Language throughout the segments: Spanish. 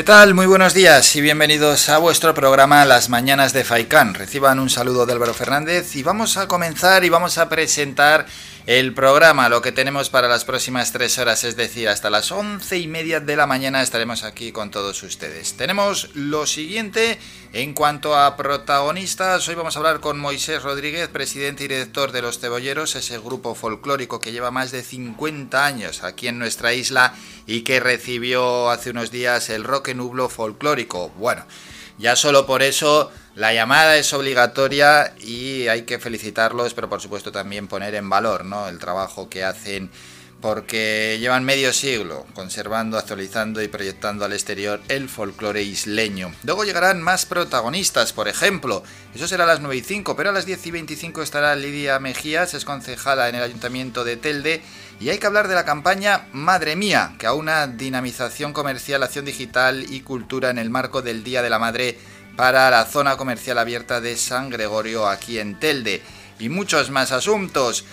¿Qué tal? Muy buenos días y bienvenidos a vuestro programa Las Mañanas de Faicán. Reciban un saludo de Álvaro Fernández y vamos a comenzar y vamos a presentar el programa, lo que tenemos para las próximas tres horas, es decir, hasta las once y media de la mañana estaremos aquí con todos ustedes. Tenemos lo siguiente en cuanto a protagonistas. Hoy vamos a hablar con Moisés Rodríguez, presidente y director de Los Cebolleros, ese grupo folclórico que lleva más de 50 años aquí en nuestra isla y que recibió hace unos días el Roque Nublo folclórico. Bueno, ya solo por eso la llamada es obligatoria y hay que felicitarlos, pero por supuesto también poner en valor ¿no? el trabajo que hacen porque llevan medio siglo conservando, actualizando y proyectando al exterior el folclore isleño. Luego llegarán más protagonistas, por ejemplo, eso será a las 9 y 5, pero a las 10 y 25 estará Lidia Mejías, es concejala en el Ayuntamiento de Telde, y hay que hablar de la campaña Madre Mía, que aúna dinamización comercial, acción digital y cultura en el marco del Día de la Madre para la zona comercial abierta de San Gregorio aquí en Telde. Y muchos más asuntos.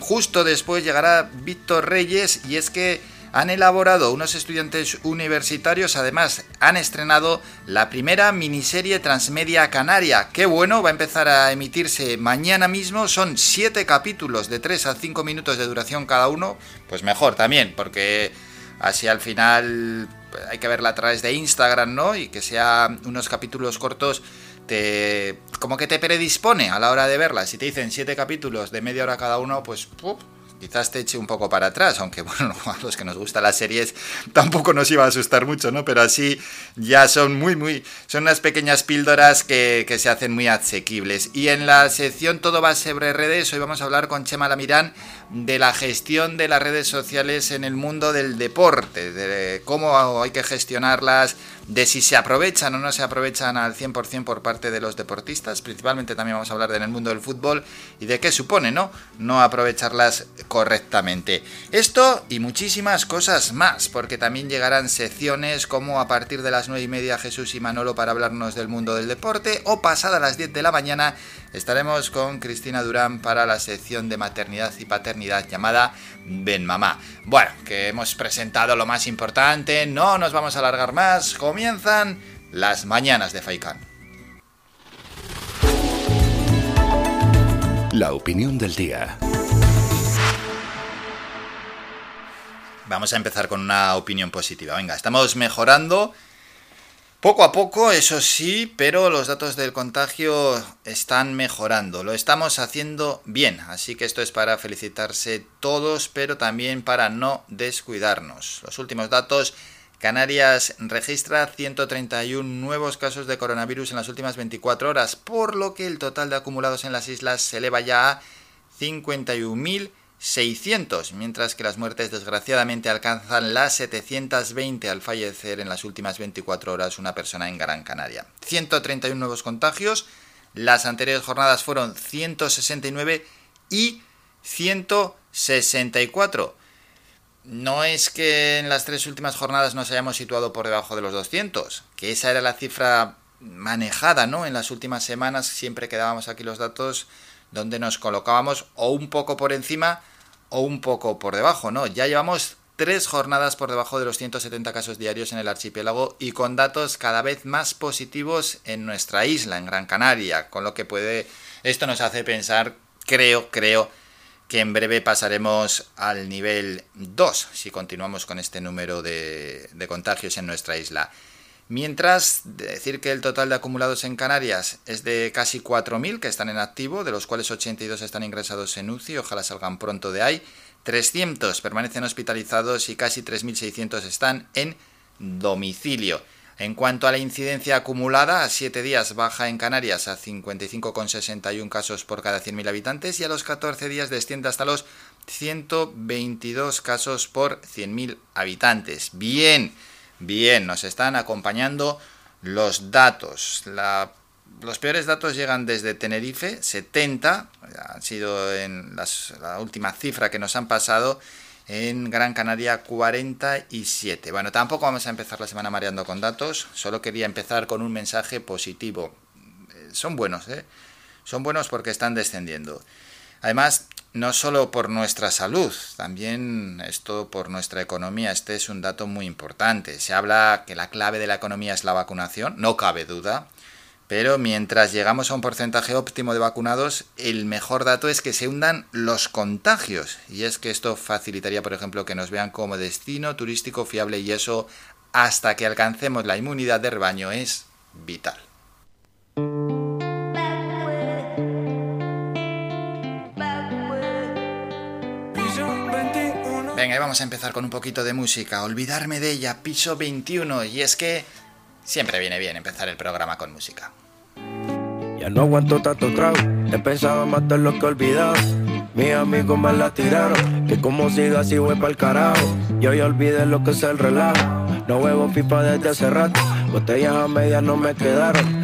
Justo después llegará Víctor Reyes y es que han elaborado unos estudiantes universitarios, además han estrenado la primera miniserie transmedia canaria. Qué bueno, va a empezar a emitirse mañana mismo, son siete capítulos de 3 a 5 minutos de duración cada uno, pues mejor también, porque así al final hay que verla a través de Instagram, ¿no? Y que sea unos capítulos cortos te como que te predispone a la hora de verla. Si te dicen siete capítulos de media hora cada uno, pues quizás te eche un poco para atrás, aunque bueno, a los que nos gustan las series tampoco nos iba a asustar mucho, ¿no? Pero así ya son muy, muy, son unas pequeñas píldoras que, que se hacen muy asequibles. Y en la sección Todo va sobre redes, hoy vamos a hablar con Chema Lamirán de la gestión de las redes sociales en el mundo del deporte, de cómo hay que gestionarlas, de si se aprovechan o no se aprovechan al 100% por parte de los deportistas, principalmente también vamos a hablar de en el mundo del fútbol y de qué supone, ¿no? No aprovecharlas correctamente. Esto y muchísimas cosas más, porque también llegarán secciones como a partir de las 9 y media Jesús y Manolo para hablarnos del mundo del deporte o pasada las 10 de la mañana estaremos con Cristina Durán para la sección de maternidad y paternidad llamada Ben Mamá. Bueno, que hemos presentado lo más importante, no nos vamos a alargar más, comienzan las mañanas de Faikán. La opinión del día. Vamos a empezar con una opinión positiva. Venga, estamos mejorando poco a poco, eso sí, pero los datos del contagio están mejorando. Lo estamos haciendo bien, así que esto es para felicitarse todos, pero también para no descuidarnos. Los últimos datos, Canarias registra 131 nuevos casos de coronavirus en las últimas 24 horas, por lo que el total de acumulados en las islas se eleva ya a 51.000 600, mientras que las muertes desgraciadamente alcanzan las 720 al fallecer en las últimas 24 horas una persona en Gran Canaria. 131 nuevos contagios, las anteriores jornadas fueron 169 y 164. No es que en las tres últimas jornadas nos hayamos situado por debajo de los 200, que esa era la cifra manejada, ¿no? En las últimas semanas siempre quedábamos aquí los datos donde nos colocábamos o un poco por encima o un poco por debajo, ¿no? Ya llevamos tres jornadas por debajo de los 170 casos diarios en el archipiélago y con datos cada vez más positivos en nuestra isla, en Gran Canaria, con lo que puede, esto nos hace pensar, creo, creo, que en breve pasaremos al nivel 2 si continuamos con este número de, de contagios en nuestra isla. Mientras, decir que el total de acumulados en Canarias es de casi 4.000 que están en activo, de los cuales 82 están ingresados en UCI, ojalá salgan pronto de ahí, 300 permanecen hospitalizados y casi 3.600 están en domicilio. En cuanto a la incidencia acumulada, a 7 días baja en Canarias a 55,61 casos por cada 100.000 habitantes y a los 14 días desciende hasta los 122 casos por 100.000 habitantes. Bien. Bien, nos están acompañando los datos. los peores datos llegan desde Tenerife, 70, han sido en la última cifra que nos han pasado. En Gran Canaria 47. Bueno, tampoco vamos a empezar la semana mareando con datos, solo quería empezar con un mensaje positivo. Eh, son buenos, ¿eh? Son buenos porque están descendiendo. Además, no solo por nuestra salud, también esto por nuestra economía. Este es un dato muy importante. Se habla que la clave de la economía es la vacunación, no cabe duda. Pero mientras llegamos a un porcentaje óptimo de vacunados, el mejor dato es que se hundan los contagios. Y es que esto facilitaría, por ejemplo, que nos vean como destino turístico fiable y eso, hasta que alcancemos la inmunidad de rebaño, es vital. Venga, vamos a empezar con un poquito de música. Olvidarme de ella, piso 21. Y es que siempre viene bien empezar el programa con música. Ya no aguanto tanto trago, he pensado matar lo que olvidado. Mis amigos me la tiraron, que como siga así voy pa'l carajo. Yo ya olvidé lo que es el relajo, no huevo pipa desde hace rato. Botellas a medias no me quedaron.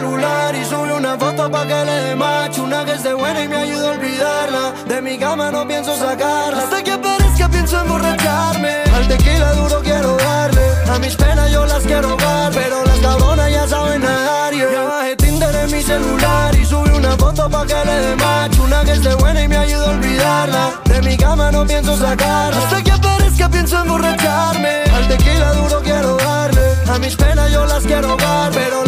Y sube una foto pa' que le dé macho. Una que esté buena y me ayuda a olvidarla. De mi cama no pienso sacarla. Hasta que aparezca pienso emborracharme. Al tequila duro quiero darle. A mis penas yo las quiero dar Pero las cabronas ya saben nadar. Yeah. Ya bajé Tinder en mi celular y sube una foto pa' que le dé macho. Una que esté buena y me ayuda a olvidarla. De mi cama no pienso sacarla. Hasta que aparezca pienso emborracharme. Al tequila duro quiero darle. A mis penas yo las quiero dar Pero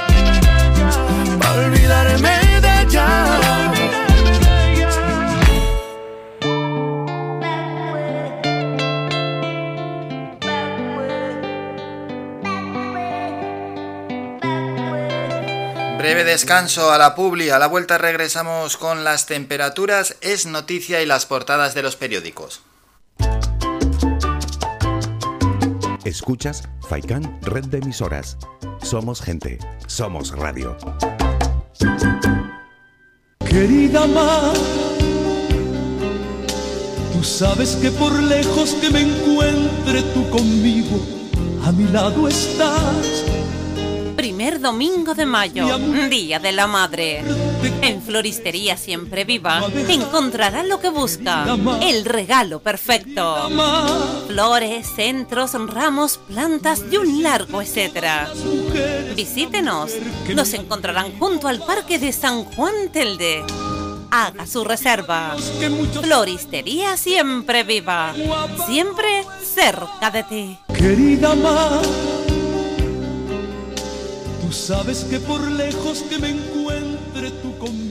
Olvidarme Breve descanso a la publi, a la vuelta regresamos con las temperaturas, es noticia y las portadas de los periódicos. Escuchas Faikan Red de Emisoras. Somos gente, somos radio. Querida mamá, tú sabes que por lejos que me encuentre tú conmigo, a mi lado estás primer domingo de mayo, Día de la Madre. En Floristería Siempre Viva encontrará lo que busca, el regalo perfecto. Flores, centros, ramos, plantas y un largo etcétera. Visítenos, nos encontrarán junto al Parque de San Juan Telde. Haga su reserva. Floristería Siempre Viva, siempre cerca de ti. Querida sabes que por lejos que me encuentre tú conmigo,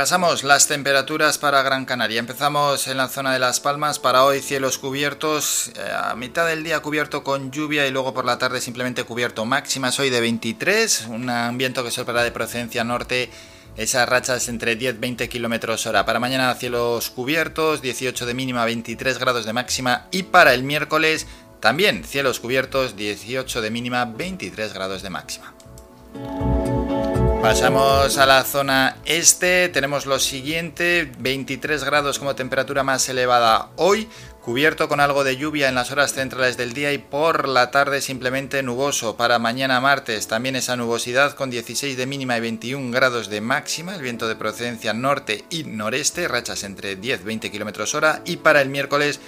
Repasamos las temperaturas para Gran Canaria. Empezamos en la zona de Las Palmas. Para hoy cielos cubiertos, eh, a mitad del día cubierto con lluvia y luego por la tarde simplemente cubierto. Máximas hoy de 23, un viento que soplará de procedencia norte. Esas rachas entre 10-20 kilómetros hora. Para mañana cielos cubiertos, 18 de mínima, 23 grados de máxima. Y para el miércoles también cielos cubiertos, 18 de mínima, 23 grados de máxima. Pasamos a la zona este, tenemos lo siguiente, 23 grados como temperatura más elevada hoy, cubierto con algo de lluvia en las horas centrales del día y por la tarde simplemente nuboso. Para mañana martes también esa nubosidad con 16 de mínima y 21 grados de máxima, el viento de procedencia norte y noreste, rachas entre 10-20 km hora y para el miércoles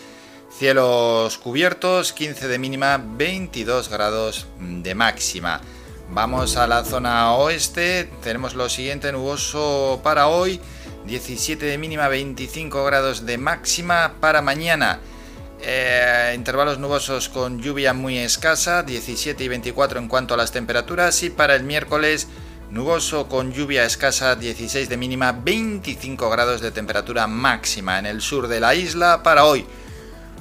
cielos cubiertos, 15 de mínima, 22 grados de máxima. Vamos a la zona oeste, tenemos lo siguiente, nuboso para hoy, 17 de mínima, 25 grados de máxima para mañana. Eh, intervalos nubosos con lluvia muy escasa, 17 y 24 en cuanto a las temperaturas. Y para el miércoles nuboso con lluvia escasa, 16 de mínima, 25 grados de temperatura máxima en el sur de la isla para hoy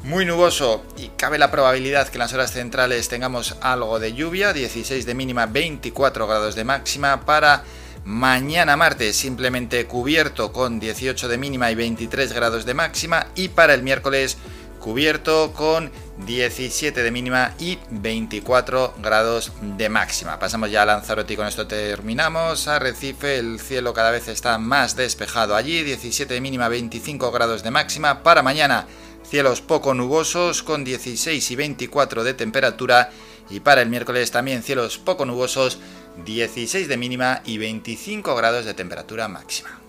muy nuboso y cabe la probabilidad que en las horas centrales tengamos algo de lluvia, 16 de mínima, 24 grados de máxima para mañana martes simplemente cubierto con 18 de mínima y 23 grados de máxima y para el miércoles cubierto con 17 de mínima y 24 grados de máxima. Pasamos ya a Lanzarote y con esto terminamos. A Recife el cielo cada vez está más despejado allí, 17 de mínima, 25 grados de máxima para mañana Cielos poco nubosos con 16 y 24 de temperatura y para el miércoles también cielos poco nubosos, 16 de mínima y 25 grados de temperatura máxima.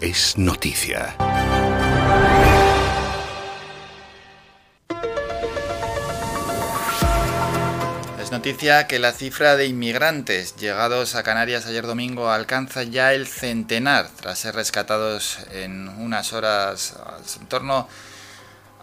Es noticia. Noticia que la cifra de inmigrantes llegados a Canarias ayer domingo alcanza ya el centenar tras ser rescatados en unas horas en torno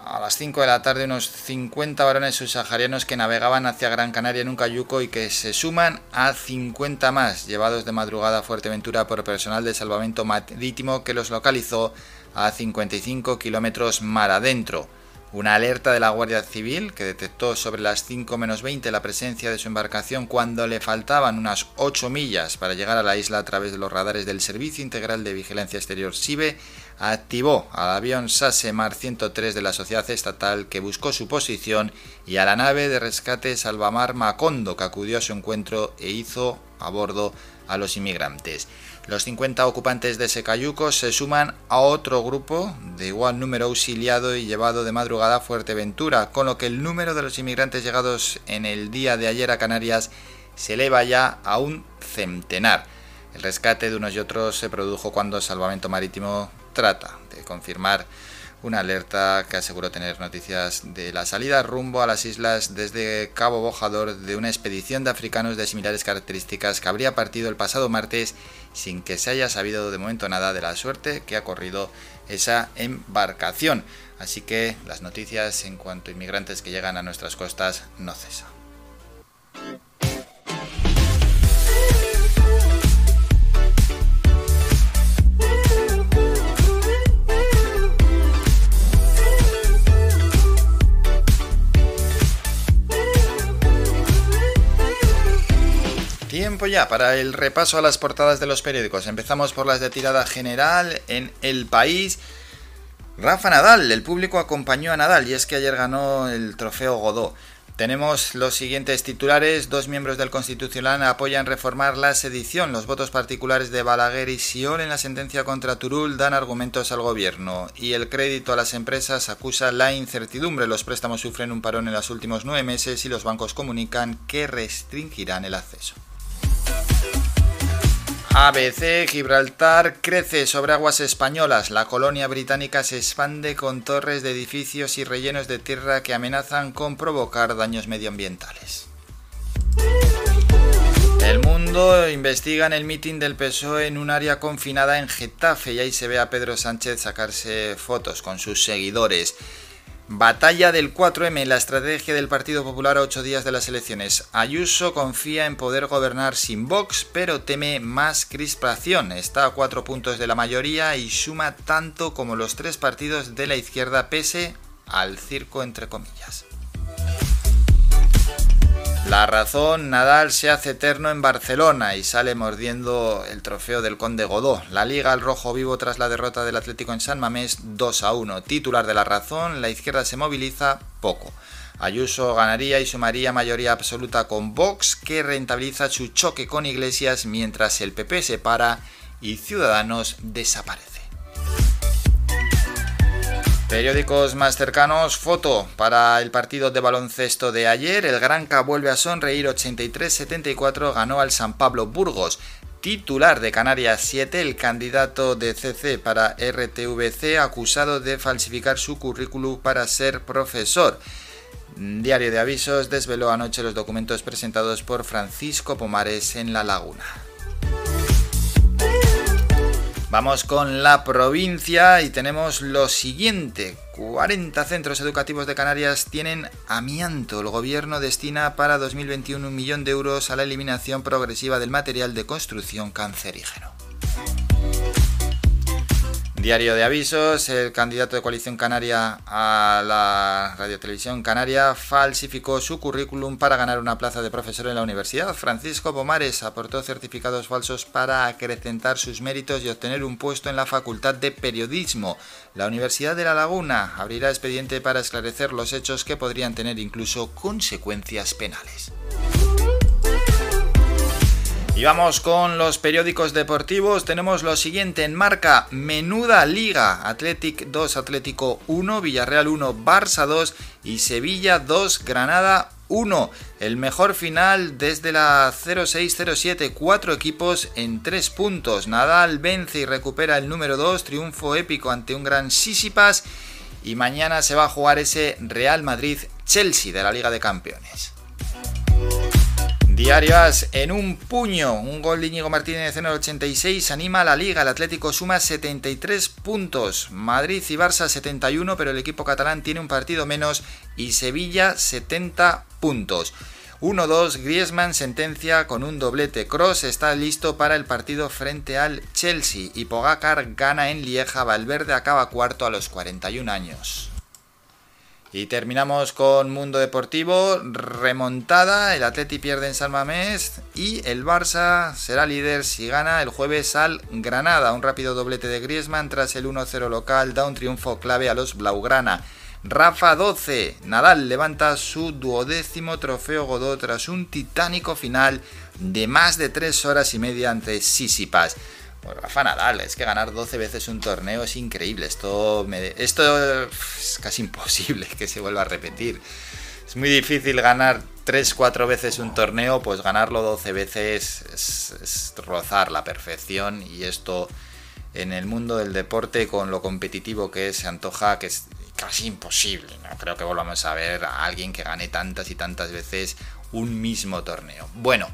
a las 5 de la tarde unos 50 varones subsaharianos que navegaban hacia Gran Canaria en un cayuco y que se suman a 50 más llevados de madrugada a Fuerteventura por personal de salvamento marítimo que los localizó a 55 kilómetros mar adentro. Una alerta de la Guardia Civil que detectó sobre las 5 menos 20 la presencia de su embarcación cuando le faltaban unas 8 millas para llegar a la isla a través de los radares del Servicio Integral de Vigilancia Exterior SIBE, activó al avión SASE Mar 103 de la Sociedad Estatal que buscó su posición y a la nave de rescate Salvamar Macondo que acudió a su encuentro e hizo a bordo a los inmigrantes. Los 50 ocupantes de ese cayuco se suman a otro grupo de igual número auxiliado y llevado de madrugada a Fuerteventura, con lo que el número de los inmigrantes llegados en el día de ayer a Canarias se eleva ya a un centenar. El rescate de unos y otros se produjo cuando Salvamento Marítimo trata de confirmar una alerta que aseguró tener noticias de la salida rumbo a las islas desde Cabo Bojador de una expedición de africanos de similares características que habría partido el pasado martes sin que se haya sabido de momento nada de la suerte que ha corrido esa embarcación. Así que las noticias en cuanto a inmigrantes que llegan a nuestras costas no cesan. Tiempo ya para el repaso a las portadas de los periódicos. Empezamos por las de tirada general en El País. Rafa Nadal, el público acompañó a Nadal y es que ayer ganó el trofeo Godó. Tenemos los siguientes titulares. Dos miembros del Constitucional apoyan reformar la sedición. Los votos particulares de Balaguer y Siol en la sentencia contra Turul dan argumentos al gobierno. Y el crédito a las empresas acusa la incertidumbre. Los préstamos sufren un parón en los últimos nueve meses y los bancos comunican que restringirán el acceso. ABC Gibraltar crece sobre aguas españolas. La colonia británica se expande con torres de edificios y rellenos de tierra que amenazan con provocar daños medioambientales. El mundo investiga en el mitin del PSOE en un área confinada en Getafe y ahí se ve a Pedro Sánchez sacarse fotos con sus seguidores. Batalla del 4M, la estrategia del Partido Popular a ocho días de las elecciones. Ayuso confía en poder gobernar sin Vox, pero teme más crispación. Está a cuatro puntos de la mayoría y suma tanto como los tres partidos de la izquierda pese al circo entre comillas. La razón, Nadal se hace eterno en Barcelona y sale mordiendo el trofeo del Conde Godó. La liga al rojo vivo tras la derrota del Atlético en San Mamés 2 a 1. Titular de la razón, la izquierda se moviliza poco. Ayuso ganaría y sumaría mayoría absoluta con Vox, que rentabiliza su choque con Iglesias mientras el PP se para y Ciudadanos desaparece. Periódicos más cercanos, foto para el partido de baloncesto de ayer. El Granca vuelve a sonreír 83-74, ganó al San Pablo Burgos. Titular de Canarias 7, el candidato de CC para RTVC acusado de falsificar su currículum para ser profesor. Diario de Avisos desveló anoche los documentos presentados por Francisco Pomares en La Laguna. Vamos con la provincia y tenemos lo siguiente. 40 centros educativos de Canarias tienen amianto. El gobierno destina para 2021 un millón de euros a la eliminación progresiva del material de construcción cancerígeno. Diario de avisos, el candidato de coalición canaria a la radiotelevisión canaria falsificó su currículum para ganar una plaza de profesor en la universidad. Francisco Pomares aportó certificados falsos para acrecentar sus méritos y obtener un puesto en la Facultad de Periodismo. La Universidad de La Laguna abrirá expediente para esclarecer los hechos que podrían tener incluso consecuencias penales. Y vamos con los periódicos deportivos. Tenemos lo siguiente en marca: Menuda Liga. Athletic 2, Atlético 1, Villarreal 1, Barça 2 y Sevilla 2, Granada 1. El mejor final desde la 0607. Cuatro equipos en tres puntos. Nadal vence y recupera el número 2. Triunfo épico ante un gran Sisipas. Y mañana se va a jugar ese Real Madrid-Chelsea de la Liga de Campeones. Diarias en un puño. Un gol de Íñigo Martínez en el 86 anima a la liga. El Atlético suma 73 puntos. Madrid y Barça 71, pero el equipo catalán tiene un partido menos y Sevilla 70 puntos. 1-2, Griezmann sentencia con un doblete. Cross está listo para el partido frente al Chelsea y Pogacar gana en Lieja. Valverde acaba cuarto a los 41 años. Y terminamos con Mundo Deportivo, remontada, el Atleti pierde en San Mamés y el Barça será líder si gana el jueves al Granada. Un rápido doblete de Griezmann tras el 1-0 local da un triunfo clave a los Blaugrana. Rafa 12, Nadal levanta su duodécimo trofeo Godó tras un titánico final de más de 3 horas y media ante Sisipas. Rafa Nadal, es que ganar 12 veces un torneo es increíble. Esto, esto es casi imposible que se vuelva a repetir. Es muy difícil ganar 3-4 veces un torneo, pues ganarlo 12 veces es, rozar la perfección y esto en el mundo del deporte con lo competitivo que es, se antoja que es casi imposible. No creo que volvamos a ver a alguien que gane tantas y tantas veces un mismo torneo. Bueno,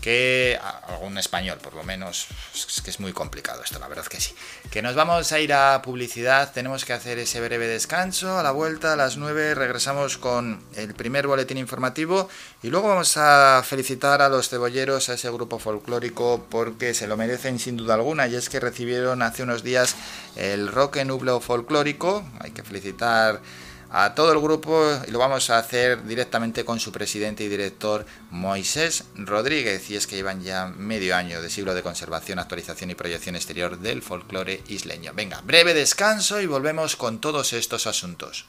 que algún español por lo menos es que es muy complicado esto la verdad que sí. Que nos vamos a ir a publicidad tenemos que hacer ese breve descanso a la vuelta a las 9 regresamos con el primer boletín informativo y luego vamos a felicitar a los cebolleros a ese grupo folclórico porque se lo merecen sin duda alguna y es que recibieron hace unos días el rock en nublo folclórico. Hay que felicitar a todo el grupo y lo vamos a hacer directamente con su presidente y director Moisés Rodríguez y es que llevan ya medio año de siglo de conservación, actualización y proyección exterior del folclore isleño. Venga, breve descanso y volvemos con todos estos asuntos.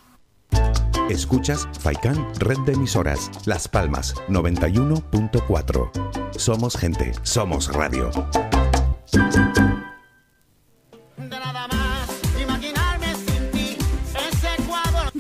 Escuchas Faikan Red de Emisoras, Las Palmas 91.4. Somos gente, somos radio.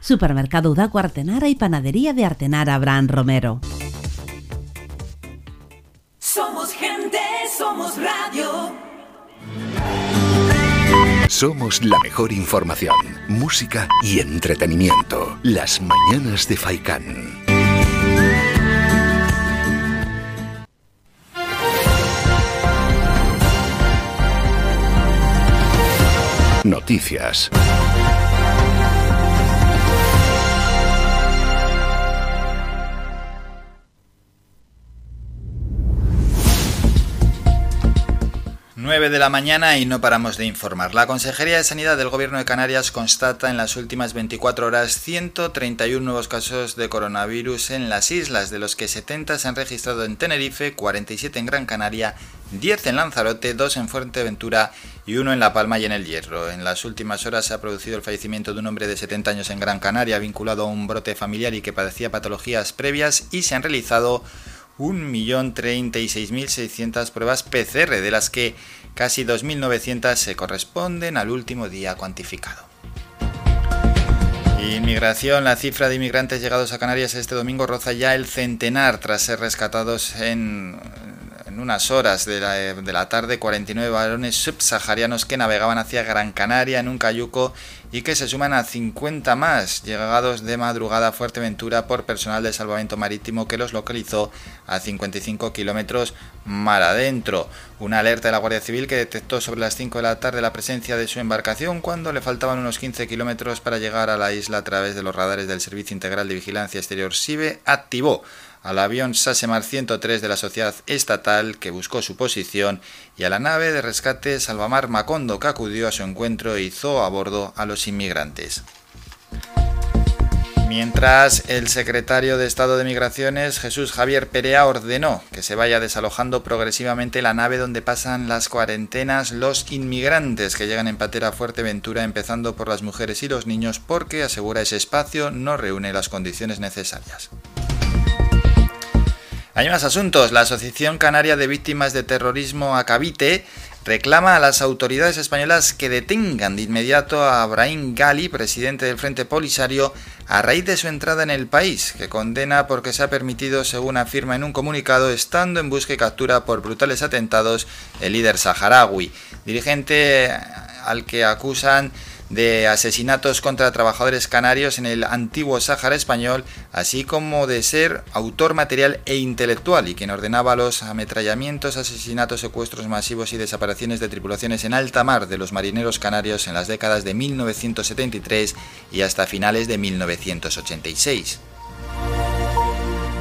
Supermercado Udaco Artenara y Panadería de Artenara Abraham Romero. Somos gente, somos radio. Somos la mejor información, música y entretenimiento. Las mañanas de Faikán. Noticias. 9 de la mañana y no paramos de informar. La Consejería de Sanidad del Gobierno de Canarias constata en las últimas 24 horas 131 nuevos casos de coronavirus en las islas, de los que 70 se han registrado en Tenerife, 47 en Gran Canaria, 10 en Lanzarote, 2 en Fuerteventura y 1 en La Palma y en El Hierro. En las últimas horas se ha producido el fallecimiento de un hombre de 70 años en Gran Canaria vinculado a un brote familiar y que padecía patologías previas y se han realizado 1.036.600 pruebas PCR, de las que casi 2.900 se corresponden al último día cuantificado. Inmigración, la cifra de inmigrantes llegados a Canarias este domingo roza ya el centenar tras ser rescatados en unas horas de la, tarde 49 varones subsaharianos que navegaban hacia Gran Canaria en un cayuco y que se suman a 50 más llegados de madrugada a Fuerteventura por personal de salvamento marítimo que los localizó a 55 kilómetros mar adentro. Una alerta de la Guardia Civil que detectó sobre las 5 de la tarde la presencia de su embarcación cuando le faltaban unos 15 kilómetros para llegar a la isla a través de los radares del Servicio Integral de Vigilancia Exterior SIBE activó al avión Sasemar 103 de la sociedad estatal que buscó su posición y a la nave de rescate Salvamar Macondo que acudió a su encuentro e hizo a bordo a los inmigrantes. Mientras el secretario de Estado de Migraciones, Jesús Javier Perea, ordenó que se vaya desalojando progresivamente la nave donde pasan las cuarentenas los inmigrantes que llegan en patera Fuerteventura, empezando por las mujeres y los niños, porque asegura ese espacio no reúne las condiciones necesarias. Hay más asuntos. La Asociación Canaria de Víctimas de Terrorismo Acabite reclama a las autoridades españolas que detengan de inmediato a Brahim Gali, presidente del Frente Polisario, a raíz de su entrada en el país, que condena porque se ha permitido, según afirma en un comunicado, estando en busca y captura por brutales atentados, el líder saharaui, dirigente al que acusan de asesinatos contra trabajadores canarios en el antiguo Sáhara español, así como de ser autor material e intelectual y quien ordenaba los ametrallamientos, asesinatos, secuestros masivos y desapariciones de tripulaciones en alta mar de los marineros canarios en las décadas de 1973 y hasta finales de 1986.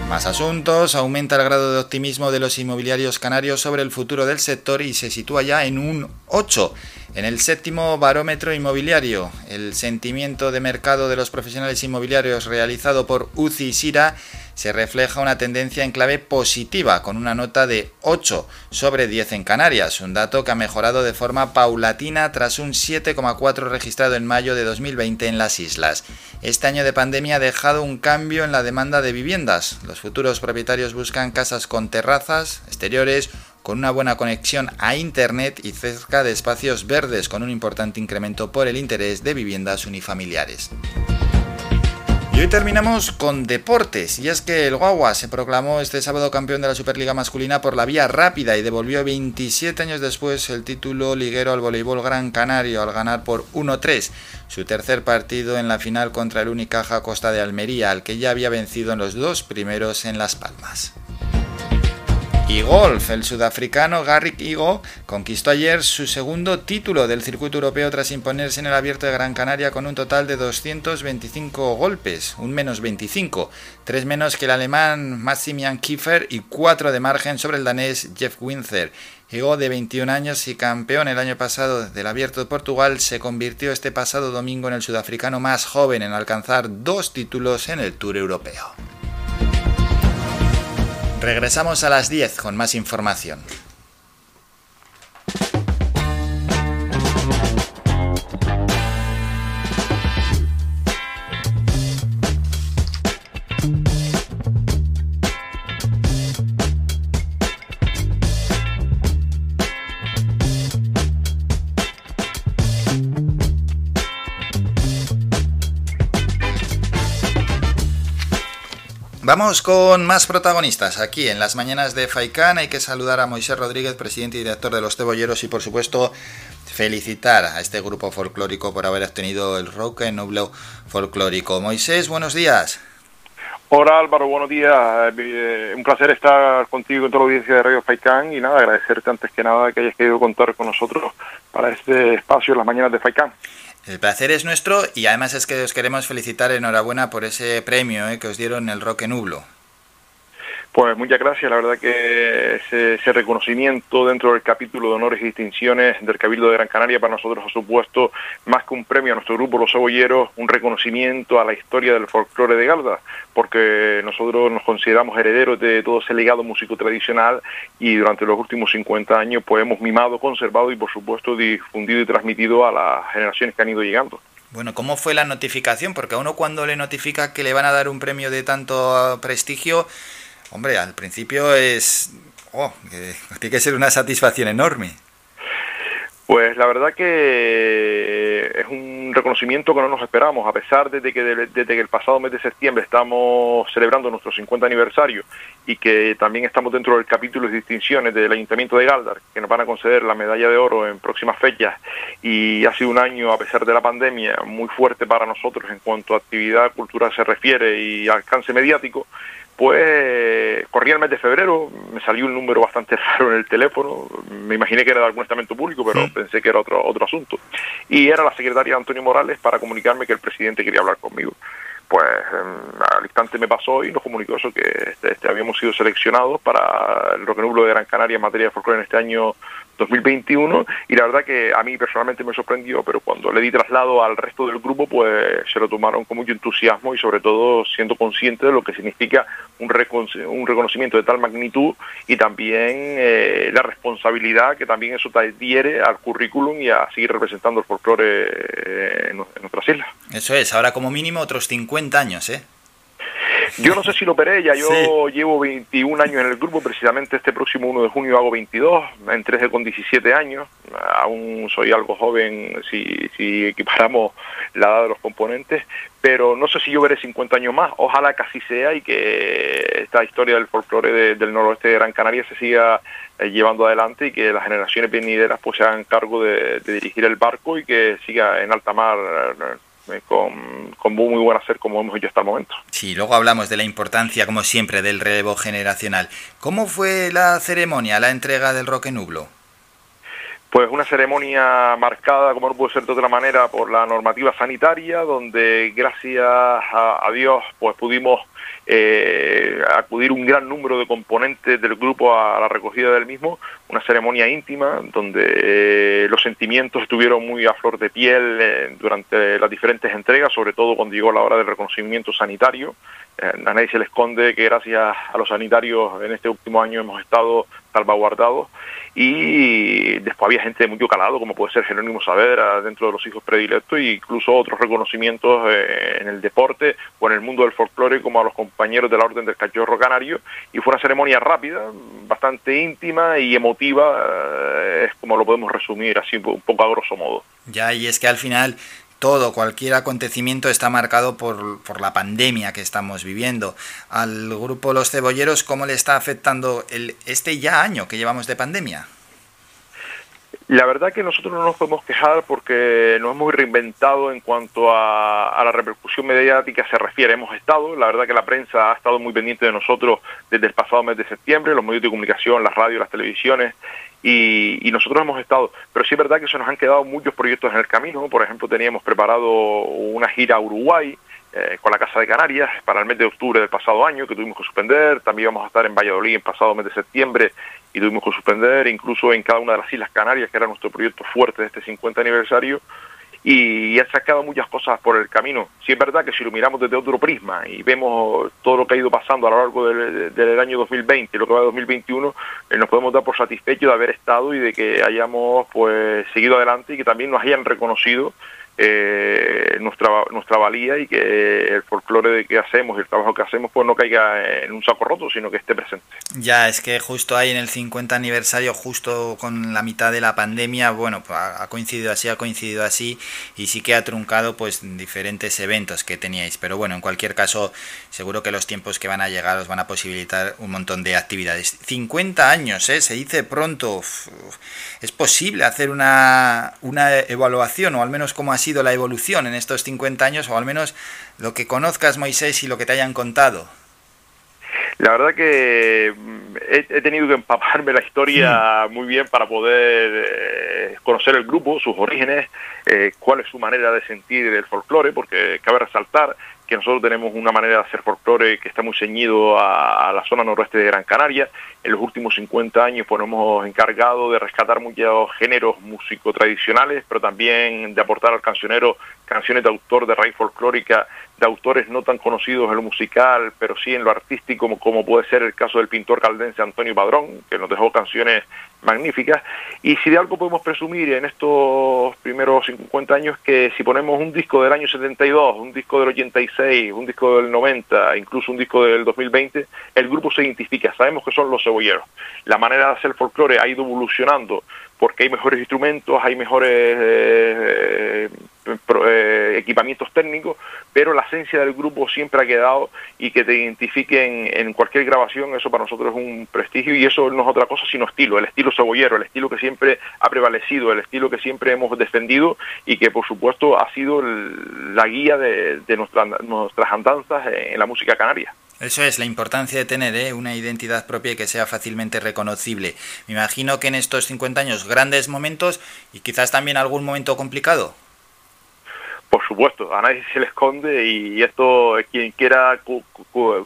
Más asuntos, aumenta el grado de optimismo de los inmobiliarios canarios sobre el futuro del sector y se sitúa ya en un 8 en el séptimo barómetro inmobiliario, el sentimiento de mercado de los profesionales inmobiliarios realizado por UCI Sira se refleja una tendencia en clave positiva, con una nota de 8 sobre 10 en Canarias, un dato que ha mejorado de forma paulatina tras un 7,4 registrado en mayo de 2020 en las islas. Este año de pandemia ha dejado un cambio en la demanda de viviendas. Los futuros propietarios buscan casas con terrazas, exteriores, con una buena conexión a Internet y cerca de espacios verdes, con un importante incremento por el interés de viviendas unifamiliares. Y hoy terminamos con deportes, y es que el Guagua se proclamó este sábado campeón de la Superliga masculina por la vía rápida y devolvió 27 años después el título liguero al voleibol Gran Canario al ganar por 1-3 su tercer partido en la final contra el Unicaja Costa de Almería, al que ya había vencido en los dos primeros en Las Palmas. Y golf, el sudafricano Garrick Igo conquistó ayer su segundo título del circuito europeo tras imponerse en el abierto de Gran Canaria con un total de 225 golpes, un menos 25, tres menos que el alemán Maximian Kiefer y cuatro de margen sobre el danés Jeff Winter. Igo, de 21 años y campeón el año pasado del Abierto de Portugal, se convirtió este pasado domingo en el sudafricano más joven en alcanzar dos títulos en el Tour Europeo. Regresamos a las 10 con más información. Con más protagonistas aquí en las mañanas de Faicán. Hay que saludar a Moisés Rodríguez, presidente y director de Los Cebolleros, y por supuesto felicitar a este grupo folclórico por haber obtenido el Roque Nublo folclórico. Moisés, buenos días. Hola Álvaro, buenos días. Eh, un placer estar contigo en toda la audiencia de Radio Faicán y nada, agradecerte antes que nada que hayas querido contar con nosotros para este espacio en las mañanas de Faicán. El placer es nuestro y además es que os queremos felicitar enhorabuena por ese premio eh, que os dieron el Roque Nublo. Pues muchas gracias, la verdad que ese, reconocimiento dentro del capítulo de honores y distinciones del Cabildo de Gran Canaria para nosotros ha supuesto más que un premio a nuestro grupo Los Cebolleros, un reconocimiento a la historia del folclore de Galda, porque nosotros nos consideramos herederos de todo ese legado músico tradicional y durante los últimos 50 años pues hemos mimado, conservado y por supuesto difundido y transmitido a las generaciones que han ido llegando. Bueno, ¿cómo fue la notificación? Porque a uno cuando le notifica que le van a dar un premio de tanto prestigio, Hombre, al principio es... Oh, tiene que ser una satisfacción enorme. Pues la verdad que es un reconocimiento que no nos esperamos, a pesar de que desde que el pasado mes de septiembre estamos celebrando nuestro 50 aniversario y que también estamos dentro del capítulo de distinciones del Ayuntamiento de Galdar, que nos van a conceder la medalla de oro en próximas fechas y ha sido un año, a pesar de la pandemia, muy fuerte para nosotros en cuanto a actividad cultural se refiere y alcance mediático, pues corría el mes de febrero, me salió un número bastante raro en el teléfono, me imaginé que era de algún estamento público, pero pensé que era otro, otro asunto. Y era la secretaria Antonio Morales para comunicarme que el presidente quería hablar conmigo. Pues em, al instante me pasó y nos comunicó eso, que este, este habíamos sido seleccionados para el Roque Nublo de Gran Canaria en materia de folclore en este año 2021 y la verdad que a mí personalmente me sorprendió, pero cuando le di traslado al resto del grupo, pues se lo tomaron con mucho entusiasmo y sobre todo siendo consciente de lo que significa un, un reconocimiento de tal magnitud y también eh, la responsabilidad que también eso te adhiere al currículum y a seguir representando el folclore eh, en, en nuestras islas. Eso es, ahora como mínimo otros 50 años, ¿eh? Yo no sé si lo operé, ya yo llevo 21 años en el grupo, precisamente este próximo 1 de junio hago 22, en 13 con 17 años, aún soy algo joven si, si equiparamos la edad de los componentes, pero no sé si yo veré 50 años más, ojalá que así sea y que esta historia del folclore del noroeste de Gran Canaria se siga eh, llevando adelante y que las generaciones venideras pues se hagan cargo de, de dirigir el barco y que siga en alta mar eh, con, con, muy buen hacer como hemos hecho hasta el momento. Sí, luego hablamos de la importancia, como siempre, del relevo generacional. ¿Cómo fue la ceremonia, la entrega del Roque Nublo? Pues una ceremonia marcada, como no puede ser de otra manera, por la normativa sanitaria, donde gracias a, a Dios pues pudimos eh, acudir un gran número de componentes del grupo a la recogida del mismo, una ceremonia íntima donde eh, los sentimientos estuvieron muy a flor de piel eh, durante las diferentes entregas, sobre todo cuando llegó la hora del reconocimiento sanitario. A nadie se le esconde que gracias a los sanitarios en este último año hemos estado salvaguardados y después había gente de mucho calado como puede ser Jerónimo Saavedra dentro de los hijos predilectos e incluso otros reconocimientos eh, en el deporte o en el mundo del folclore como a los compañeros de la Orden del Cachorro Canario y fue una ceremonia rápida, bastante íntima y emotiva, eh, es como lo podemos resumir así un poco a grosso modo. Ya, y es que al final todo, cualquier acontecimiento está marcado por, por, la pandemia que estamos viviendo. Al grupo Los Cebolleros, ¿cómo le está afectando el, este ya año que llevamos de pandemia? La verdad que nosotros no nos podemos quejar porque nos hemos reinventado en cuanto a, a, la repercusión mediática se refiere. Hemos estado, la verdad que la prensa ha estado muy pendiente de nosotros desde el pasado mes de septiembre, los medios de comunicación, las radios, las televisiones, y, y, nosotros hemos estado, pero sí es verdad que se nos han quedado muchos proyectos en el camino, por ejemplo teníamos preparado una gira a Uruguay eh, con la Casa de Canarias para el mes de octubre del pasado año que tuvimos que suspender, también íbamos a estar en Valladolid en pasado mes de septiembre y tuvimos que suspender, incluso en cada una de las Islas Canarias que era nuestro proyecto fuerte de este 50 aniversario y ha sacado muchas cosas por el camino. Sí es verdad que si lo miramos desde otro prisma y vemos todo lo que ha ido pasando a lo largo del, del año 2020 y lo que va de 2021, eh, nos podemos dar por satisfechos de haber estado y de que hayamos pues seguido adelante y que también nos hayan reconocido eh, nuestra, nuestra valía y que el folclore de que hacemos y el trabajo que hacemos pues no caiga en un saco roto, sino que esté presente. Ya, es que justo ahí en el 50 aniversario, justo con la mitad de la pandemia, bueno, pues ha coincidido así, ha coincidido así y sí que ha truncado pues diferentes eventos que teníais, pero bueno, en cualquier caso, seguro que los tiempos que van a llegar os van a posibilitar un montón de actividades. 50 años, ¿eh? Se dice pronto. ¿Es posible hacer una, una evaluación o al menos cómo ha sido la evolución en estos 50 años o al menos lo que conozcas Moisés y lo que te hayan contado? La verdad que he, he tenido que empaparme la historia muy bien para poder eh, conocer el grupo, sus orígenes, eh, cuál es su manera de sentir el folclore, porque cabe resaltar que nosotros tenemos una manera de hacer folclore que está muy ceñido a, la zona noroeste de Gran Canaria. En los últimos 50 años pues, nos hemos encargado de rescatar muchos géneros músicos tradicionales, pero también de aportar al cancionero canciones de autor de raíz folclórica, de autores no tan conocidos en lo musical, pero sí en lo artístico, como, como puede ser el caso del pintor caldense Antonio Padrón, que nos dejó canciones magníficas. Y si de algo podemos presumir en estos primeros 50 años, que si ponemos un disco del año 72, un disco del 86, un disco del 90, incluso un disco del 2020, el grupo se identifica, sabemos que son los cebolleros. La manera de hacer folclore ha ido evolucionando porque hay mejores instrumentos, hay mejores eh, eh, equipamientos técnicos, pero la esencia del grupo siempre ha quedado y que te identifiquen en cualquier grabación, eso para nosotros es un prestigio y eso no es otra cosa sino estilo, el estilo cebollero, el estilo que siempre ha prevalecido, el estilo que siempre hemos defendido y que por supuesto ha sido el, la guía de, de nuestra, nuestras andanzas en la música canaria. Eso es la importancia de tener ¿eh? una identidad propia y que sea fácilmente reconocible. Me imagino que en estos 50 años grandes momentos y quizás también algún momento complicado. Por supuesto, a nadie se le esconde y esto, quien quiera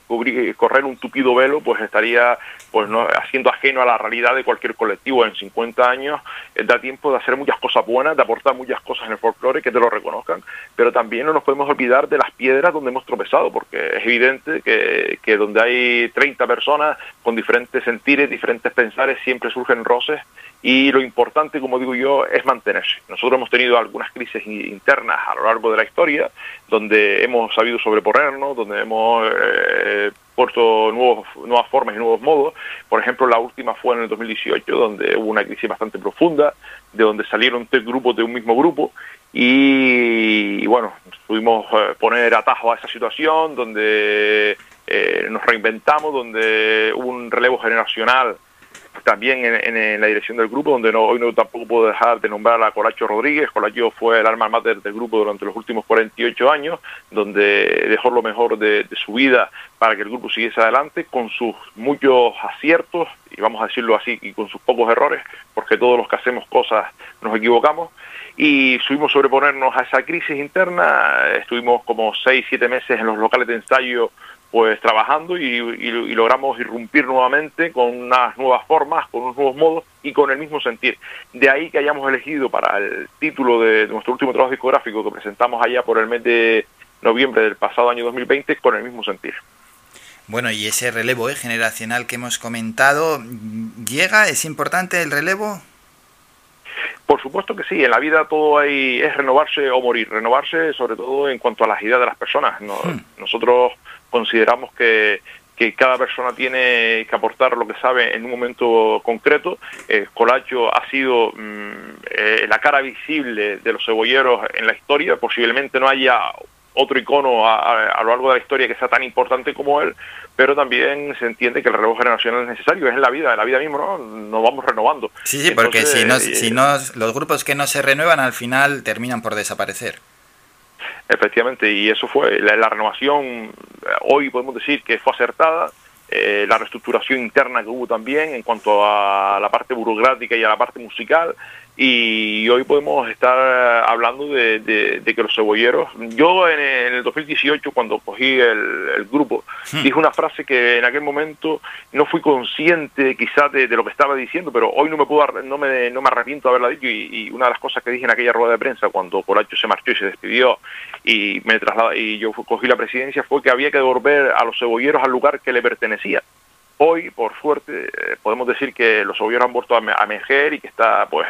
cubrir, correr un tupido velo, pues estaría pues no haciendo ajeno a la realidad de cualquier colectivo en 50 años, eh, da tiempo de hacer muchas cosas buenas, de aportar muchas cosas en el folclore, que te lo reconozcan, pero también no nos podemos olvidar de las piedras donde hemos tropezado, porque es evidente que, que donde hay 30 personas con diferentes sentires, diferentes pensares, siempre surgen roces y lo importante, como digo yo, es mantenerse. Nosotros hemos tenido algunas crisis internas a lo largo de la historia, donde hemos sabido sobreponernos, donde hemos eh, puesto nuevos, nuevas formas y nuevos modos. Por ejemplo, la última fue en el 2018, donde hubo una crisis bastante profunda, de donde salieron tres grupos de un mismo grupo y, bueno, pudimos eh, poner atajo a esa situación, donde eh, nos reinventamos, donde hubo un relevo generacional también en, la dirección del grupo, donde no, hoy no tampoco puedo dejar de nombrar a Colacho Rodríguez. Colacho fue el alma mater del grupo durante los últimos 48 años, donde dejó lo mejor de, su vida para que el grupo siguiese adelante, con sus muchos aciertos, y vamos a decirlo así, y con sus pocos errores, porque todos los que hacemos cosas nos equivocamos y subimos sobreponernos a esa crisis interna. Estuvimos como seis, siete meses en los locales de ensayo pues trabajando y, logramos irrumpir nuevamente con unas nuevas formas, con unos nuevos modos y con el mismo sentir. De ahí que hayamos elegido para el título de, nuestro último trabajo discográfico que presentamos allá por el mes de noviembre del pasado año 2020 con el mismo sentir. Bueno, y ese relevo eh, generacional que hemos comentado, ¿llega? ¿Es importante el relevo? Por supuesto que sí, en la vida todo hay, es renovarse o morir, renovarse sobre todo en cuanto a las ideas de las personas. Hmm. Nosotros consideramos que, que cada persona tiene que aportar lo que sabe en un momento concreto. Eh, Colacho ha sido mm, eh, la cara visible de los cebolleros en la historia. Posiblemente no haya otro icono a, lo largo de la historia que sea tan importante como él, pero también se entiende que el relevo generacional es necesario, es en la vida, en la vida misma, ¿no? Nos vamos renovando. Sí, sí, porque si, no, si no, los grupos que no se renuevan al final terminan por desaparecer. Efectivamente, y eso fue la, renovación, hoy podemos decir que fue acertada, eh, la reestructuración interna que hubo también en cuanto a la parte burocrática y a la parte musical, y hoy podemos estar hablando de, que los cebolleros, yo en el 2018 cuando cogí el, grupo, hmm. dije una frase que en aquel momento no fui consciente quizás de, lo que estaba diciendo, pero hoy no me puedo no me, no me arrepiento de haberla dicho y, una de las cosas que dije en aquella rueda de prensa cuando Colacho se marchó y se despidió y me trasladó y yo cogí la presidencia fue que había que devolver a los cebolleros al lugar que le pertenecía Hoy, por suerte, eh, podemos decir que los gobiernos han vuelto a, emerger y que está pues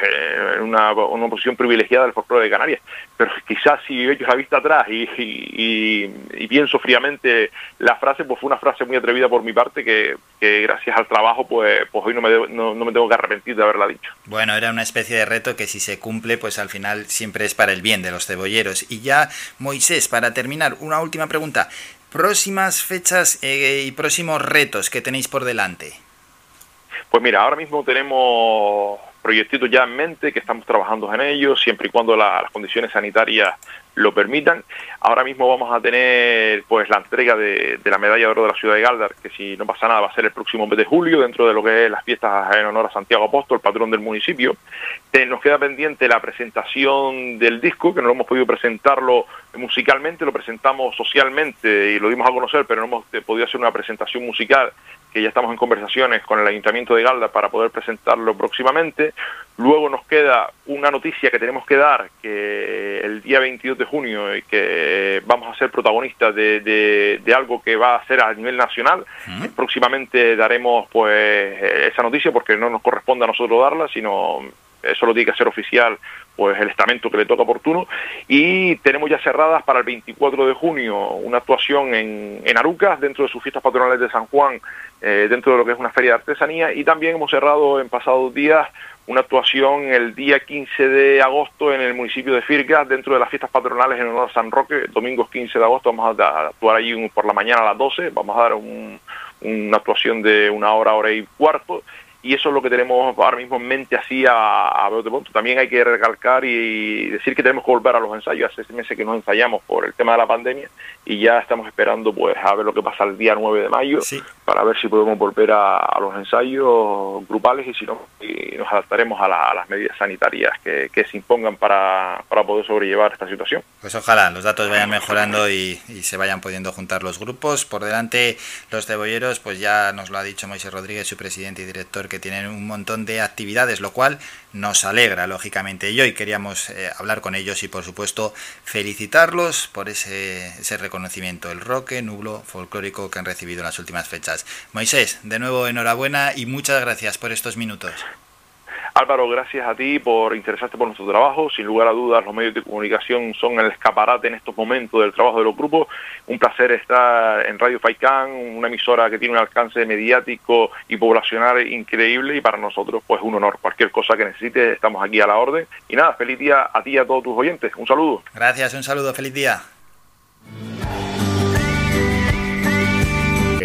en una, posición privilegiada del folclore de Canarias. Pero quizás si echo la vista atrás y, y, pienso fríamente la frase, pues fue una frase muy atrevida por mi parte que, gracias al trabajo pues, pues hoy no me, no, me tengo que arrepentir de haberla dicho. Bueno, era una especie de reto que si se cumple pues al final siempre es para el bien de los cebolleros. Y ya, Moisés, para terminar, una última pregunta próximas fechas eh, y próximos retos que tenéis por delante. Pues mira, ahora mismo tenemos proyectitos ya en mente que estamos trabajando en ellos, siempre y cuando las condiciones sanitarias lo permitan. Ahora mismo vamos a tener pues la entrega de, la medalla de oro de la ciudad de Galdar, que si no pasa nada va a ser el próximo mes de julio, dentro de lo que es las fiestas en honor a Santiago Apóstol, patrón del municipio. nos queda pendiente la presentación del disco, que no hemos podido presentarlo musicalmente, lo presentamos socialmente y lo dimos a conocer, pero no hemos podido hacer una presentación musical que ya estamos en conversaciones con el Ayuntamiento de Galda para poder presentarlo próximamente. Luego nos queda una noticia que tenemos que dar, que el día 22 de junio, y que vamos a ser protagonistas de, de, algo que va a ser a nivel nacional. Próximamente daremos pues esa noticia porque no nos corresponde a nosotros darla, sino eso lo tiene que hacer oficial pues el estamento que le toca oportuno. Y tenemos ya cerradas para el 24 de junio una actuación en, en Arucas dentro de sus fiestas patronales de San Juan eh, dentro de lo que es una feria de artesanía. Y también hemos cerrado en pasados días una actuación el día 15 de agosto en el municipio de Firgas dentro de las fiestas patronales en honor a San Roque, domingo 15 de agosto. Vamos a actuar allí por la mañana a las 12, vamos a dar una actuación de una hora, hora y cuarto y eso es lo que tenemos ahora mismo en mente así a, a de punto. También hay que recalcar y decir que tenemos que volver a los ensayos. Hace seis meses que no ensayamos por el tema de la pandemia y ya estamos esperando pues a ver lo que pasa el día 9 de mayo para ver si podemos volver a, los ensayos grupales y si no nos adaptaremos a, las medidas sanitarias que, se impongan para, para, poder sobrellevar esta situación. Pues ojalá los datos vayan mejorando y, se vayan pudiendo juntar los grupos. Por delante los cebolleros, pues ya nos lo ha dicho Moisés Rodríguez, su presidente y director, que tienen un montón de actividades, lo cual nos alegra, lógicamente. Y hoy queríamos eh, hablar con ellos y, por supuesto, felicitarlos por ese, ese reconocimiento, el roque nublo folclórico que han recibido en las últimas fechas. Moisés, de nuevo enhorabuena y muchas gracias por estos minutos. Álvaro, gracias a ti por interesarte por nuestro trabajo. Sin lugar a dudas, los medios de comunicación son el escaparate en estos momentos del trabajo de los grupos. Un placer estar en Radio Faicán, una emisora que tiene un alcance mediático y poblacional increíble y para nosotros pues un honor. Cualquier cosa que necesites, estamos aquí a la orden. Y nada, feliz día a ti y a todos tus oyentes. Un saludo. Gracias, un saludo, feliz día.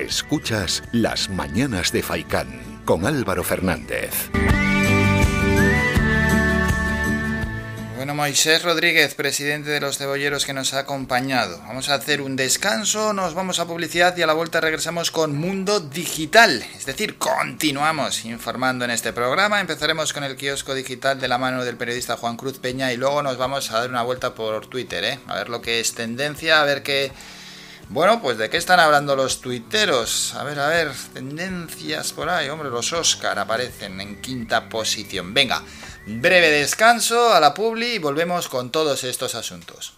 Escuchas Las Mañanas de Faicán con Álvaro Fernández. Bueno, Moisés Rodríguez, presidente de los cebolleros que nos ha acompañado. Vamos a hacer un descanso, nos vamos a publicidad y a la vuelta regresamos con Mundo Digital. Es decir, continuamos informando en este programa. Empezaremos con el kiosco digital de la mano del periodista Juan Cruz Peña y luego nos vamos a dar una vuelta por Twitter, ¿eh? A ver lo que es tendencia, a ver qué bueno, pues de qué están hablando los tuiteros. A ver, a ver, tendencias por ahí. Hombre, los Oscar aparecen en quinta posición. Venga, breve descanso a la publi y volvemos con todos estos asuntos.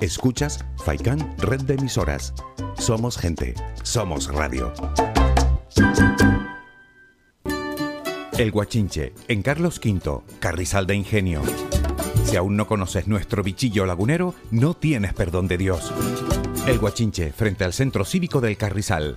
Escuchas Faikan Red de Emisoras. Somos gente, somos radio. El Guachinche, en Carlos V, Carrizal de Ingenio. Si aún no conoces nuestro bichillo lagunero, no tienes perdón de Dios. El Guachinche, frente al Centro Cívico del Carrizal.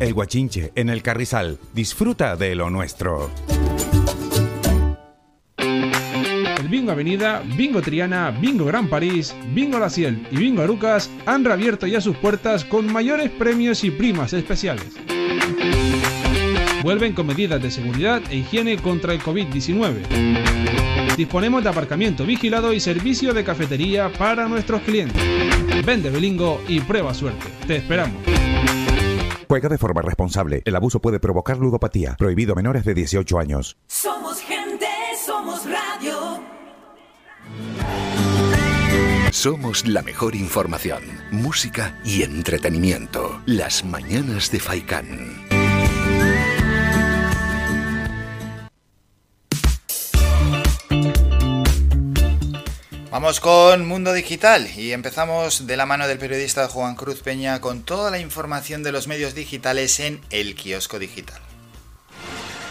El Guachinche, en el Carrizal. Disfruta de lo nuestro. El Bingo Avenida, Bingo Triana, Bingo Gran París, Bingo La Ciel y Bingo Arucas han reabierto ya sus puertas con mayores premios y primas especiales. Vuelven con medidas de seguridad e higiene contra el COVID-19. Disponemos de aparcamiento vigilado y servicio de cafetería para nuestros clientes. Vende Belingo y prueba suerte. Te esperamos. Juega de forma responsable. El abuso puede provocar ludopatía. Prohibido menores de 18 años. Somos gente, somos radio. Somos la mejor información, música y entretenimiento. Las mañanas de Faikán. Vamos con Mundo Digital y empezamos de la mano del periodista Juan Cruz Peña con toda la información de los medios digitales en El Kiosco Digital.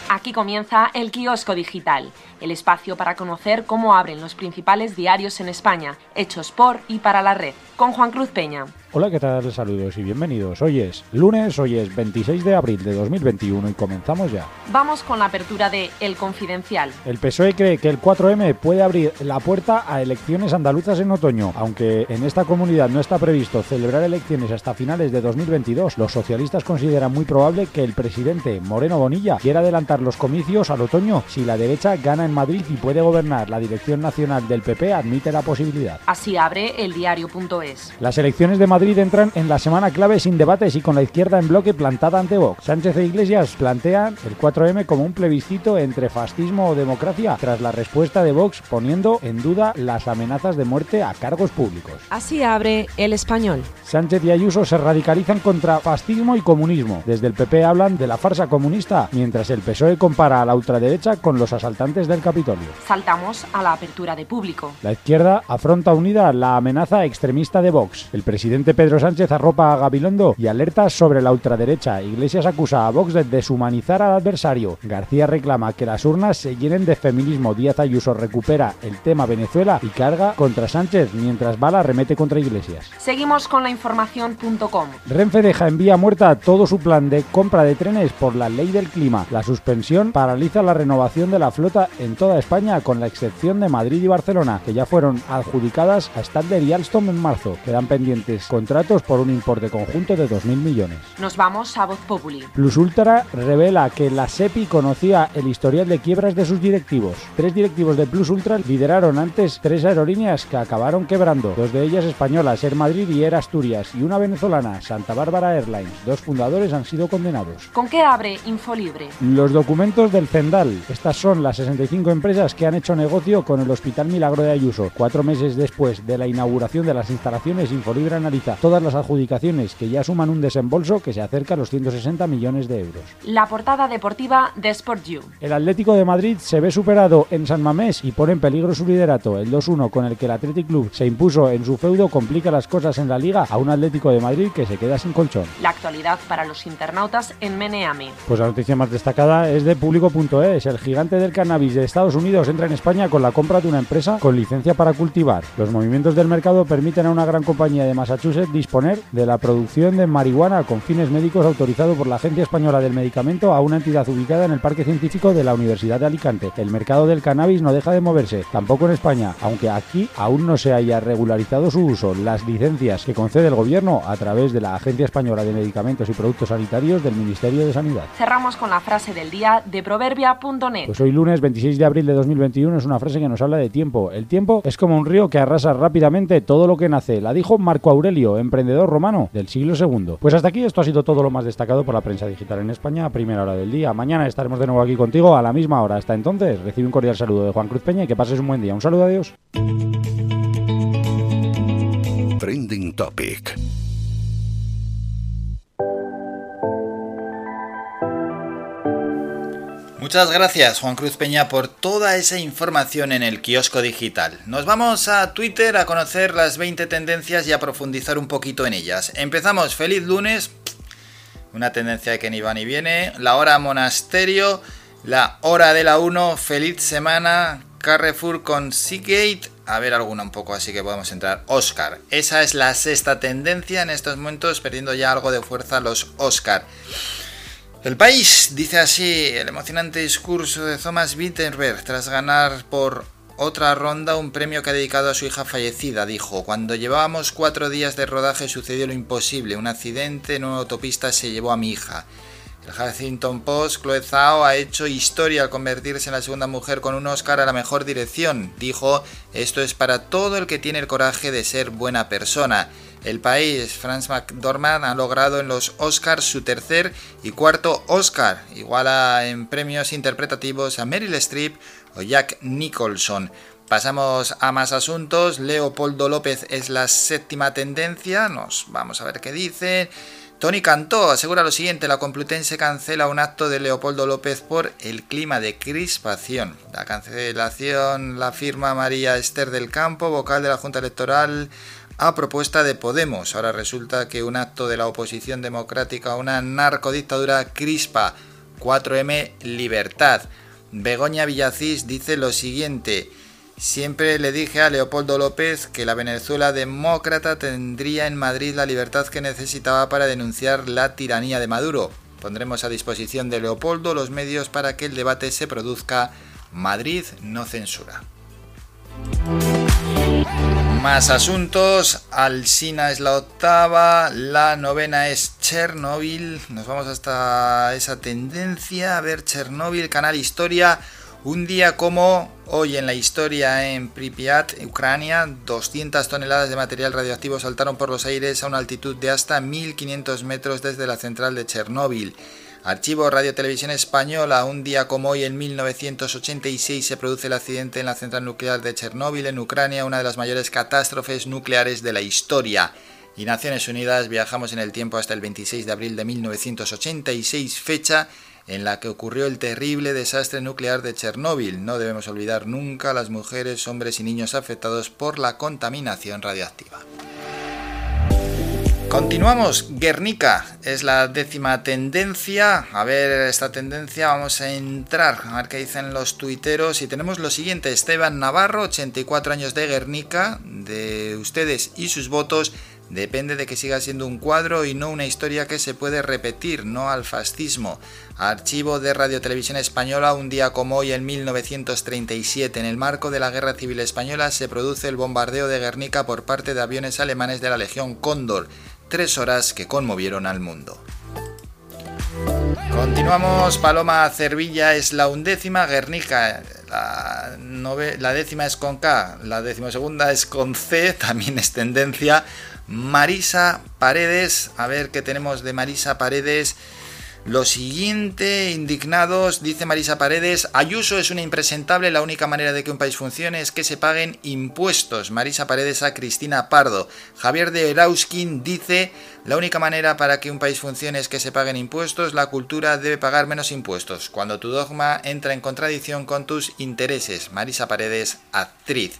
Aquí comienza El Kiosco Digital, el espacio para conocer cómo abren los principales diarios en España, hechos por y para la red, con Juan Cruz Peña. Hola, ¿qué tal? Saludos y bienvenidos. Hoy es lunes, hoy es 26 de abril de 2021 y comenzamos ya. Vamos con la apertura de El Confidencial. El PSOE cree que el 4M puede abrir la puerta a elecciones andaluzas en otoño, aunque en esta comunidad no está previsto celebrar elecciones hasta finales de 2022. Los socialistas consideran muy probable que el presidente Moreno Bonilla quiera adelantar los comicios al otoño si la derecha gana en Madrid y puede gobernar. La dirección nacional del PP admite la posibilidad. Así abre el diario.es. Las elecciones de Madrid Madrid entran en la semana clave sin debates y con la izquierda en bloque plantada ante Vox. Sánchez e Iglesias plantean el 4M como un plebiscito entre fascismo o democracia, tras la respuesta de Vox poniendo en duda las amenazas de muerte a cargos públicos. Así abre el español. Sánchez y Ayuso se radicalizan contra fascismo y comunismo. Desde el PP hablan de la farsa comunista, mientras el PSOE compara a la ultraderecha con los asaltantes del Capitolio. Saltamos a la apertura de público. La izquierda afronta unida la amenaza extremista de Vox. El presidente Pedro Sánchez arropa a Gabilondo y alerta sobre la ultraderecha. Iglesias acusa a Vox de deshumanizar al adversario. García reclama que las urnas se llenen de feminismo. Díaz Ayuso recupera el tema Venezuela y carga contra Sánchez, mientras Bala remete contra Iglesias. Seguimos con la información.com. Renfe deja en vía muerta todo su plan de compra de trenes por la ley del clima. La suspensión paraliza la renovación de la flota en toda España, con la excepción de Madrid y Barcelona, que ya fueron adjudicadas a Stadler y Alstom en marzo. Quedan pendientes contratos por un importe conjunto de 2.000 millones. Nos vamos a Voz Populi. Plus Ultra revela que la SEPI conocía el historial de quiebras de sus directivos. Tres directivos de Plus Ultra lideraron antes tres aerolíneas que acabaron quebrando, dos de ellas españolas, Air Madrid y Air Asturias, y una venezolana, Santa Bárbara Airlines. Dos fundadores han sido condenados. ¿Con qué abre Infolibre? Los documentos del Zendal. Estas son las 65 empresas que han hecho negocio con el Hospital Milagro de Ayuso. Cuatro meses después de la inauguración de las instalaciones, Infolibre todas las adjudicaciones que ya suman un desembolso que se acerca a los 160 millones de euros. La portada deportiva de Sport You. El Atlético de Madrid se ve superado en San Mamés y pone en peligro su liderato. El 2-1 con el que el Athletic Club se impuso en su feudo complica las cosas en la liga a un Atlético de Madrid que se queda sin colchón. La actualidad para los internautas en Meneami. Pues la noticia más destacada es de público.es. El gigante del cannabis de Estados Unidos entra en España con la compra de una empresa con licencia para cultivar. Los movimientos del mercado permiten a una gran compañía de Massachusetts disponer de la producción de marihuana con fines médicos autorizado por la Agencia Española del Medicamento a una entidad ubicada en el Parque Científico de la Universidad de Alicante. El mercado del cannabis no deja de moverse, tampoco en España, aunque aquí aún no se haya regularizado su uso. Las licencias que concede el gobierno a través de la Agencia Española de Medicamentos y Productos Sanitarios del Ministerio de Sanidad. Cerramos con la frase del día de proverbia.net. Pues hoy lunes 26 de abril de 2021 es una frase que nos habla de tiempo. El tiempo es como un río que arrasa rápidamente todo lo que nace. La dijo Marco Aurelio, emprendedor romano del siglo II. Pues hasta aquí esto ha sido todo lo más destacado por la prensa digital en España a primera hora del día. Mañana estaremos de nuevo aquí contigo a la misma hora. Hasta entonces, recibe un cordial saludo de Juan Cruz Peña y que pases un buen día. Un saludo, adiós. Trending Topic. Muchas gracias Juan Cruz Peña por toda esa información en el kiosco digital. Nos vamos a Twitter a conocer las 20 tendencias y a profundizar un poquito en ellas. Empezamos, feliz lunes, una tendencia que ni va ni viene, la hora monasterio, la hora de la 1, feliz semana, Carrefour con Seagate, a ver alguna un poco así que podemos entrar. Oscar, esa es la sexta tendencia en estos momentos, perdiendo ya algo de fuerza los Oscar. El país dice así el emocionante discurso de Thomas Wittenberg tras ganar por otra ronda un premio que ha dedicado a su hija fallecida. Dijo, cuando llevábamos cuatro días de rodaje sucedió lo imposible. Un accidente en una autopista se llevó a mi hija. El Huffington Post, Chloe Zhao, ha hecho historia al convertirse en la segunda mujer con un Oscar a la mejor dirección. Dijo, esto es para todo el que tiene el coraje de ser buena persona. El país, Franz McDormand, ha logrado en los Oscars su tercer y cuarto Oscar, iguala en premios interpretativos a Meryl Streep o Jack Nicholson. Pasamos a más asuntos. Leopoldo López es la séptima tendencia. Nos vamos a ver qué dice. Tony Cantó asegura lo siguiente, la Complutense cancela un acto de Leopoldo López por el clima de crispación. La cancelación la firma María Esther del Campo, vocal de la Junta Electoral, a propuesta de Podemos. Ahora resulta que un acto de la oposición democrática a una narcodictadura crispa. 4M Libertad. Begoña Villacís dice lo siguiente. Siempre le dije a Leopoldo López que la Venezuela demócrata tendría en Madrid la libertad que necesitaba para denunciar la tiranía de Maduro. Pondremos a disposición de Leopoldo los medios para que el debate se produzca. Madrid no censura. Más asuntos, Alsina es la octava, la novena es Chernobyl, nos vamos hasta esa tendencia, a ver Chernobyl, canal Historia, un día como hoy en la historia en Pripyat, Ucrania, 200 toneladas de material radioactivo saltaron por los aires a una altitud de hasta 1500 metros desde la central de Chernóbil. Archivo Radio Televisión Española, un día como hoy en 1986 se produce el accidente en la central nuclear de Chernóbil en Ucrania, una de las mayores catástrofes nucleares de la historia. Y Naciones Unidas viajamos en el tiempo hasta el 26 de abril de 1986, fecha en la que ocurrió el terrible desastre nuclear de Chernóbil. No debemos olvidar nunca a las mujeres, hombres y niños afectados por la contaminación radioactiva. Continuamos, Guernica es la décima tendencia. A ver esta tendencia, vamos a entrar a ver qué dicen los tuiteros. Y tenemos lo siguiente: Esteban Navarro, 84 años de Guernica, de ustedes y sus votos. Depende de que siga siendo un cuadro y no una historia que se puede repetir, no al fascismo. Archivo de Radio Televisión Española, un día como hoy en 1937, en el marco de la Guerra Civil Española, se produce el bombardeo de Guernica por parte de aviones alemanes de la Legión Cóndor tres horas que conmovieron al mundo. Continuamos, Paloma Cervilla es la undécima, Guernica la, la décima es con K, la decimosegunda es con C, también es tendencia. Marisa Paredes, a ver qué tenemos de Marisa Paredes. Lo siguiente, indignados, dice Marisa Paredes, Ayuso es una impresentable, la única manera de que un país funcione es que se paguen impuestos. Marisa Paredes a Cristina Pardo. Javier de Erauskin dice, la única manera para que un país funcione es que se paguen impuestos, la cultura debe pagar menos impuestos. Cuando tu dogma entra en contradicción con tus intereses. Marisa Paredes, actriz.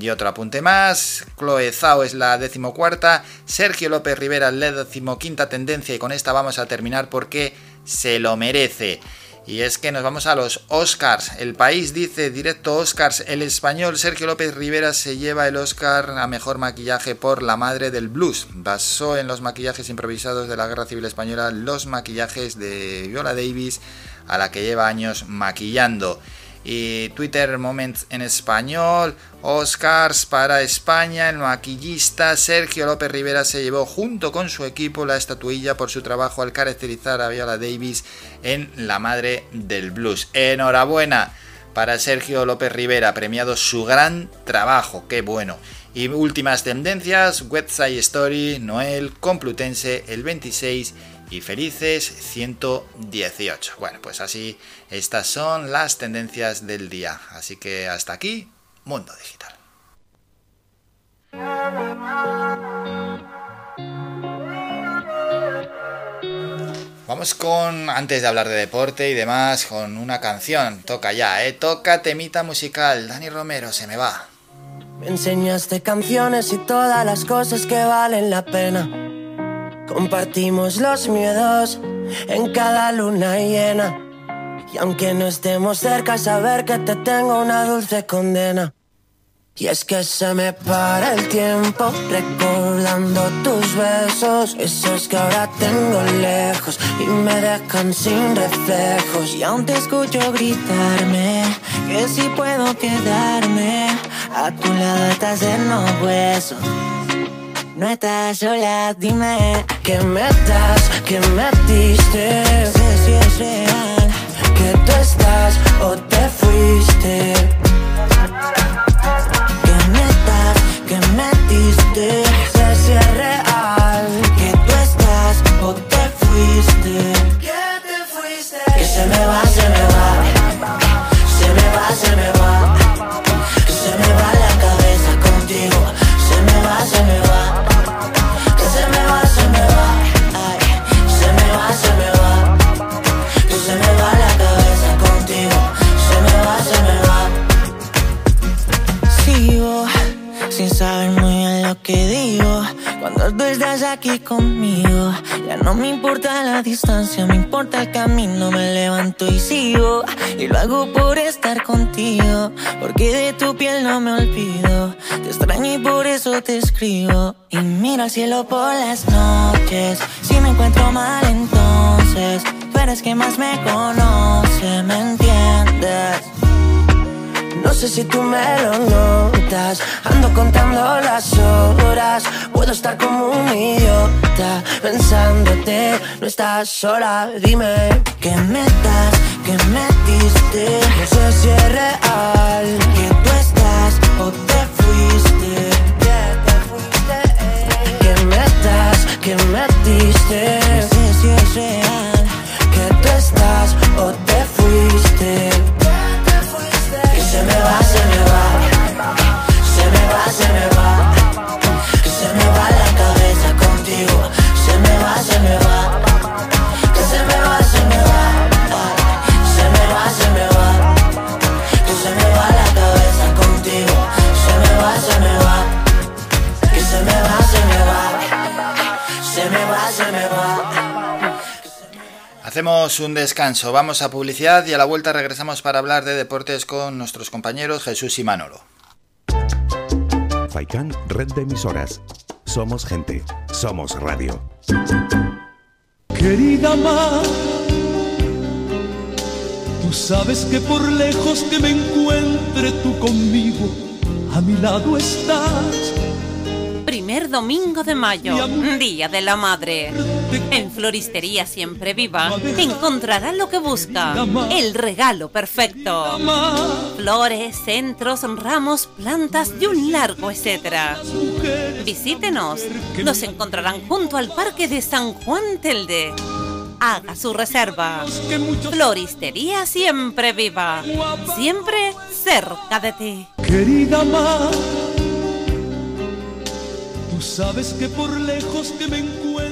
Y otro apunte más, Chloe Zhao es la decimocuarta, Sergio López Rivera la decimoquinta tendencia y con esta vamos a terminar porque se lo merece. Y es que nos vamos a los Oscars. El país dice directo Oscars. El español Sergio López Rivera se lleva el Oscar a mejor maquillaje por La Madre del Blues. Basó en los maquillajes improvisados de la Guerra Civil Española los maquillajes de Viola Davis, a la que lleva años maquillando y Twitter Moments en español, Oscars para España, el maquillista Sergio López Rivera se llevó junto con su equipo la estatuilla por su trabajo al caracterizar a Viola Davis en La Madre del Blues. Enhorabuena para Sergio López Rivera, premiado su gran trabajo, qué bueno. Y últimas tendencias, Website Story, Noel, Complutense, el 26 y felices 118. Bueno, pues así estas son las tendencias del día. Así que hasta aquí, Mundo Digital. Vamos con, antes de hablar de deporte y demás, con una canción. Toca ya, ¿eh? Toca temita musical. Dani Romero, se me va. Me enseñaste canciones y todas las cosas que valen la pena. Compartimos los miedos en cada luna llena. Y aunque no estemos cerca, saber que te tengo una dulce condena. Y es que se me para el tiempo recordando tus besos, esos que ahora tengo lejos y me dejan sin reflejos. Y aún te escucho gritarme que si puedo quedarme a tu lado estás en los huesos. No estás sola, dime que me das, que me diste. Sé si es real que tú estás o te fuiste. Que me das, que me diste. Sé si es real que tú estás o te fuiste. Cuando estás aquí conmigo. Ya no me importa la distancia, me importa el camino. Me levanto y sigo. Y lo hago por estar contigo. Porque de tu piel no me olvido. Te extraño y por eso te escribo. Y miro al cielo por las noches. Si me encuentro mal, entonces. Tú eres que más me conoce, ¿me entiendes? No sé si tú me lo notas. Ando contando las horas. Puedo estar como un idiota pensándote. No estás sola, dime que me das, que me diste. No sé si es real que tú estás o te fuiste. Que te fuiste. Que me das, que me diste. No sé si es real que tú estás o te fuiste Hacemos un descanso, vamos a publicidad y a la vuelta regresamos para hablar de deportes con nuestros compañeros Jesús y Manolo. Faikan, red de emisoras. Somos gente, somos radio. Querida Mar, tú sabes que por lejos que me encuentre tú conmigo, a mi lado estás Primer domingo de mayo, Día de la Madre. En Floristería Siempre Viva encontrará lo que busca, el regalo perfecto. Flores, centros, ramos, plantas y un largo etcétera. Visítenos, nos encontrarán junto al Parque de San Juan Telde. Haga su reserva. Floristería Siempre Viva, siempre cerca de ti. Querida madre sabes que por lejos que me encuentre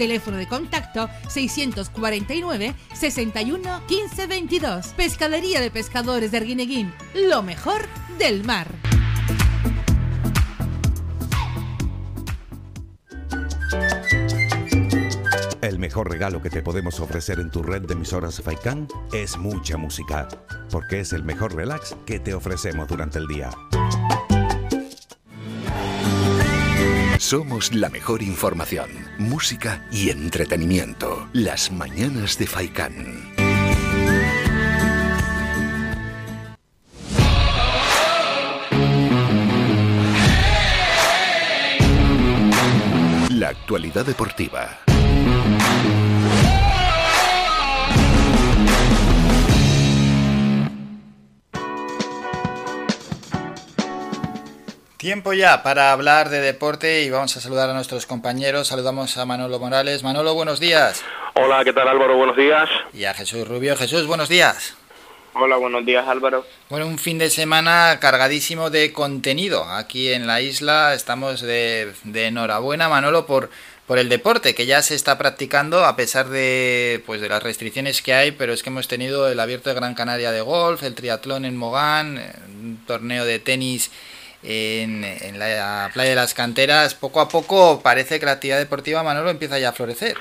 Teléfono de contacto 649 61 15 22. Pescadería de Pescadores de Arguineguín. Lo mejor del mar. El mejor regalo que te podemos ofrecer en tu red de emisoras Faikan es mucha música, porque es el mejor relax que te ofrecemos durante el día. Somos la mejor información, música y entretenimiento. Las mañanas de Faikán. La actualidad deportiva. Tiempo ya para hablar de deporte y vamos a saludar a nuestros compañeros. Saludamos a Manolo Morales. Manolo, buenos días. Hola, ¿qué tal Álvaro? Buenos días. Y a Jesús Rubio. Jesús, buenos días. Hola, buenos días Álvaro. Bueno, un fin de semana cargadísimo de contenido. Aquí en la isla estamos de, enhorabuena, Manolo, por, por el deporte que ya se está practicando a pesar de, pues, de las restricciones que hay, pero es que hemos tenido el abierto de Gran Canaria de golf, el triatlón en Mogán, un torneo de tenis en, la playa de las canteras, poco a poco parece que la actividad deportiva Manolo empieza ya a florecer.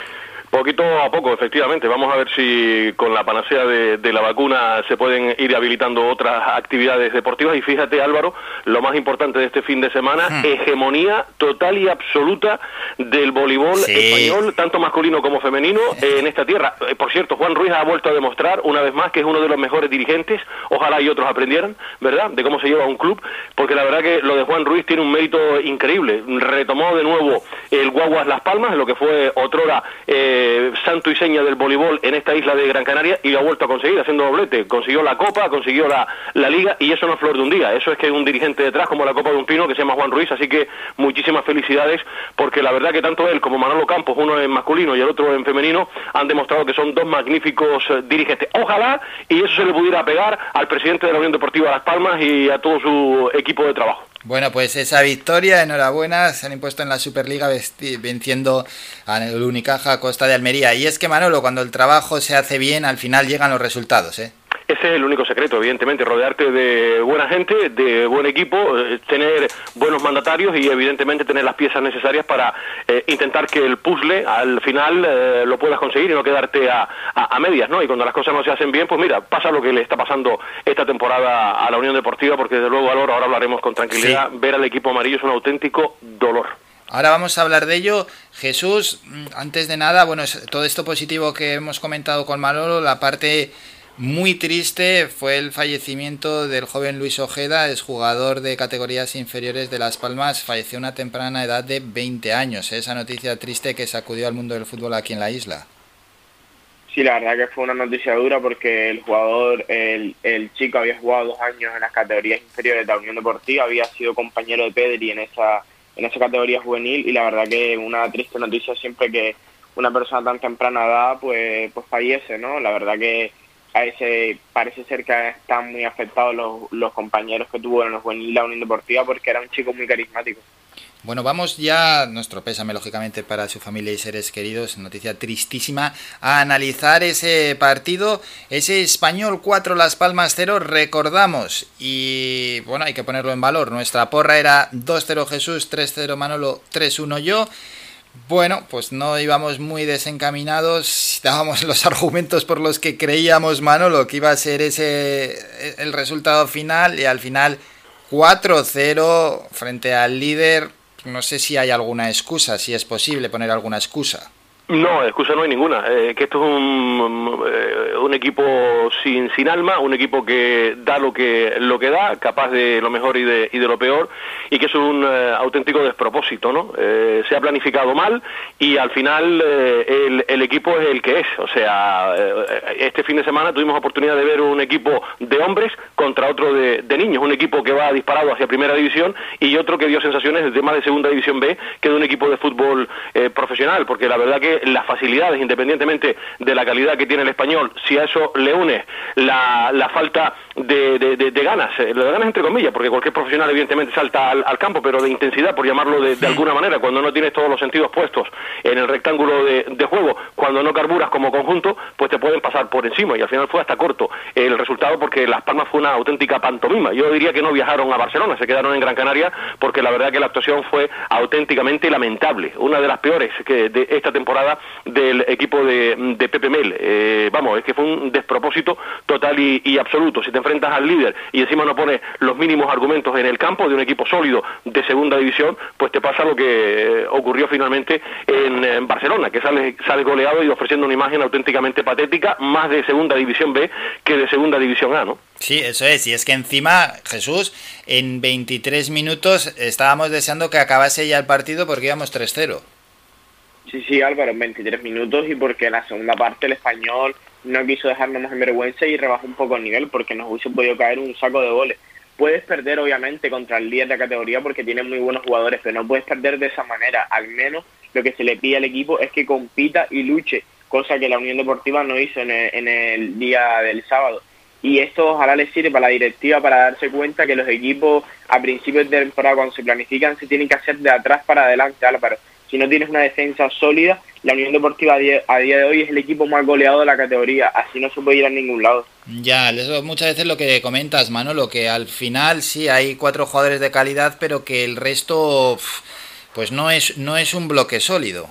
Poquito a poco, efectivamente. Vamos a ver si con la panacea de, la vacuna se pueden ir habilitando otras actividades deportivas. Y fíjate, Álvaro, lo más importante de este fin de semana, hmm. hegemonía total y absoluta del voleibol español, tanto masculino como femenino, en esta tierra. Eh, por cierto, Juan Ruiz ha vuelto a demostrar una vez más que es uno de los mejores dirigentes. Ojalá y otros aprendieran, ¿verdad?, de cómo se lleva un club, porque la verdad que lo de Juan Ruiz tiene un mérito increíble. Retomó de nuevo el Guaguas Las Palmas, lo que fue otrora. Eh, eh, santo y seña del voleibol en esta isla de Gran Canaria y lo ha vuelto a conseguir haciendo doblete. Consiguió la Copa, consiguió la, la Liga y eso no es flor de un día. Eso es que hay un dirigente detrás como la Copa de un Pino que se llama Juan Ruiz. Así que muchísimas felicidades porque la verdad que tanto él como Manolo Campos, uno en masculino y el otro en femenino, han demostrado que son dos magníficos eh, dirigentes. Ojalá y eso se le pudiera pegar al presidente de la Unión Deportiva Las Palmas y a todo su equipo de trabajo. Bueno, pues esa victoria, enhorabuena, se han impuesto en la Superliga venciendo al Unicaja a Costa de Almería. Y es que Manolo, cuando el trabajo se hace bien, al final llegan los resultados, ¿eh? Ese es el único secreto, evidentemente, rodearte de buena gente, de buen equipo, eh, tener buenos mandatarios y evidentemente tener las piezas necesarias para eh, intentar que el puzzle al final eh, lo puedas conseguir y no quedarte a, a, medias, ¿no? Y cuando las cosas no se hacen bien, pues mira, pasa lo que le está pasando esta temporada a la Unión Deportiva, porque desde luego ahora, ahora hablaremos con tranquilidad, ver al equipo amarillo es un auténtico dolor. Ahora vamos a hablar de ello. Jesús, mm, antes de nada, bueno, todo esto positivo que hemos comentado con Manolo, la parte muy triste fue el fallecimiento del joven Luis Ojeda, es jugador de categorías inferiores de Las Palmas, falleció a una temprana edad de 20 años. Esa noticia triste que sacudió al mundo del fútbol aquí en la isla. Sí, la verdad que fue una noticia dura porque el jugador, el, el chico había jugado dos años en las categorías inferiores de la Unión Deportiva, había sido compañero de Pedri en esa en esa categoría juvenil y la verdad que una triste noticia siempre que una persona tan temprana edad pues, pues fallece, ¿no? La verdad que ese, parece ser que están muy afectados los, compañeros que tuvo en los juvenil la Unión Deportiva porque era un chico muy carismático. Bueno, vamos ya, nuestro pésame lógicamente para su familia y seres queridos, noticia tristísima, a analizar ese partido, ese español 4 Las Palmas 0, recordamos, y bueno, hay que ponerlo en valor, nuestra porra era 2-0 Jesús, 3-0 Manolo, 3-1 yo, bueno, pues no íbamos muy desencaminados, dábamos los argumentos por los que creíamos Manolo que iba a ser ese el resultado final y al final 4-0 frente al líder no sé si hay alguna excusa, si es posible poner alguna excusa. No, excusa no hay ninguna. Eh, que esto es un, eh, un, equipo sin, sin alma, un equipo que da lo que lo que da, capaz de lo mejor y de, y de lo peor, y que es un eh, auténtico despropósito, ¿no? se ha planificado mal y al final el, el, equipo es el que es. O sea, este fin de semana tuvimos oportunidad de ver un equipo de hombres contra otro de, de, niños, un equipo que va disparado hacia primera división y otro que dio sensaciones de más de segunda división B que de un equipo de fútbol profesional, porque la verdad que las facilidades, independientemente de la calidad que tiene el español, si a eso le une la, la falta de, de, ganas, de ganas entre comillas, porque cualquier profesional evidentemente salta al, campo, pero de intensidad, por llamarlo de, alguna manera, cuando no tienes todos los sentidos puestos en el rectángulo de, juego, cuando no carburas como conjunto, pues te pueden pasar por encima y al final fue hasta corto el resultado porque Las Palmas fue una auténtica pantomima. Yo diría que no viajaron a Barcelona, se quedaron en Gran Canaria porque la verdad que la actuación fue auténticamente lamentable, una de las peores que de esta temporada del equipo de, Pepe Mel. Eh, vamos, es que fue un despropósito total y, absoluto. Si te enfrentas al líder y encima no pones los mínimos argumentos en el campo de un equipo sólido de segunda división, pues te pasa lo que eh, ocurrió finalmente en, Barcelona, que sale, sale goleado y ofreciendo una imagen auténticamente patética, más de segunda división B que de segunda división A, ¿no? Sí, eso es. Y es que encima, Jesús, en 23 minutos estábamos deseando que acabase ya el partido porque íbamos 3-0. Sí, sí, Álvaro, en 23 minutos y porque en la segunda parte el español no quiso dejarnos más en vergüenza y rebajó un poco el nivel porque nos hubiese podido caer un saco de goles. Puedes perder obviamente contra el líder de categoría porque tiene muy buenos jugadores, pero no puedes perder de esa manera. Al menos lo que se le pide al equipo es que compita y luche, cosa que la Unión Deportiva no hizo en el, en el día del sábado. Y esto ojalá les sirve para la directiva para darse cuenta que los equipos a principios de temporada cuando se planifican se tienen que hacer de atrás para adelante, Álvaro si no tienes una defensa sólida, la Unión Deportiva a día, de hoy es el equipo más goleado de la categoría, así no se puede ir a ningún lado. Ya, eso muchas veces lo que comentas, Manolo, que al final sí hay cuatro jugadores de calidad, pero que el resto pues no es, no es un bloque sólido.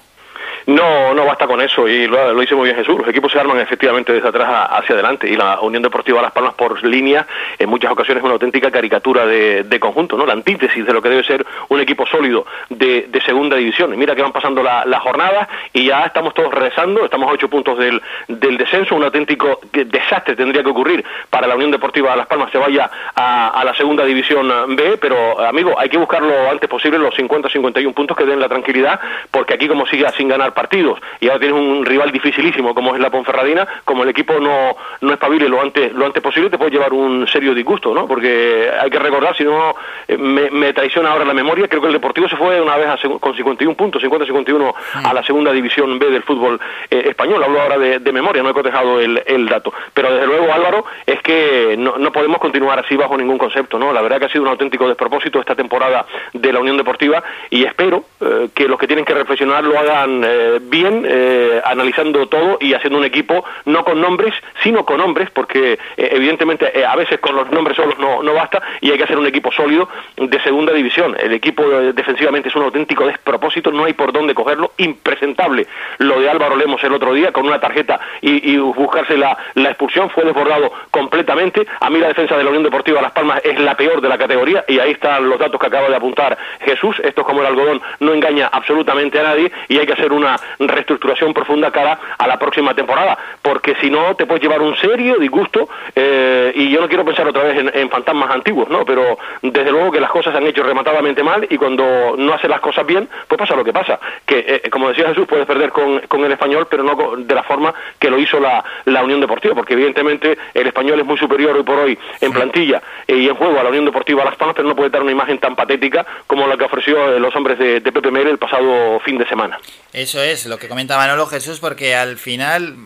No, no basta con eso y lo, lo, dice muy bien Jesús. Los equipos se arman efectivamente desde atrás hacia adelante y la Unión Deportiva Las Palmas por línea en muchas ocasiones es una auténtica caricatura de, conjunto, ¿no? La antítesis de lo que debe ser un equipo sólido de, segunda división. Mira que van pasando la, la, jornada y ya estamos todos rezando, estamos a ocho puntos del, del descenso, un auténtico desastre tendría que ocurrir para la Unión Deportiva Las Palmas se vaya a, la segunda división B, pero amigo, hay que buscar lo antes posible los 50-51 puntos que den la tranquilidad, porque aquí como siga sin ganar partidos y ahora tienes un rival dificilísimo como es la Ponferradina, como el equipo no, no pabile lo antes, lo antes posible, te puede llevar un serio disgusto, ¿no? Porque hay que recordar, si no eh, me, traiciona ahora la memoria, creo que el Deportivo se fue una vez con 51 puntos, 50-51 a la segunda división B del fútbol eh, español. Hablo ahora de, memoria, no he cotejado el, el, dato. Pero desde luego, Álvaro, es que no, no podemos continuar así bajo ningún concepto, ¿no? La verdad que ha sido un auténtico despropósito esta temporada de la Unión Deportiva y espero eh, que los que tienen que reflexionar lo hagan eh, bien, eh, analizando todo y haciendo un equipo no con nombres, sino con hombres, porque evidentemente a veces con los nombres solos no, no basta y hay que hacer un equipo sólido de segunda división. El equipo defensivamente es un auténtico despropósito, no hay por dónde cogerlo, impresentable. Lo de Álvaro Lemos el otro día con una tarjeta y, buscarse la, la, expulsión fue desbordado completamente. A mí la defensa de la Unión Deportiva Las Palmas es la peor de la categoría y ahí están los datos que acaba de apuntar Jesús. Esto es como el algodón, no engaña absolutamente a nadie y hay que hacer una reestructuración profunda cara a la próxima temporada, porque si no te puedes llevar un serio disgusto eh, y yo no quiero pensar otra vez en, fantasmas antiguos, ¿no? Pero desde luego que las cosas se han hecho rematadamente mal y cuando no hace las cosas bien, pues pasa lo que pasa, que eh, como decía Jesús, puedes perder con, con el español, pero no de la forma que lo hizo la, la Unión Deportiva, porque evidentemente el español es muy superior hoy por hoy en plantilla y en juego a la Unión Deportiva Las Palmas, pero no puede dar una imagen tan patética como la que ofreció eh, los hombres de, de Pepe Mere el pasado fin de semana. Eso es lo que comenta Manolo Jesús, porque al final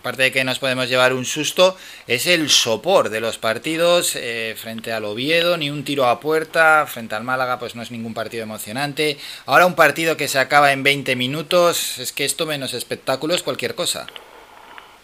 aparte de que nos podemos llevar un susto, es el sopor de los partidos eh, frente al Oviedo, ni un tiro a puerta, frente al Málaga pues no es ningún partido emocionante. Ahora un partido que se acaba en 20 minutos, es que esto menos espectáculo es cualquier cosa.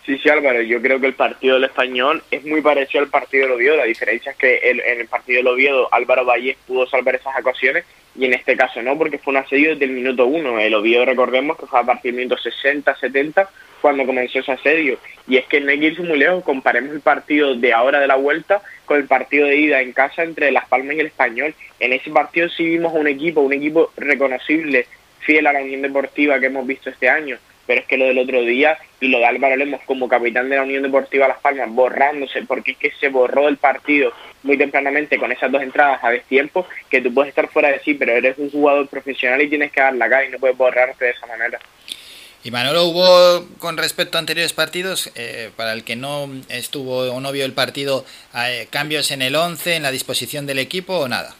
Sí, sí, Álvaro, yo creo que el partido del Español es muy parecido al partido del Oviedo. La diferencia es que en el partido del Oviedo Álvaro Valle pudo salvar esas ocasiones y en este caso no, porque fue un asedio desde el minuto uno. El Oviedo, recordemos que fue a partir del minuto 60, 70 cuando comenzó ese asedio. Y es que no hay que irse muy lejos, comparemos el partido de ahora de la vuelta con el partido de ida en casa entre Las Palmas y el Español. En ese partido sí vimos un equipo, un equipo reconocible, fiel a la Unión Deportiva que hemos visto este año pero es que lo del otro día y lo de Álvaro Lemos como capitán de la Unión Deportiva Las Palmas borrándose porque es que se borró el partido muy tempranamente con esas dos entradas a destiempo que tú puedes estar fuera de sí pero eres un jugador profesional y tienes que dar la cara y no puedes borrarte de esa manera y Manolo, ¿hubo con respecto a anteriores partidos, eh, para el que no estuvo o no vio el partido, eh, cambios en el 11, en la disposición del equipo o nada?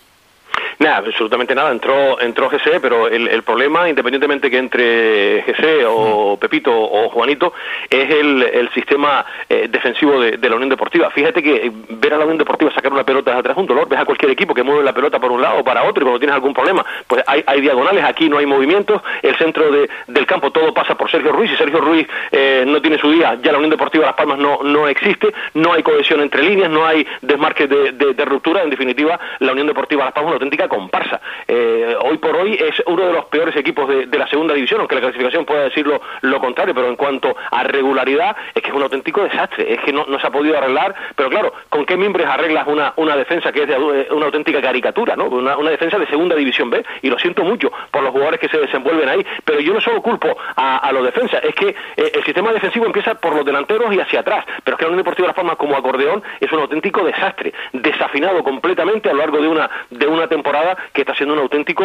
Nada, absolutamente nada. Entró, entró GC, pero el, el problema, independientemente que entre GC o Pepito o Juanito, es el, el sistema eh, defensivo de, la Unión Deportiva. Fíjate que ver a la Unión Deportiva sacar una pelota de atrás un dolor. Ves a cualquier equipo que mueve la pelota por un lado o para otro y cuando tienes algún problema, pues hay, hay diagonales, aquí no hay movimientos. El centro de, del campo todo pasa por Sergio Ruiz y Sergio Ruiz eh, no tiene su día. Ya la Unión Deportiva Las Palmas no, no existe, no hay cohesión entre líneas, no hay desmarques de, de, ruptura. En definitiva, la Unión Deportiva Las Palmas es una auténtica comparsa. Eh, hoy por hoy es uno de los peores equipos de, la segunda división, aunque la clasificación pueda decirlo lo contrario, pero en cuanto a regularidad es que es un auténtico desastre, es que no, se ha podido arreglar, pero claro, ¿con qué mimbres arreglas una, una defensa que es de una auténtica caricatura, ¿no? Una, defensa de segunda división B? Y lo siento mucho por los jugadores que se desenvuelven ahí, pero yo no solo culpo a, los defensas, es que eh, el sistema defensivo empieza por los delanteros y hacia atrás, pero es que la Unión Deportiva de Las Palmas como acordeón es un auténtico desastre, desafinado completamente a lo largo de una, de una temporada que está siendo un auténtico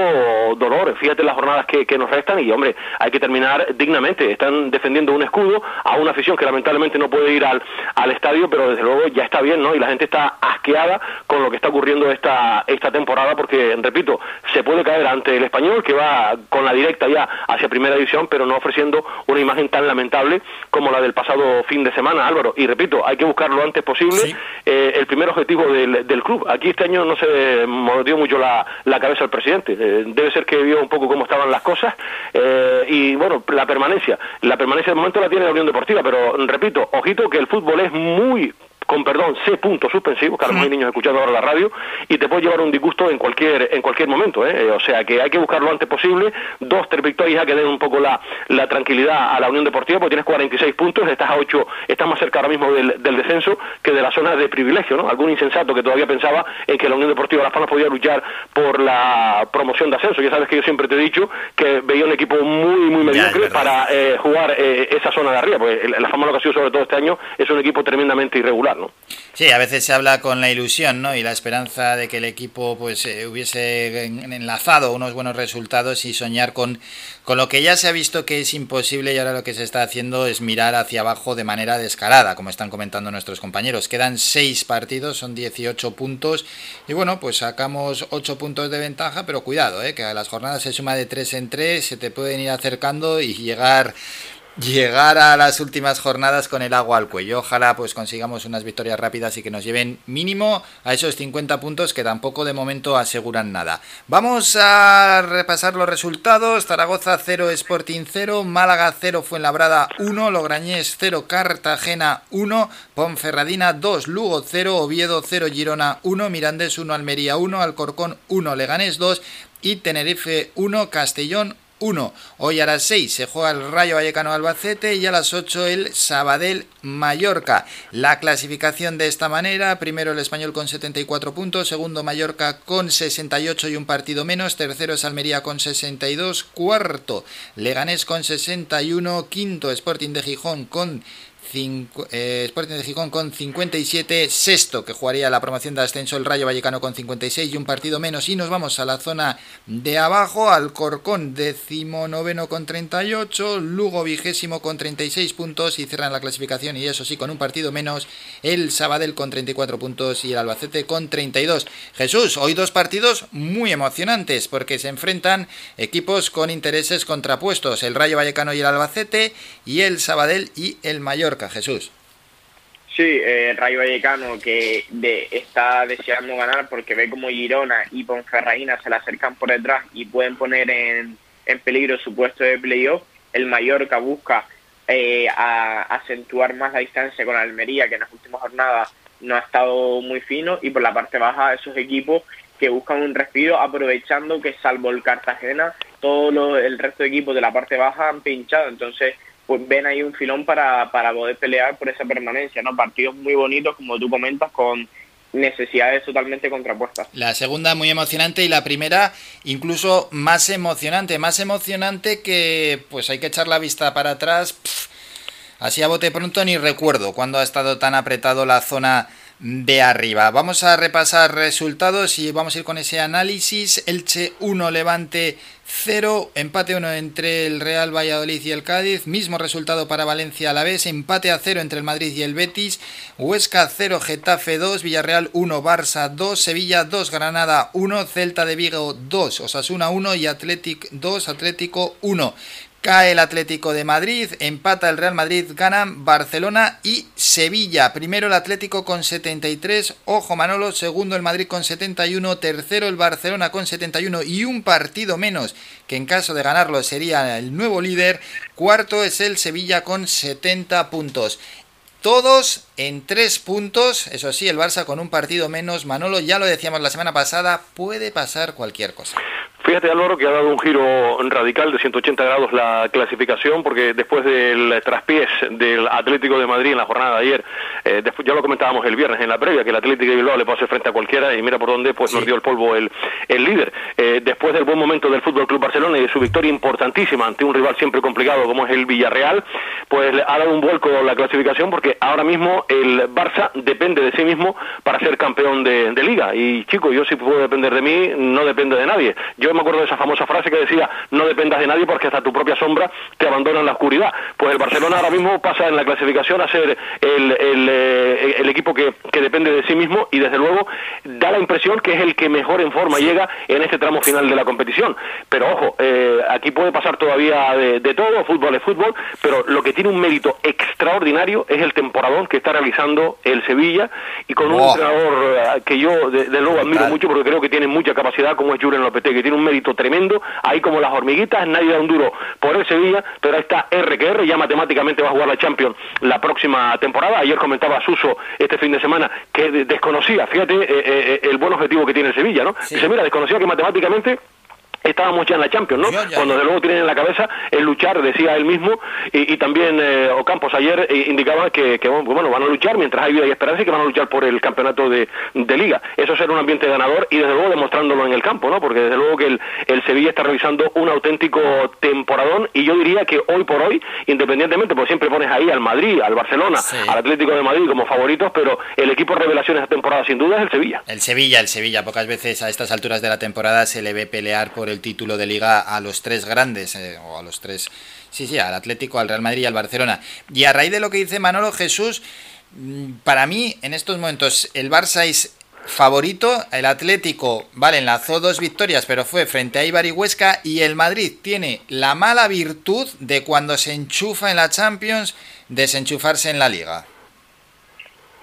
dolor. Fíjate las jornadas que, nos restan y, hombre, hay que terminar dignamente. Están defendiendo un escudo a una afición que lamentablemente no puede ir al, al estadio, pero desde luego ya está bien, ¿no? Y la gente está asqueada con lo que está ocurriendo esta, esta temporada porque, repito, se puede caer ante el español que va con la directa ya hacia primera división, pero no ofreciendo una imagen tan lamentable como la del pasado fin de semana, Álvaro. Y repito, hay que buscar lo antes posible eh, el primer objetivo del, del, club. Aquí este año no se mordió mucho la, la cabeza el presidente. Eh, debe ser que vio un poco cómo estaban las cosas eh, y bueno, la permanencia. La permanencia de momento la tiene la Unión Deportiva, pero repito, ojito que el fútbol es muy con perdón, C punto suspensivo, que hay niños escuchando ahora la radio, y te puede llevar un disgusto en cualquier en cualquier momento. ¿eh? O sea que hay que buscarlo lo antes posible, dos, tres victorias que den un poco la, la tranquilidad a la Unión Deportiva, porque tienes 46 puntos, estás a 8, estás más cerca ahora mismo del, del descenso que de la zona de privilegio. ¿no? Algún insensato que todavía pensaba en que la Unión Deportiva de Las Palmas podía luchar por la promoción de ascenso. Ya sabes que yo siempre te he dicho que veía un equipo muy, muy mediocre para eh, jugar eh, esa zona de arriba, porque la fama lo que ha sido sobre todo este año es un equipo tremendamente irregular. Sí, a veces se habla con la ilusión, ¿no? Y la esperanza de que el equipo pues eh, hubiese enlazado unos buenos resultados y soñar con, con lo que ya se ha visto que es imposible y ahora lo que se está haciendo es mirar hacia abajo de manera descarada, como están comentando nuestros compañeros. Quedan seis partidos, son 18 puntos y bueno, pues sacamos 8 puntos de ventaja, pero cuidado, ¿eh? que a las jornadas se suma de 3 en 3, se te pueden ir acercando y llegar llegar a las últimas jornadas con el agua al cuello. Ojalá pues consigamos unas victorias rápidas y que nos lleven mínimo a esos 50 puntos que tampoco de momento aseguran nada. Vamos a repasar los resultados. Zaragoza 0, Sporting 0, Málaga 0, Fuenlabrada 1, Lograñés 0, Cartagena 1, Ponferradina 2, Lugo 0, Oviedo 0, Girona 1, Mirandés 1, Almería 1, Alcorcón 1, Leganés 2 y Tenerife 1, Castellón 1. Hoy a las 6 se juega el Rayo Vallecano Albacete y a las 8 el Sabadell Mallorca. La clasificación de esta manera, primero el español con 74 puntos, segundo Mallorca con 68 y un partido menos, tercero es Almería con 62, cuarto Leganés con 61, quinto Sporting de Gijón con eh, Sporting de Gijón con 57, sexto que jugaría la promoción de ascenso el Rayo Vallecano con 56 y un partido menos y nos vamos a la zona de abajo, Alcorcón noveno con 38, Lugo vigésimo con 36 puntos y cierran la clasificación y eso sí con un partido menos el Sabadell con 34 puntos y el Albacete con 32. Jesús, hoy dos partidos muy emocionantes porque se enfrentan equipos con intereses contrapuestos, el Rayo Vallecano y el Albacete y el Sabadell y el Mallorca. Jesús. Sí, eh, Rayo Vallecano que está deseando ganar porque ve como Girona y Ponferradina se le acercan por detrás y pueden poner en, peligro su puesto de playoff. El Mallorca busca eh, acentuar más la distancia con Almería, que en las últimas jornadas no ha estado muy fino, y por la parte baja esos equipos que buscan un respiro aprovechando que salvo el Cartagena, todo el resto de equipos de la parte baja han pinchado. Entonces pues ven ahí un filón para, para poder pelear por esa permanencia, ¿no? Partidos muy bonitos, como tú comentas, con necesidades totalmente contrapuestas. La segunda muy emocionante y la primera incluso más emocionante, más emocionante que pues hay que echar la vista para atrás. así a bote pronto ni recuerdo cuando ha estado tan apretado la zona de arriba. Vamos a repasar resultados y vamos a ir con ese análisis. Elche 1, Levante 0, empate 1 entre el Real Valladolid y el Cádiz, mismo resultado para Valencia a la vez, empate a 0 entre el Madrid y el Betis, Huesca 0, Getafe 2, Villarreal 1, Barça 2, Sevilla 2, Granada 1, Celta de Vigo 2, Osasuna 1 y Atlético 2, Atlético 1. Cae el Atlético de Madrid, empata el Real Madrid, ganan Barcelona y Sevilla. Primero el Atlético con 73, ojo Manolo, segundo el Madrid con 71, tercero el Barcelona con 71 y un partido menos, que en caso de ganarlo sería el nuevo líder. Cuarto es el Sevilla con 70 puntos. Todos en tres puntos, eso sí, el Barça con un partido menos. Manolo, ya lo decíamos la semana pasada, puede pasar cualquier cosa. Fíjate, Álvaro, que ha dado un giro radical de 180 grados la clasificación, porque después del traspiés del Atlético de Madrid en la jornada de ayer, eh, después, ya lo comentábamos el viernes en la previa, que el Atlético de Bilbao le puede hacer frente a cualquiera, y mira por dónde pues nos dio el polvo el, el líder. Eh, después del buen momento del Fútbol Club Barcelona y de su victoria importantísima ante un rival siempre complicado como es el Villarreal, pues ha dado un vuelco la clasificación, porque ahora mismo el Barça depende de sí mismo para ser campeón de, de Liga. Y chicos, yo si puedo depender de mí, no depende de nadie. Yo me acuerdo de esa famosa frase que decía, no dependas de nadie porque hasta tu propia sombra te abandona en la oscuridad. Pues el Barcelona ahora mismo pasa en la clasificación a ser el, el, eh, equipo que, depende de sí mismo y desde luego da la impresión que es el que mejor en forma llega en este tramo final de la competición. Pero ojo, eh, aquí puede pasar todavía de, todo, fútbol es fútbol, pero lo que tiene un mérito extraordinario es el temporadón que está realizando el Sevilla y con un entrenador eh, que yo de, luego admiro mucho porque creo que tiene mucha capacidad como es Juren Lopetegui, que tiene un mérito tremendo, ahí como las hormiguitas, nadie da un duro por el Sevilla, pero ahí está RQR, ya matemáticamente va a jugar la Champions la próxima temporada. Ayer comentaba Suso este fin de semana que desconocía, fíjate eh, eh, eh, el buen objetivo que tiene el Sevilla, ¿no? Dice, mira, desconocía que matemáticamente estábamos ya en la Champions, ¿no? Cuando de luego tienen en la cabeza el luchar, decía él mismo, y, también eh, Ocampos ayer eh, indicaba que, bueno, van a luchar mientras hay vida y esperanza y que van a luchar por el campeonato de, liga. Eso será un ambiente ganador y desde luego demostrándolo en el campo, ¿no? Porque desde luego que el, el Sevilla está realizando un auténtico temporadón y yo diría que hoy por hoy, independientemente, porque siempre pones ahí al Madrid, al Barcelona, al Atlético de Madrid como favoritos, pero el equipo revelación esta temporada sin duda es el Sevilla. El Sevilla, el Sevilla, pocas veces a estas alturas de la temporada se le ve pelear por el título de liga a los tres grandes, eh, o a los tres, sí, sí, al Atlético, al Real Madrid y al Barcelona. Y a raíz de lo que dice Manolo Jesús, mm, para mí en estos momentos el Barça es favorito, el Atlético, vale, enlazó dos victorias, pero fue frente a Ibar y Huesca, y el Madrid tiene la mala virtud de cuando se enchufa en la Champions, desenchufarse en la Liga.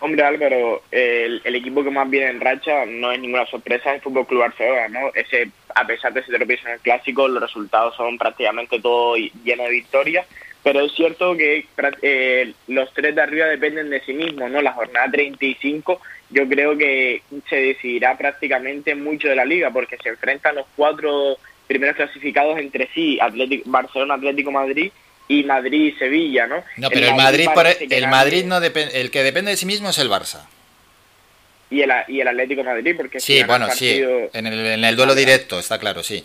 Hombre Álvaro, el, equipo que más viene en racha no es ninguna sorpresa, es el Fútbol Club Barcelona, ¿no? Ese, a pesar de ese tropiezo en el clásico, los resultados son prácticamente todos llenos de victorias, pero es cierto que eh, los tres de arriba dependen de sí mismos, ¿no? La jornada 35 yo creo que se decidirá prácticamente mucho de la liga, porque se enfrentan los cuatro primeros clasificados entre sí, Atlético, Barcelona, Atlético Madrid y Madrid y Sevilla, ¿no? No, pero el, Madrid, el Madrid no depende, el que depende de sí mismo es el Barça. Y el, y el Atlético Madrid, porque sí, bueno, sí, en el, en el duelo directo, está claro, sí.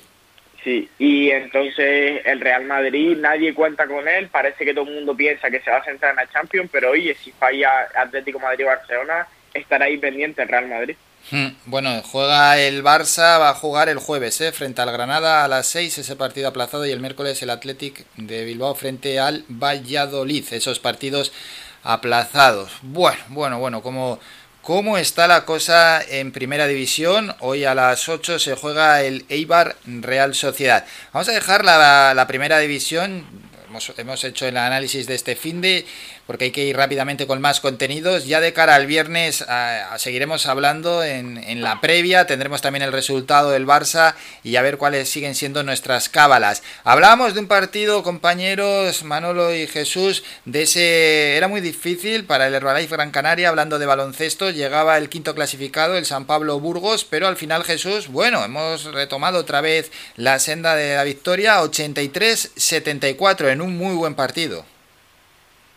Sí, y entonces el Real Madrid, nadie cuenta con él, parece que todo el mundo piensa que se va a centrar en la Champions, pero oye, si falla Atlético Madrid-Barcelona, estará ahí pendiente el Real Madrid. Hmm, bueno, juega el Barça, va a jugar el jueves, ¿eh? frente al Granada a las 6, ese partido aplazado, y el miércoles el Athletic de Bilbao frente al Valladolid, esos partidos aplazados. Bueno, bueno, bueno, como... ¿Cómo está la cosa en Primera División? Hoy a las 8 se juega el Eibar Real Sociedad. Vamos a dejar la, la Primera División. Hemos, hemos, hecho el análisis de este fin de porque hay que ir rápidamente con más contenidos. Ya de cara al viernes seguiremos hablando en, en, la previa, tendremos también el resultado del Barça y a ver cuáles siguen siendo nuestras cábalas. Hablábamos de un partido, compañeros, Manolo y Jesús, de ese... Era muy difícil para el Herbalife Gran Canaria, hablando de baloncesto, llegaba el quinto clasificado, el San Pablo Burgos, pero al final Jesús, bueno, hemos retomado otra vez la senda de la victoria, 83-74 en un muy buen partido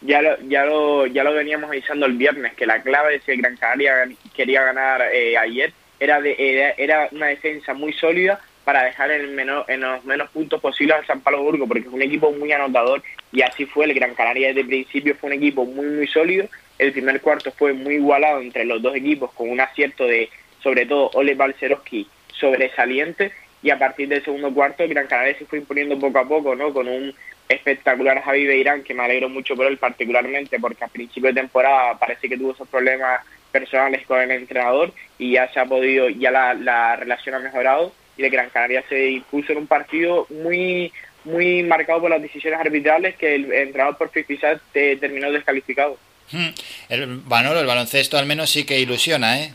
ya lo, ya lo, ya lo veníamos avisando el viernes, que la clave de si Gran Canaria quería ganar eh, ayer era, de, era, una defensa muy sólida para dejar en, el menor, en los menos puntos posibles al San Pablo Burgo, porque es un equipo muy anotador y así fue. El Gran Canaria desde el principio fue un equipo muy, muy sólido. El primer cuarto fue muy igualado entre los dos equipos, con un acierto de, sobre todo, Ole Balcerowski sobresaliente. Y a partir del segundo cuarto, el Gran Canaria se fue imponiendo poco a poco, ¿no? Con un espectacular Javi Beirán, que me alegro mucho por él particularmente, porque a principio de temporada parece que tuvo esos problemas personales con el entrenador y ya se ha podido, ya la, la relación ha mejorado y de Gran Canaria se impuso en un partido muy muy marcado por las decisiones arbitrales que el entrenador por quizás terminó descalificado. Hmm. El, Manolo, el baloncesto al menos sí que ilusiona, ¿eh?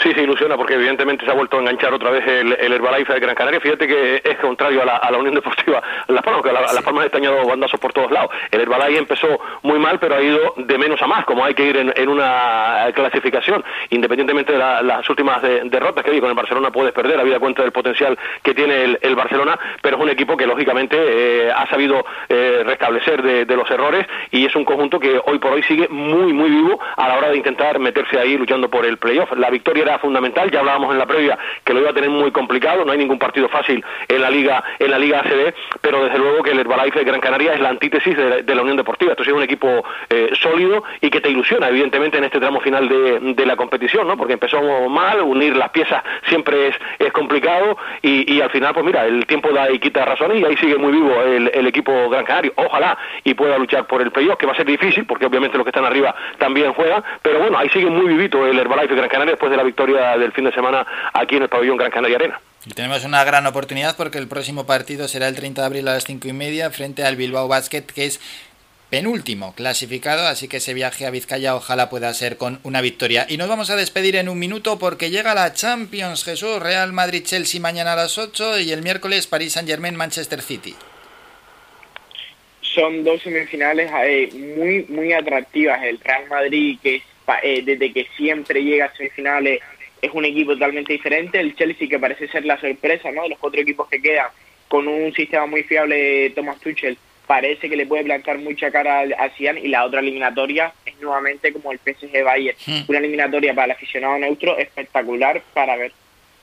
Sí, se ilusiona porque evidentemente se ha vuelto a enganchar otra vez el, el Herbalife de Gran Canaria. Fíjate que es contrario a la, a la Unión Deportiva Las Palmas, que Las Palmas están dando bandazos por todos lados. El Herbalife empezó muy mal, pero ha ido de menos a más, como hay que ir en, una clasificación. Independientemente de las últimas derrotas que hay con el Barcelona puedes perder, habida cuenta del potencial que tiene el, Barcelona, pero es un equipo que lógicamente eh, ha sabido eh, restablecer de, de los errores y es un conjunto que hoy por hoy sigue muy, muy vivo a la hora de intentar meterse ahí luchando por el playoff. La victoria fundamental, ya hablábamos en la previa que lo iba a tener muy complicado, no hay ningún partido fácil en la liga en la liga ACB, pero desde luego que el Herbalife de Gran Canaria es la antítesis de, la Unión Deportiva, esto es un equipo eh, sólido y que te ilusiona evidentemente en este tramo final de, la competición, ¿no? porque empezó mal, unir las piezas siempre es, es complicado y, al final pues mira, el tiempo da y quita razones y ahí sigue muy vivo el, el equipo Gran Canario, ojalá y pueda luchar por el playoff, que va a ser difícil porque obviamente los que están arriba también juegan, pero bueno, ahí sigue muy vivito el Herbalife de Gran Canaria después de la victoria victoria del fin de semana aquí en el pabellón Gran Canaria Arena. Y tenemos una gran oportunidad porque el próximo partido será el 30 de abril a las 5 y media frente al Bilbao Basket, que es penúltimo clasificado, así que ese viaje a Vizcaya ojalá pueda ser con una victoria. Y nos vamos a despedir en un minuto porque llega la Champions Jesús, Real Madrid-Chelsea mañana a las 8 y el miércoles París Saint-Germain-Manchester City. Son dos semifinales eh, muy, muy atractivas. El Real Madrid, que es eh, desde que siempre llega a semifinales es un equipo totalmente diferente. El Chelsea que parece ser la sorpresa, ¿no? De los cuatro equipos que quedan con un sistema muy fiable de Thomas Tuchel parece que le puede plantar mucha cara al, Cian y la otra eliminatoria es nuevamente como el PSG Bayern, hmm. una eliminatoria para el aficionado neutro espectacular para ver.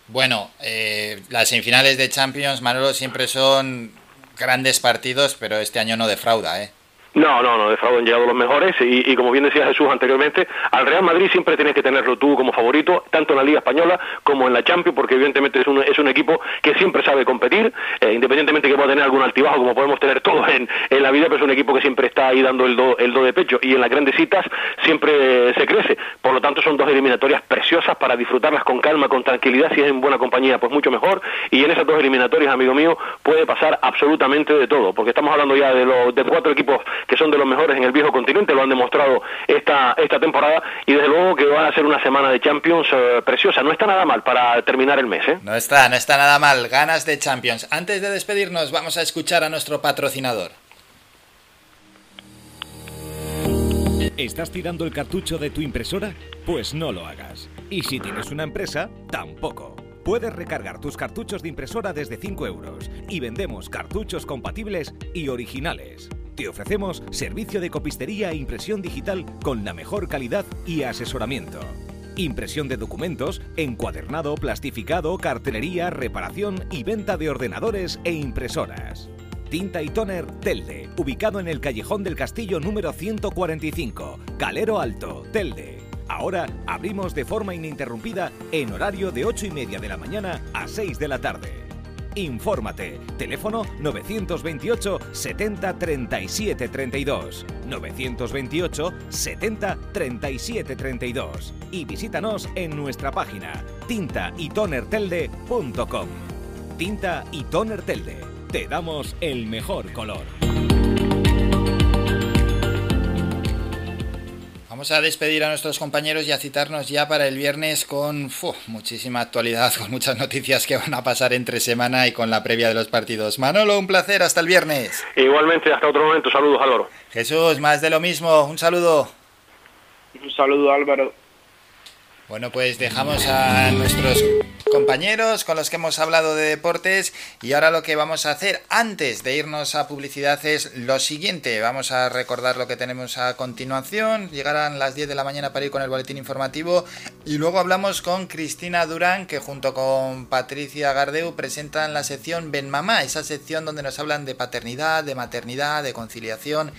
Bueno, eh, las semifinales de Champions, Manolo, siempre son grandes partidos, pero este año no defrauda, ¿eh? No, no, no, de fraude han llegado los mejores y, como bien decía Jesús anteriormente, al Real Madrid siempre tienes que tenerlo tú como favorito, tanto en la Liga Española como en la Champions, porque evidentemente es un, es un equipo que siempre sabe competir, eh, independientemente que pueda tener algún altibajo, como podemos tener todos en, en, la vida, pero es un equipo que siempre está ahí dando el do, el do de pecho y en las grandes citas siempre se crece. Por lo tanto, son dos eliminatorias preciosas para disfrutarlas con calma, con tranquilidad, si es en buena compañía, pues mucho mejor. Y en esas dos eliminatorias, amigo mío, puede pasar absolutamente de todo, porque estamos hablando ya de, los, de cuatro equipos que son de los mejores en el viejo continente, lo han demostrado esta, esta temporada y desde luego que va a ser una semana de Champions eh, preciosa. No está nada mal para terminar el mes. ¿eh? No está, no está nada mal. Ganas de Champions. Antes de despedirnos, vamos a escuchar a nuestro patrocinador. ¿Estás tirando el cartucho de tu impresora? Pues no lo hagas. Y si tienes una empresa, tampoco. Puedes recargar tus cartuchos de impresora desde 5 euros y vendemos cartuchos compatibles y originales. Te ofrecemos servicio de copistería e impresión digital con la mejor calidad y asesoramiento. Impresión de documentos, encuadernado, plastificado, cartelería, reparación y venta de ordenadores e impresoras. Tinta y Toner Telde, ubicado en el Callejón del Castillo número 145, Calero Alto, Telde. Ahora abrimos de forma ininterrumpida en horario de 8 y media de la mañana a 6 de la tarde. Infórmate. Teléfono 928 70 37 32. 928 70 37 32. Y visítanos en nuestra página tintaytonertelde.com. Tinta y Toner Telde. Te damos el mejor color. Vamos a despedir a nuestros compañeros y a citarnos ya para el viernes con muchísima actualidad, con muchas noticias que van a pasar entre semana y con la previa de los partidos. Manolo, un placer, hasta el viernes. Igualmente, hasta otro momento, saludos Álvaro. Jesús, más de lo mismo, un saludo. Un saludo Álvaro. Bueno, pues dejamos a nuestros compañeros con los que hemos hablado de deportes y ahora lo que vamos a hacer antes de irnos a publicidad es lo siguiente. Vamos a recordar lo que tenemos a continuación. Llegarán las 10 de la mañana para ir con el boletín informativo y luego hablamos con Cristina Durán que junto con Patricia Gardeu presentan la sección Ben Mamá, esa sección donde nos hablan de paternidad, de maternidad, de conciliación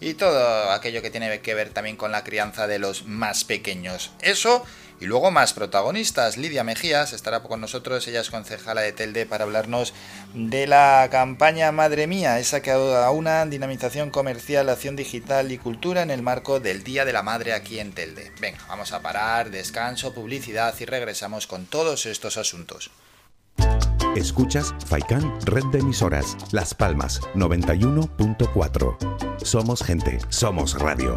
y todo aquello que tiene que ver también con la crianza de los más pequeños. Eso y luego más protagonistas. Lidia Mejías estará con nosotros, ella es concejala de Telde para hablarnos de la campaña Madre Mía, esa que una dinamización comercial, acción digital y cultura en el marco del Día de la Madre aquí en Telde. Venga, vamos a parar, descanso, publicidad y regresamos con todos estos asuntos. Escuchas Faikan Red de Emisoras, Las Palmas 91.4. Somos gente, somos radio.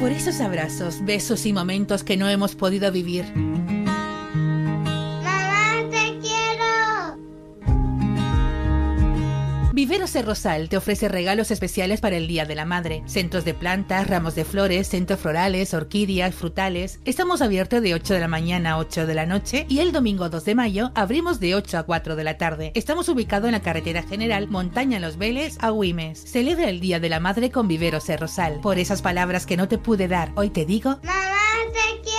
Por esos abrazos, besos y momentos que no hemos podido vivir. Viveros Rosal te ofrece regalos especiales para el Día de la Madre. Centros de plantas, ramos de flores, centros florales, orquídeas, frutales. Estamos abiertos de 8 de la mañana a 8 de la noche y el domingo 2 de mayo abrimos de 8 a 4 de la tarde. Estamos ubicados en la carretera general Montaña Los Vélez a Huimes. Celebra el Día de la Madre con Viveros Rosal. Por esas palabras que no te pude dar, hoy te digo... ¡Mamá, te quiero!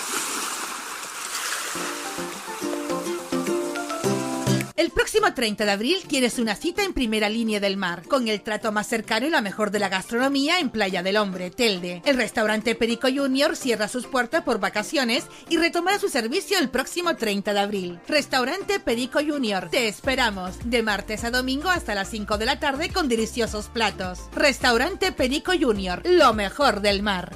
El próximo 30 de abril tienes una cita en primera línea del mar, con el trato más cercano y la mejor de la gastronomía en Playa del Hombre, Telde. El restaurante Perico Junior cierra sus puertas por vacaciones y retomará su servicio el próximo 30 de abril. Restaurante Perico Junior, te esperamos de martes a domingo hasta las 5 de la tarde con deliciosos platos. Restaurante Perico Junior, lo mejor del mar.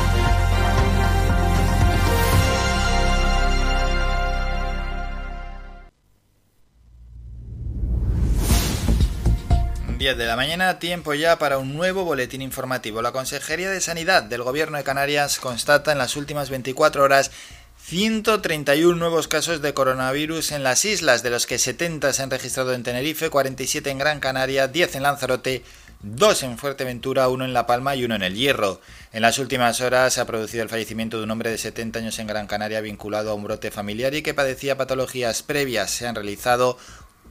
10 de la mañana, tiempo ya para un nuevo boletín informativo. La Consejería de Sanidad del Gobierno de Canarias constata en las últimas 24 horas 131 nuevos casos de coronavirus en las islas, de los que 70 se han registrado en Tenerife, 47 en Gran Canaria, 10 en Lanzarote, 2 en Fuerteventura, 1 en La Palma y 1 en El Hierro. En las últimas horas se ha producido el fallecimiento de un hombre de 70 años en Gran Canaria vinculado a un brote familiar y que padecía patologías previas. Se han realizado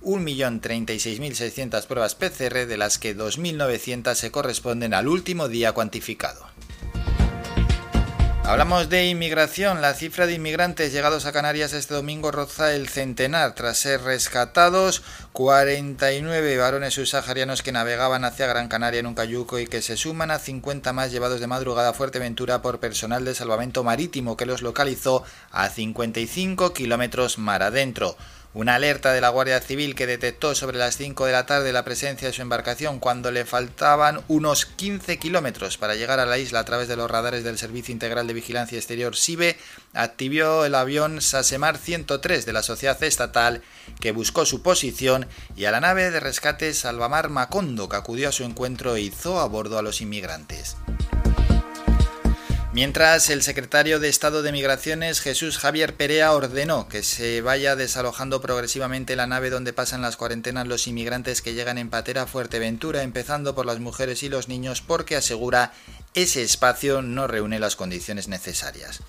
1.036.600 pruebas PCR, de las que 2.900 se corresponden al último día cuantificado. Hablamos de inmigración. La cifra de inmigrantes llegados a Canarias este domingo roza el centenar. Tras ser rescatados, 49 varones subsaharianos que navegaban hacia Gran Canaria en un cayuco y que se suman a 50 más llevados de madrugada a Fuerteventura por personal de salvamento marítimo que los localizó a 55 kilómetros mar adentro. Una alerta de la Guardia Civil que detectó sobre las 5 de la tarde la presencia de su embarcación cuando le faltaban unos 15 kilómetros para llegar a la isla a través de los radares del Servicio Integral de Vigilancia Exterior SIBE, activó el avión Sasemar 103 de la sociedad estatal que buscó su posición y a la nave de rescate Salvamar Macondo que acudió a su encuentro e hizo a bordo a los inmigrantes. Mientras el secretario de Estado de Migraciones, Jesús Javier Perea, ordenó que se vaya desalojando progresivamente la nave donde pasan las cuarentenas los inmigrantes que llegan en patera Fuerteventura, empezando por las mujeres y los niños, porque asegura ese espacio no reúne las condiciones necesarias.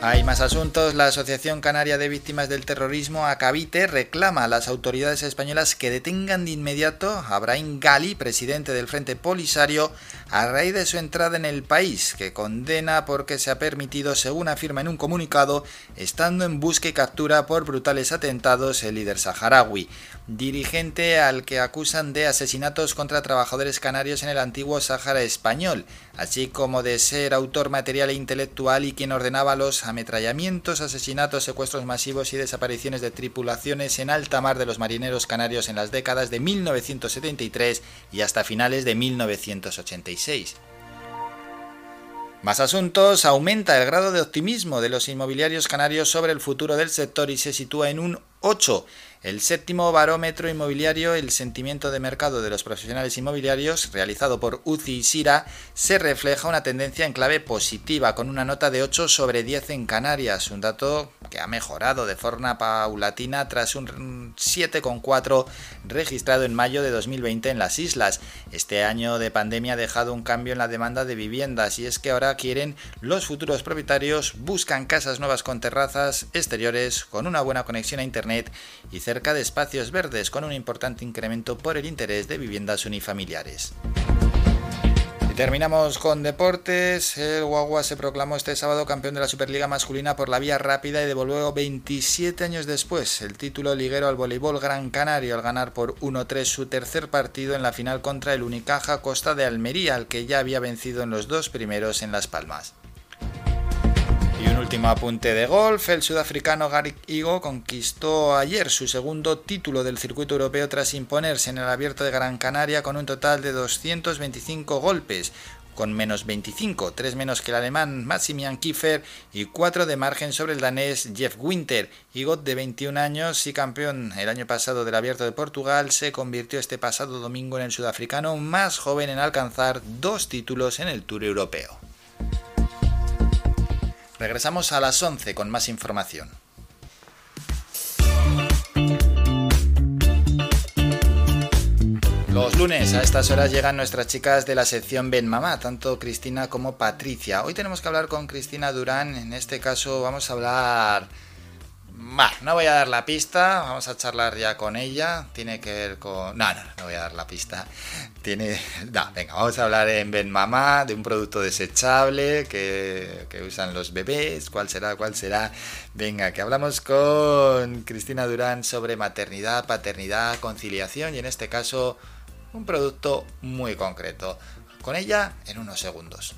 Hay más asuntos. La Asociación Canaria de Víctimas del Terrorismo, ACAVITE, reclama a las autoridades españolas que detengan de inmediato a Brahim Gali, presidente del Frente Polisario, a raíz de su entrada en el país, que condena porque se ha permitido, según afirma en un comunicado, estando en busca y captura por brutales atentados el líder saharaui dirigente al que acusan de asesinatos contra trabajadores canarios en el antiguo Sáhara español, así como de ser autor material e intelectual y quien ordenaba los ametrallamientos, asesinatos, secuestros masivos y desapariciones de tripulaciones en alta mar de los marineros canarios en las décadas de 1973 y hasta finales de 1986. Más asuntos, aumenta el grado de optimismo de los inmobiliarios canarios sobre el futuro del sector y se sitúa en un 8 el séptimo barómetro inmobiliario, el sentimiento de mercado de los profesionales inmobiliarios, realizado por UCI y SIRA, se refleja una tendencia en clave positiva, con una nota de 8 sobre 10 en Canarias, un dato que ha mejorado de forma paulatina tras un 7,4 registrado en mayo de 2020 en las islas. Este año de pandemia ha dejado un cambio en la demanda de viviendas y es que ahora quieren los futuros propietarios buscan casas nuevas con terrazas exteriores, con una buena conexión a internet y cerca de espacios verdes con un importante incremento por el interés de viviendas unifamiliares. Y terminamos con deportes. El Guagua se proclamó este sábado campeón de la Superliga masculina por la vía rápida y devolvió 27 años después el título liguero al voleibol Gran Canario al ganar por 1-3 su tercer partido en la final contra el Unicaja Costa de Almería, al que ya había vencido en los dos primeros en Las Palmas. Y un último apunte de golf, el sudafricano Gary Igo conquistó ayer su segundo título del circuito europeo tras imponerse en el abierto de Gran Canaria con un total de 225 golpes, con menos 25, 3 menos que el alemán Maximian Kiefer y 4 de margen sobre el danés Jeff Winter. Igot, de 21 años y campeón el año pasado del Abierto de Portugal, se convirtió este pasado domingo en el sudafricano más joven en alcanzar dos títulos en el Tour Europeo. Regresamos a las 11 con más información. Los lunes a estas horas llegan nuestras chicas de la sección Ben Mamá, tanto Cristina como Patricia. Hoy tenemos que hablar con Cristina Durán, en este caso vamos a hablar no voy a dar la pista, vamos a charlar ya con ella. Tiene que ver con. No, no, no voy a dar la pista. Tiene. No, venga, vamos a hablar en Ben Mamá de un producto desechable que usan los bebés. ¿Cuál será? ¿Cuál será? Venga, que hablamos con Cristina Durán sobre maternidad, paternidad, conciliación y en este caso un producto muy concreto. Con ella en unos segundos.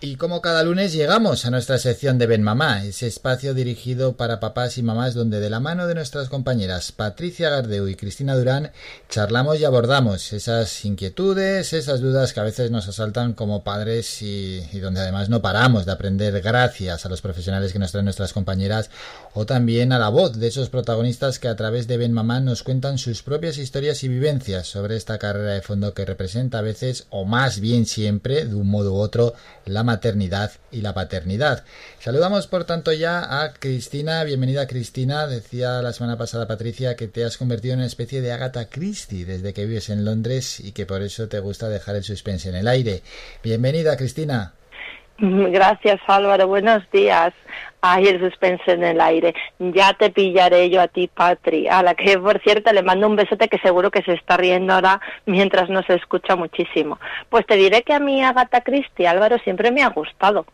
Y como cada lunes llegamos a nuestra sección de Ben Mamá, ese espacio dirigido para papás y mamás donde de la mano de nuestras compañeras Patricia Gardeu y Cristina Durán charlamos y abordamos esas inquietudes, esas dudas que a veces nos asaltan como padres y, donde además no paramos de aprender gracias a los profesionales que nos traen nuestras compañeras o también a la voz de esos protagonistas que a través de Ben Mamá nos cuentan sus propias historias y vivencias sobre esta carrera de fondo que representa a veces o más bien siempre de un modo u otro la maternidad y la paternidad. Saludamos por tanto ya a Cristina. Bienvenida Cristina. Decía la semana pasada Patricia que te has convertido en una especie de Agatha Christie desde que vives en Londres y que por eso te gusta dejar el suspense en el aire. Bienvenida Cristina. Gracias Álvaro, buenos días. Ay, el suspense en el aire. Ya te pillaré yo a ti, Patri. A la que, por cierto, le mando un besote que seguro que se está riendo ahora mientras nos escucha muchísimo. Pues te diré que a mí Agatha Christie, Álvaro, siempre me ha gustado.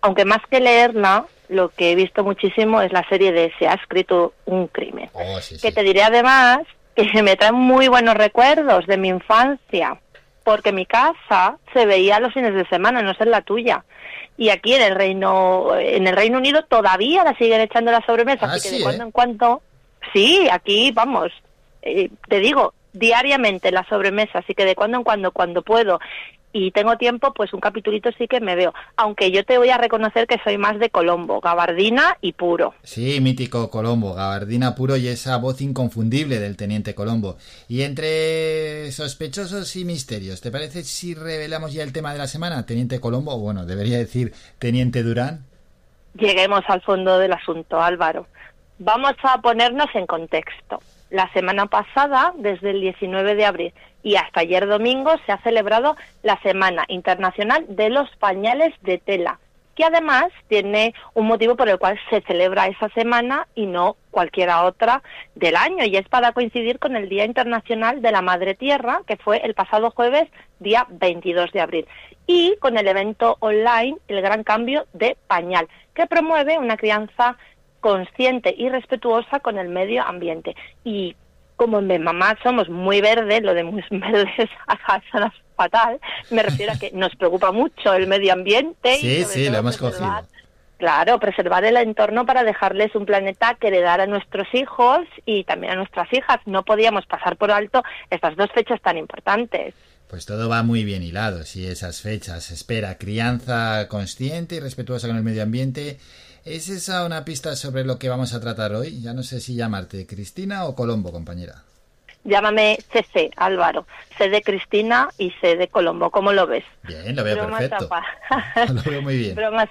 Aunque más que leerla, lo que he visto muchísimo es la serie de Se ha escrito un crimen. Oh, Que te diré además que me trae muy buenos recuerdos de mi infancia, porque mi casa se veía los fines de semana, no sé la tuya y aquí en el Reino en el Reino Unido todavía la siguen echando la sobremesa, Ah, así que sí, de cuando ¿eh? en cuando sí, aquí vamos, eh, te digo, diariamente la sobremesa, así que de cuando en cuando cuando puedo y tengo tiempo, pues un capitulito sí que me veo, aunque yo te voy a reconocer que soy más de Colombo, gabardina y puro. Sí, mítico Colombo, gabardina puro y esa voz inconfundible del teniente Colombo. Y entre sospechosos y misterios, ¿te parece si revelamos ya el tema de la semana? Teniente Colombo, bueno, debería decir Teniente Durán. Lleguemos al fondo del asunto, Álvaro. Vamos a ponernos en contexto. La semana pasada, desde el 19 de abril y hasta ayer domingo, se ha celebrado la Semana Internacional de los Pañales de Tela, que además tiene un motivo por el cual se celebra esa semana y no cualquiera otra del año, y es para coincidir con el Día Internacional de la Madre Tierra, que fue el pasado jueves, día 22 de abril, y con el evento online El Gran Cambio de Pañal, que promueve una crianza consciente y respetuosa con el medio ambiente. Y como en Mamá somos muy verdes, lo de muy verdes a suena fatal, me refiero a que nos preocupa mucho el medio ambiente. y Sí, sobre sí, lo hemos cogido. Claro, preservar el entorno para dejarles un planeta que heredar a nuestros hijos y también a nuestras hijas. No podíamos pasar por alto estas dos fechas tan importantes. Pues todo va muy bien hilado, si esas fechas. Espera, crianza consciente y respetuosa con el medio ambiente. ¿Es esa una pista sobre lo que vamos a tratar hoy? Ya no sé si llamarte Cristina o Colombo, compañera. Llámame CC, Álvaro. C de Cristina y C de Colombo. ¿Cómo lo ves? Bien, lo veo Bromas perfecto. Lo veo muy bien. Bromas.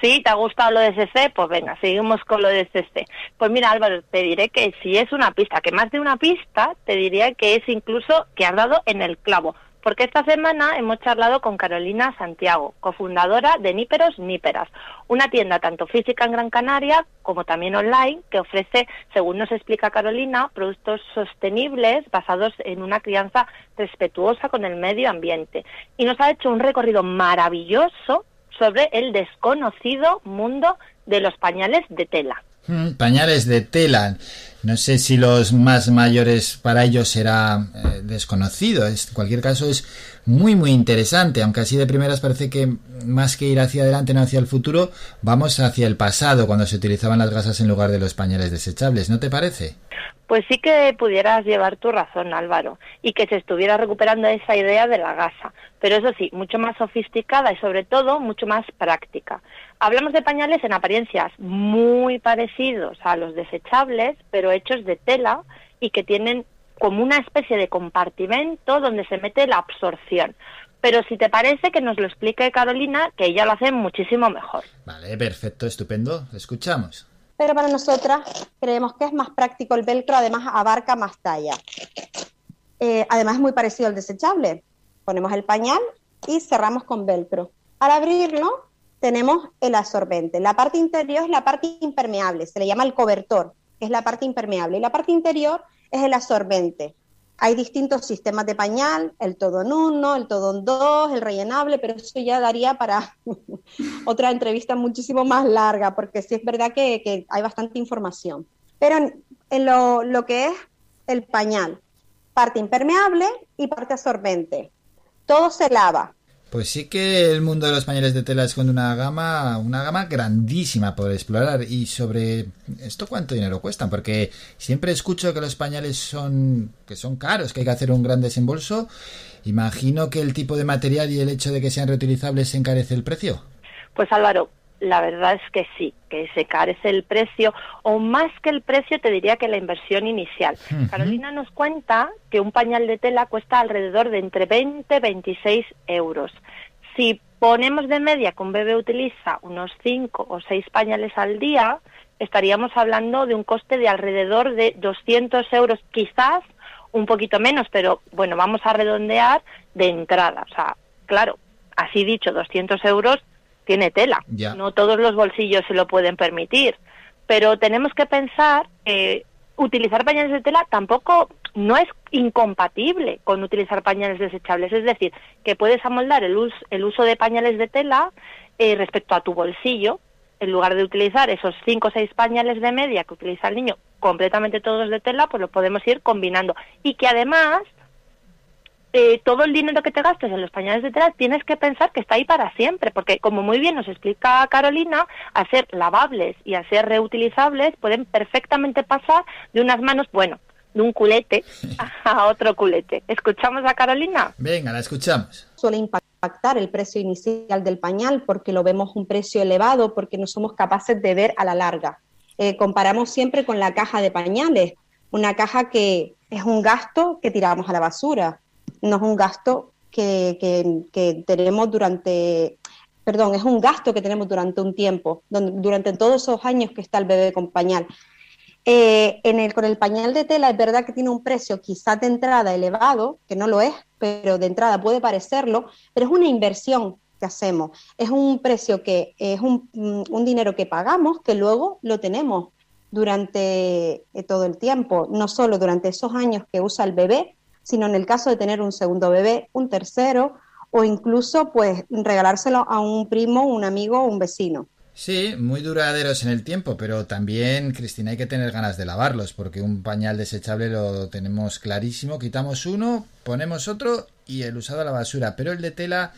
¿Sí? ¿Te ha gustado lo de CC? Pues venga, seguimos con lo de CC. Pues mira, Álvaro, te diré que si es una pista, que más de una pista, te diría que es incluso que has dado en el clavo. Porque esta semana hemos charlado con Carolina Santiago, cofundadora de Níperos Níperas, una tienda tanto física en Gran Canaria como también online que ofrece, según nos explica Carolina, productos sostenibles basados en una crianza respetuosa con el medio ambiente. Y nos ha hecho un recorrido maravilloso sobre el desconocido mundo de los pañales de tela. Mm, Pañales de tela. No sé si los más mayores para ellos será eh, desconocido. Es- en cualquier caso es muy muy interesante, aunque así de primeras parece que más que ir hacia adelante no hacia el futuro, vamos hacia el pasado cuando se utilizaban las gasas en lugar de los pañales desechables, ¿no te parece? Pues sí que pudieras llevar tu razón, Álvaro, y que se estuviera recuperando esa idea de la gasa, pero eso sí, mucho más sofisticada y sobre todo mucho más práctica. Hablamos de pañales en apariencias muy parecidos a los desechables, pero hechos de tela y que tienen como una especie de compartimento donde se mete la absorción. Pero si te parece que nos lo explique Carolina, que ella lo hace muchísimo mejor. Vale, perfecto, estupendo. Escuchamos. Pero para nosotras creemos que es más práctico el velcro, además abarca más talla. Eh, además es muy parecido al desechable. Ponemos el pañal y cerramos con velcro. Al abrirlo tenemos el absorbente. La parte interior es la parte impermeable, se le llama el cobertor, que es la parte impermeable. Y la parte interior es el absorbente. Hay distintos sistemas de pañal, el todo en uno, el todo en dos, el rellenable, pero eso ya daría para otra entrevista muchísimo más larga, porque sí es verdad que, hay bastante información. Pero en, en lo, lo que es el pañal, parte impermeable y parte absorbente. Todo se lava, Pues sí que el mundo de los pañales de tela esconde una gama, una gama grandísima por explorar. Y sobre esto cuánto dinero cuestan, porque siempre escucho que los pañales son, que son caros, que hay que hacer un gran desembolso. Imagino que el tipo de material y el hecho de que sean reutilizables encarece el precio. Pues Álvaro, la verdad es que sí, que se carece el precio, o más que el precio, te diría que la inversión inicial. Carolina nos cuenta que un pañal de tela cuesta alrededor de entre 20 y 26 euros. Si ponemos de media que un bebé utiliza unos 5 o 6 pañales al día, estaríamos hablando de un coste de alrededor de 200 euros, quizás un poquito menos, pero bueno, vamos a redondear de entrada. O sea, claro, así dicho, 200 euros tiene tela. Ya. No todos los bolsillos se lo pueden permitir. Pero tenemos que pensar que utilizar pañales de tela tampoco no es incompatible con utilizar pañales desechables. Es decir, que puedes amoldar el, us- el uso de pañales de tela eh, respecto a tu bolsillo. En lugar de utilizar esos cinco o seis pañales de media que utiliza el niño completamente todos de tela, pues lo podemos ir combinando. Y que además eh, todo el dinero que te gastes en los pañales de tela tienes que pensar que está ahí para siempre, porque como muy bien nos explica Carolina, a ser lavables y a ser reutilizables pueden perfectamente pasar de unas manos, bueno, de un culete a otro culete. ¿Escuchamos a Carolina? Venga, la escuchamos. suele impactar el precio inicial del pañal porque lo vemos un precio elevado, porque no somos capaces de ver a la larga. Eh, comparamos siempre con la caja de pañales, una caja que es un gasto que tiramos a la basura, no es un gasto que, que- tenemos durante, perdón, es un gasto que tenemos durante un tiempo, donde- durante todos esos años que está el bebé con pañal. Eh, en el, con el pañal de tela es verdad que tiene un precio quizás de entrada elevado, que no lo es, pero de entrada puede parecerlo, pero es una inversión que hacemos. Es un precio que es un, mm, un dinero que pagamos que luego lo tenemos durante eh, todo el tiempo, no solo durante esos años que usa el bebé, sino en el caso de tener un segundo bebé, un tercero o incluso pues regalárselo a un primo, un amigo o un vecino. Sí, muy duraderos en el tiempo, pero también, Cristina, hay que tener ganas de lavarlos, porque un pañal desechable lo tenemos clarísimo. Quitamos uno, ponemos otro y el usado a la basura. Pero el de tela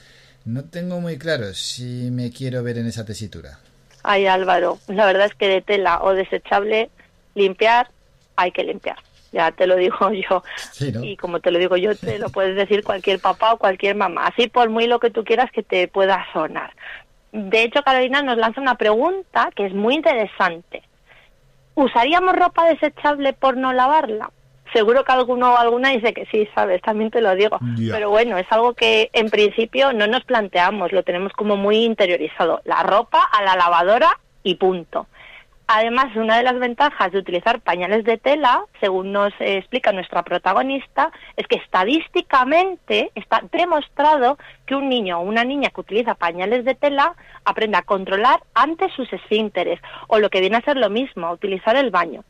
no tengo muy claro si me quiero ver en esa tesitura. Ay, Álvaro, la verdad es que de tela o desechable, limpiar, hay que limpiar. Ya te lo digo yo. Sí, ¿no? Y como te lo digo yo, te lo puedes decir cualquier papá o cualquier mamá. Así por muy lo que tú quieras que te pueda sonar. De hecho, Carolina nos lanza una pregunta que es muy interesante. ¿Usaríamos ropa desechable por no lavarla? Seguro que alguno o alguna dice que sí, ¿sabes? También te lo digo. Pero bueno, es algo que en principio no nos planteamos, lo tenemos como muy interiorizado. La ropa a la lavadora y punto. Además, una de las ventajas de utilizar pañales de tela, según nos eh, explica nuestra protagonista, es que estadísticamente está demostrado que un niño o una niña que utiliza pañales de tela aprende a controlar antes sus esfínteres, o lo que viene a ser lo mismo, utilizar el baño.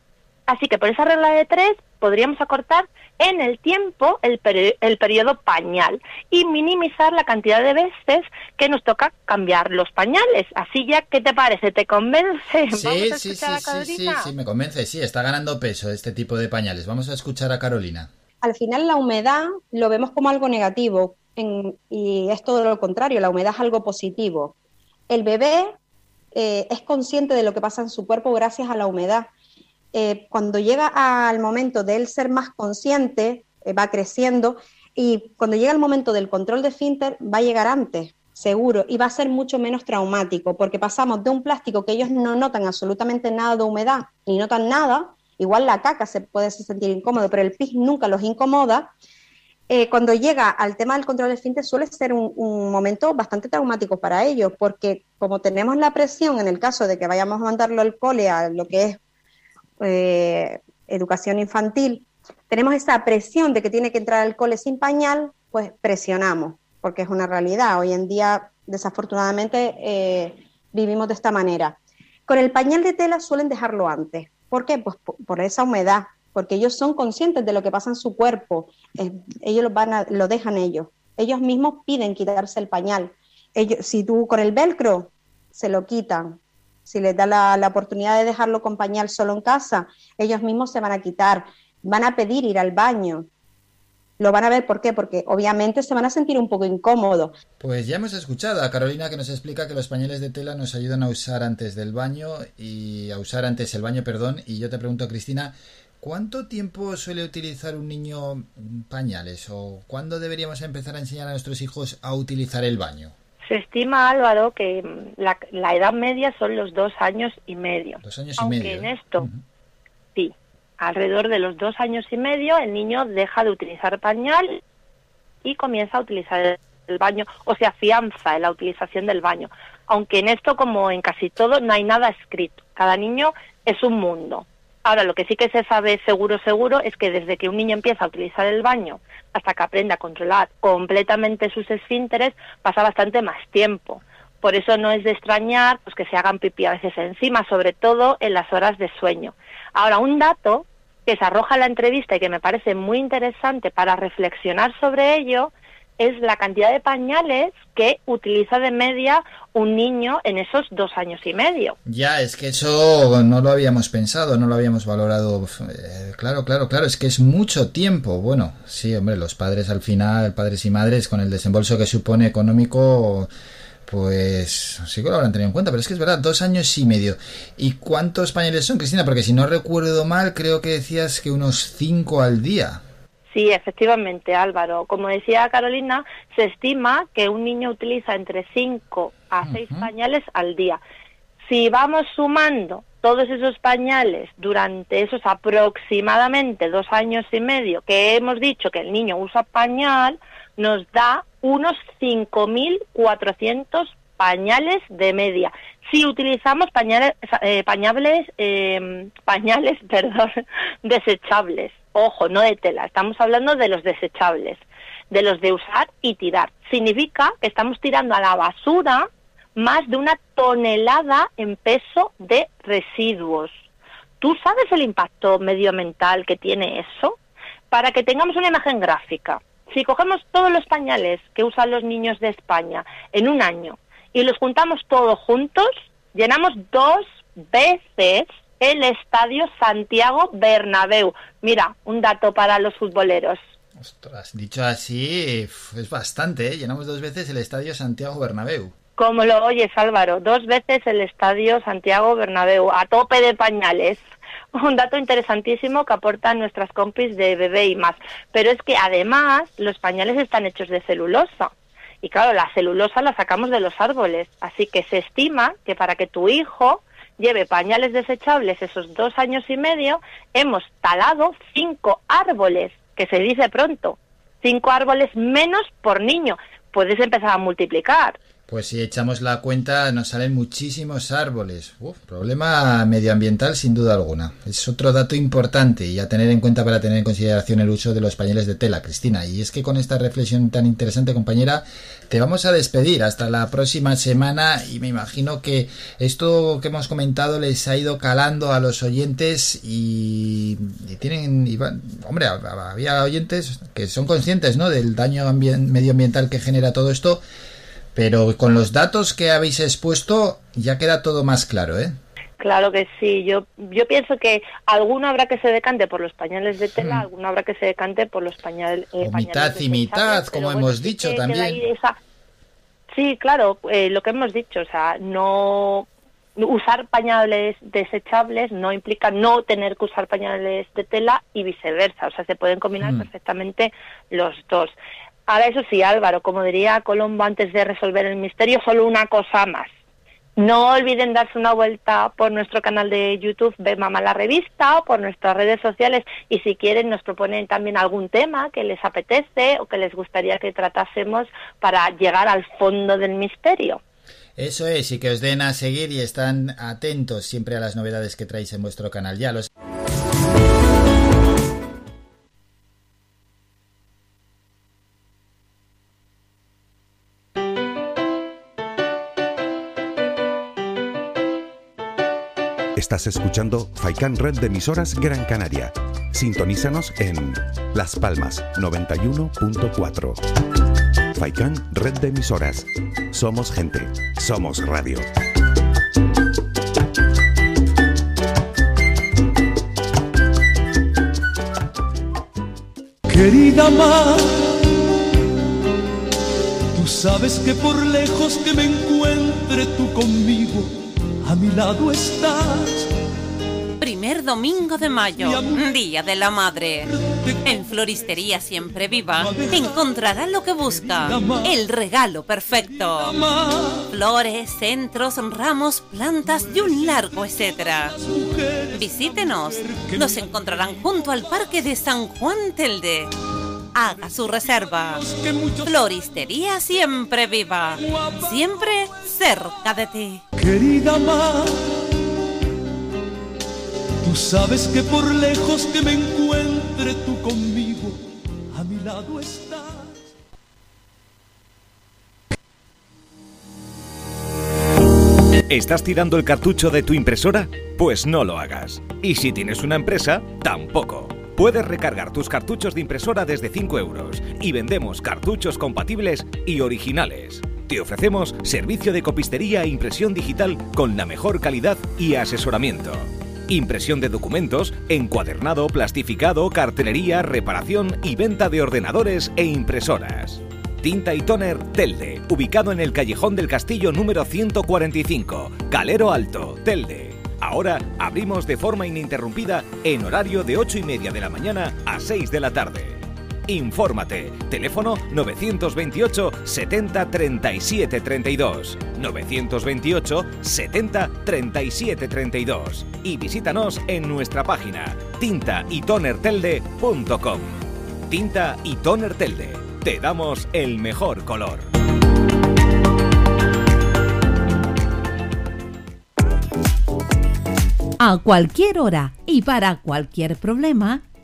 Así que por esa regla de tres podríamos acortar en el tiempo el, peri- el periodo pañal y minimizar la cantidad de veces que nos toca cambiar los pañales. Así ya, ¿qué te parece? ¿Te convence? Vamos Sí, a sí, sí, a sí, sí, sí, me convence. Sí, está ganando peso este tipo de pañales. Vamos a escuchar a Carolina. al final la humedad lo vemos como algo negativo en- y es todo lo contrario, la humedad es algo positivo. El bebé eh, es consciente de lo que pasa en su cuerpo gracias a la humedad. Eh, cuando llega al momento de él ser más consciente, eh, va creciendo y cuando llega el momento del control de esfínter va a llegar antes, seguro, y va a ser mucho menos traumático porque pasamos de un plástico que ellos no notan absolutamente nada de humedad ni notan nada, igual la caca se puede sentir incómodo, pero el pis nunca los incomoda, eh, cuando llega al tema del control del esfínter suele ser un, momento bastante traumático para ellos, porque como tenemos la presión en el caso de que vayamos a mandarlo al cole a lo que es eh, educación infantil, tenemos esa presión de que tiene que entrar al cole sin pañal, pues presionamos, porque es una realidad. Hoy en día, desafortunadamente, eh, vivimos de esta manera. Con el pañal de tela suelen dejarlo antes. ¿Por qué? Pues por esa humedad, porque ellos son conscientes de lo que pasa en su cuerpo, ellos lo, van a, lo dejan ellos, ellos mismos piden quitarse el pañal. Si tú con el velcro se lo quitan, si les da la, oportunidad de dejarlo con pañal solo en casa, ellos mismos se van a quitar, van a pedir ir al baño. Lo van a ver, ¿por qué? Porque obviamente se van a sentir un poco incómodos. Pues ya hemos escuchado a Carolina que nos explica que los pañales de tela nos ayudan a usar antes del baño y a usar antes el baño, perdón. Y yo te pregunto, Cristina, ¿Cuánto tiempo suele utilizar un niño pañales o cuándo deberíamos empezar a enseñar a nuestros hijos a utilizar el baño? Se estima, Álvaro, que la, edad media son los dos años y medio. Dos años y Aunque en esto, sí, alrededor de los dos años y medio el niño deja de utilizar pañal y comienza a utilizar el baño o se afianza en la utilización del baño. Aunque en esto, como en casi todo, no hay nada escrito. Cada niño es un mundo. Ahora, lo que sí que se sabe seguro, seguro, es que desde que un niño empieza a utilizar el baño hasta que aprende a controlar completamente sus esfínteres, pasa bastante más tiempo. Por eso no es de extrañar pues, que se hagan pipí a veces encima, sobre todo en las horas de sueño. Ahora, un dato que se arroja en la entrevista y que me parece muy interesante para reflexionar sobre ello es la cantidad de pañales que utiliza de media un niño en esos dos años y medio. Ya, es que eso no lo habíamos pensado, no lo habíamos valorado. Eh, claro, claro, claro, es que es mucho tiempo. Bueno, sí, hombre, los padres al final, padres y madres, con el desembolso que supone económico, pues sí que lo habrán tenido en cuenta, pero es que es verdad, dos años y medio. ¿Y cuántos pañales son, Cristina? Porque si no recuerdo mal, creo que decías que unos cinco al día. Sí, efectivamente, Álvaro. Como decía Carolina, se estima que un niño utiliza entre 5 a 6 pañales al día. Si vamos sumando todos esos pañales durante esos aproximadamente dos años y medio que hemos dicho que el niño usa pañal, nos da unos 5.400 pañales de media. Si utilizamos pañales, eh, pañales, eh, pañales perdón, desechables, Ojo, no de tela, estamos hablando de los desechables, de los de usar y tirar. Significa que estamos tirando a la basura más de una tonelada en peso de residuos. ¿Tú sabes el impacto medioambiental que tiene eso? Para que tengamos una imagen gráfica, si cogemos todos los pañales que usan los niños de España en un año y los juntamos todos juntos, llenamos dos veces el Estadio Santiago Bernabéu. Mira, un dato para los futboleros. Ostras, dicho así, es bastante, ¿eh? Llenamos dos veces el Estadio Santiago Bernabéu. Como lo oyes, Álvaro, dos veces el Estadio Santiago Bernabéu, a tope de pañales. Un dato interesantísimo que aportan nuestras compis de bebé y más. Pero es que además los pañales están hechos de celulosa. Y claro, la celulosa la sacamos de los árboles. Así que se estima que para que tu hijo lleve pañales desechables esos dos años y medio, hemos talado cinco árboles, que se dice pronto, cinco árboles menos por niño. Puedes empezar a multiplicar. Pues si echamos la cuenta nos salen muchísimos árboles. problema medioambiental sin duda alguna. Es otro dato importante y a tener en cuenta para tener en consideración el uso de los pañales de tela, Cristina. Y es que con esta reflexión tan interesante, compañera, te vamos a despedir hasta la próxima semana y me imagino que esto que hemos comentado les ha ido calando a los oyentes y, tienen, hombre, había oyentes que son conscientes, ¿no? Del daño medioambiental que genera todo esto pero con los datos que habéis expuesto ya queda todo más claro, ¿eh? Claro que sí. Yo yo pienso que alguno habrá que se decante por los pañales de tela, hmm. alguno habrá que se decante por los pañales. Eh, mitad y mitad, como hemos dicho también. Sí, claro, eh, lo que hemos dicho, o sea, no usar pañales desechables no implica no tener que usar pañales de tela y viceversa, o sea, se pueden combinar hmm. perfectamente los dos. Ahora, eso sí, Álvaro, como diría Colombo antes de resolver el misterio, solo una cosa más. No olviden darse una vuelta por nuestro canal de YouTube Ve Mamá la Revista o por nuestras redes sociales y si quieren nos proponen también algún tema que les apetece o que les gustaría que tratásemos para llegar al fondo del misterio. Eso es, y que os den a seguir y están atentos siempre a las novedades que traéis en vuestro canal. Ya los... Estás escuchando Faikan Red de emisoras Gran Canaria. Sintonízanos en Las Palmas 91.4. Faikan Red de emisoras. Somos gente, somos radio. Querida Mar, tú sabes que por lejos que me encuentre tú conmigo, mi lado estás. Primer domingo de mayo, Día de la Madre. En Floristería Siempre Viva encontrará lo que busca, el regalo perfecto. Flores, centros, ramos, plantas y un largo etcétera. Visítenos, nos encontrarán junto al Parque de San Juan Telde. Haga su reserva. Floristería Siempre Viva, siempre cerca de ti. Querida Mar, tú sabes que por lejos que me encuentre tú conmigo, a mi lado estás. ¿Estás tirando el cartucho de tu impresora? Pues no lo hagas. Y si tienes una empresa, tampoco. Puedes recargar tus cartuchos de impresora desde 5 euros y vendemos cartuchos compatibles y originales. Te ofrecemos servicio de copistería e impresión digital con la mejor calidad y asesoramiento. Impresión de documentos, encuadernado, plastificado, cartelería, reparación y venta de ordenadores e impresoras. Tinta y Toner Telde, ubicado en el Callejón del Castillo número 145, Calero Alto, Telde. Ahora abrimos de forma ininterrumpida en horario de 8 y media de la mañana a 6 de la tarde. Infórmate. Teléfono 928 70 37 32. 928 70 37 32. Y visítanos en nuestra página tintaytonertelde.com. Tinta y Toner Telde. Te damos el mejor color. A cualquier hora y para cualquier problema,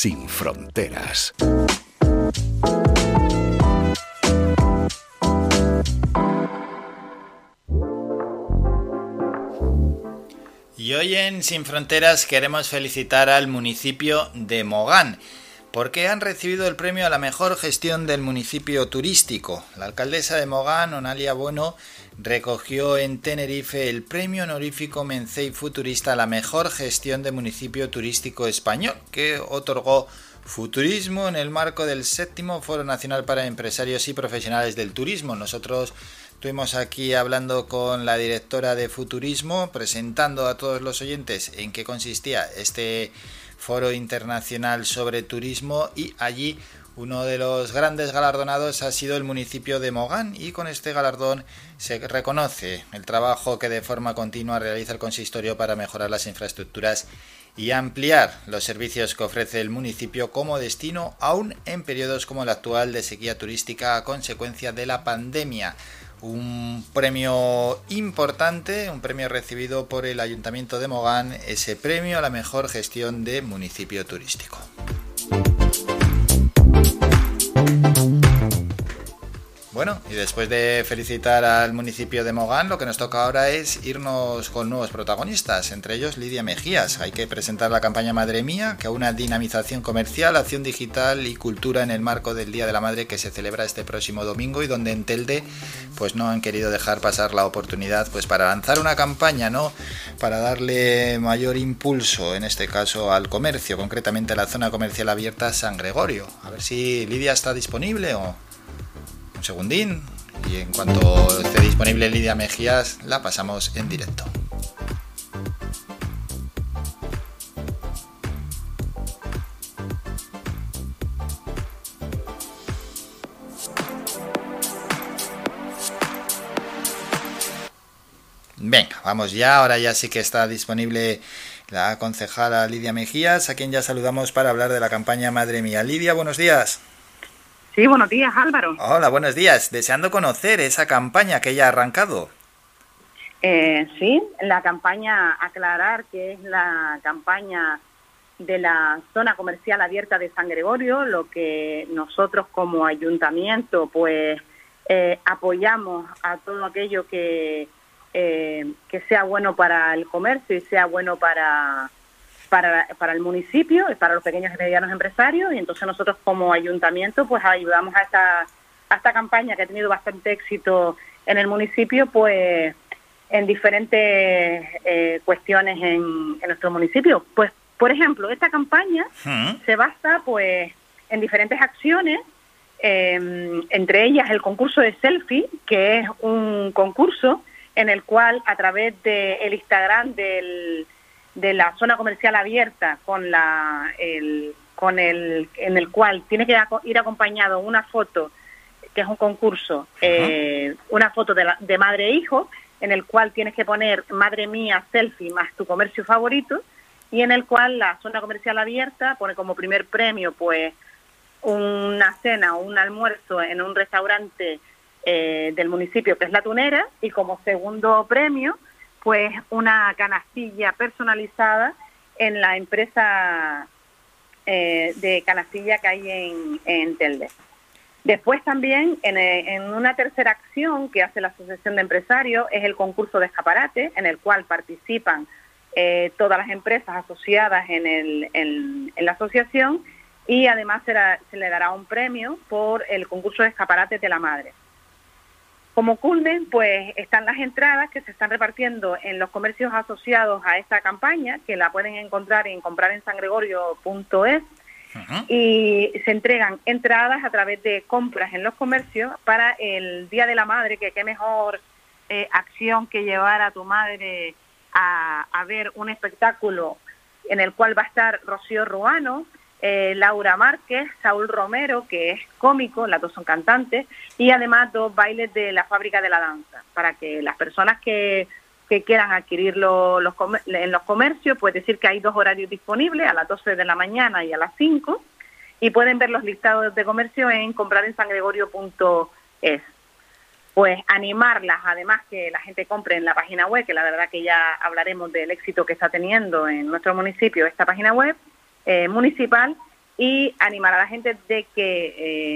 Sin fronteras. Y hoy en Sin Fronteras queremos felicitar al municipio de Mogán, porque han recibido el premio a la mejor gestión del municipio turístico. La alcaldesa de Mogán, Onalia Bueno, recogió en Tenerife el premio honorífico Mencey Futurista a la mejor gestión de municipio turístico español, que otorgó Futurismo en el marco del séptimo Foro Nacional para Empresarios y Profesionales del Turismo. Nosotros estuvimos aquí hablando con la directora de Futurismo, presentando a todos los oyentes en qué consistía este Foro Internacional sobre Turismo y allí uno de los grandes galardonados ha sido el municipio de Mogán y con este galardón se reconoce el trabajo que de forma continua realiza el consistorio para mejorar las infraestructuras y ampliar los servicios que ofrece el municipio como destino aún en periodos como el actual de sequía turística a consecuencia de la pandemia. Un premio importante, un premio recibido por el Ayuntamiento de Mogán, ese premio a la mejor gestión de municipio turístico. Bueno, y después de felicitar al municipio de Mogán, lo que nos toca ahora es irnos con nuevos protagonistas, entre ellos Lidia Mejías. Hay que presentar la campaña Madre Mía, que una dinamización comercial, acción digital y cultura en el marco del Día de la Madre que se celebra este próximo domingo y donde en Telde pues no han querido dejar pasar la oportunidad pues para lanzar una campaña, ¿no? Para darle mayor impulso, en este caso al comercio, concretamente a la zona comercial abierta San Gregorio. A ver si Lidia está disponible o un segundín y en cuanto esté disponible Lidia Mejías la pasamos en directo. Venga, vamos ya, ahora ya sí que está disponible la concejala Lidia Mejías, a quien ya saludamos para hablar de la campaña Madre Mía. Lidia, buenos días. Sí, buenos días, Álvaro. Hola, buenos días. Deseando conocer esa campaña que ya ha arrancado. Eh, sí, la campaña, aclarar que es la campaña de la zona comercial abierta de San Gregorio, lo que nosotros como ayuntamiento pues eh, apoyamos a todo aquello que, eh, que sea bueno para el comercio y sea bueno para, para, para el municipio y para los pequeños y medianos empresarios y entonces nosotros como ayuntamiento pues ayudamos a esta, a esta campaña que ha tenido bastante éxito en el municipio pues en diferentes eh, cuestiones en, en, nuestro municipio. Pues, por ejemplo, esta campaña se basa pues en diferentes acciones, eh, entre ellas el concurso de selfie, que es un concurso en el cual a través del el Instagram del de la zona comercial abierta con la el, con el en el cual tiene que ir acompañado una foto que es un concurso eh, una foto de, la, de madre e hijo en el cual tienes que poner madre mía selfie más tu comercio favorito y en el cual la zona comercial abierta pone como primer premio pues una cena o un almuerzo en un restaurante eh, del municipio que es La Tunera y como segundo premio pues una canastilla personalizada en la empresa eh, de canastilla que hay en, en Telde. Después también, en, en, una tercera acción que hace la Asociación de Empresarios, es el concurso de escaparate, en el cual participan eh, todas las empresas asociadas en, el, en, la asociación y además se le dará un premio por el concurso de escaparate de la madre. Como culmen, pues están las entradas que se están repartiendo en los comercios asociados a esta campaña, que la pueden encontrar en comprarenSangregorio.es y se entregan entradas a través de compras en los comercios para el Día de la Madre, que qué mejor eh, acción que llevar a tu madre a, a ver un espectáculo en el cual va a estar Rocío Ruano, eh, Laura Márquez, Saúl Romero, que es cómico, las dos son cantantes, y además dos bailes de la fábrica de la danza, para que las personas que, que quieran adquirirlo los en los comercios, pues decir que hay dos horarios disponibles, a las 12 de la mañana y a las 5, y pueden ver los listados de comercio en comprarenSangregorio.es. Pues animarlas, además que la gente compre en la página web, que la verdad que ya hablaremos del éxito que está teniendo en nuestro municipio esta página web, eh, municipal y animar a la gente de que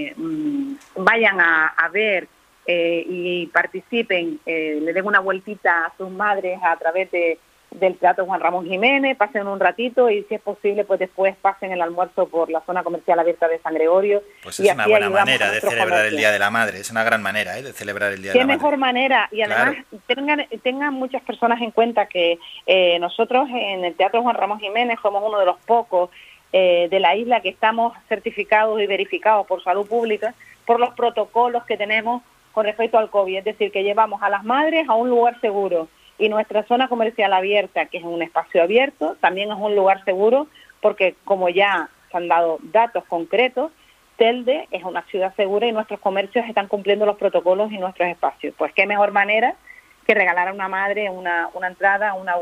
eh, mm, vayan a, a ver eh, y participen, le den una vueltita a sus madres a través de, del Teatro Juan Ramón Jiménez, pasen un ratito y si es posible pues después pasen el almuerzo por la zona comercial abierta de San Gregorio. Pues es una buena manera de celebrar comercios. el Día de la Madre, es una gran manera ¿eh? de celebrar el Día ¿Qué de la mejor Madre. manera? Y además claro. tengan, tengan muchas personas en cuenta que eh, nosotros en el Teatro Juan Ramón Jiménez somos uno de los pocos eh, de la isla que estamos certificados y verificados por salud pública por los protocolos que tenemos con respecto al COVID, es decir, que llevamos a las madres a un lugar seguro y nuestra zona comercial abierta, que es un espacio abierto, también es un lugar seguro porque como ya se han dado datos concretos, Telde es una ciudad segura y nuestros comercios están cumpliendo los protocolos y nuestros espacios. Pues qué mejor manera que regalar a una madre una, una entrada, una,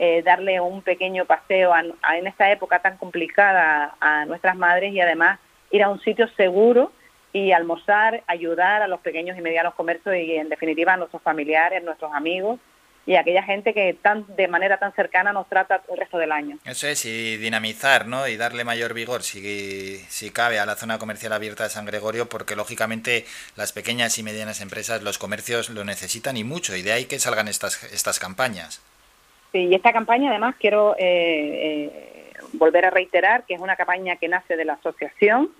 eh, darle un pequeño paseo en esta época tan complicada a nuestras madres y además ir a un sitio seguro y almorzar, ayudar a los pequeños y medianos comercios y en definitiva a nuestros familiares, nuestros amigos y aquella gente que tan de manera tan cercana nos trata el resto del año. Eso es, y dinamizar, ¿no? Y darle mayor vigor, si, si cabe, a la zona comercial abierta de San Gregorio, porque lógicamente las pequeñas y medianas empresas, los comercios lo necesitan y mucho, y de ahí que salgan estas, estas campañas. Sí, y esta campaña además quiero eh, eh, volver a reiterar que es una campaña que nace de la asociación,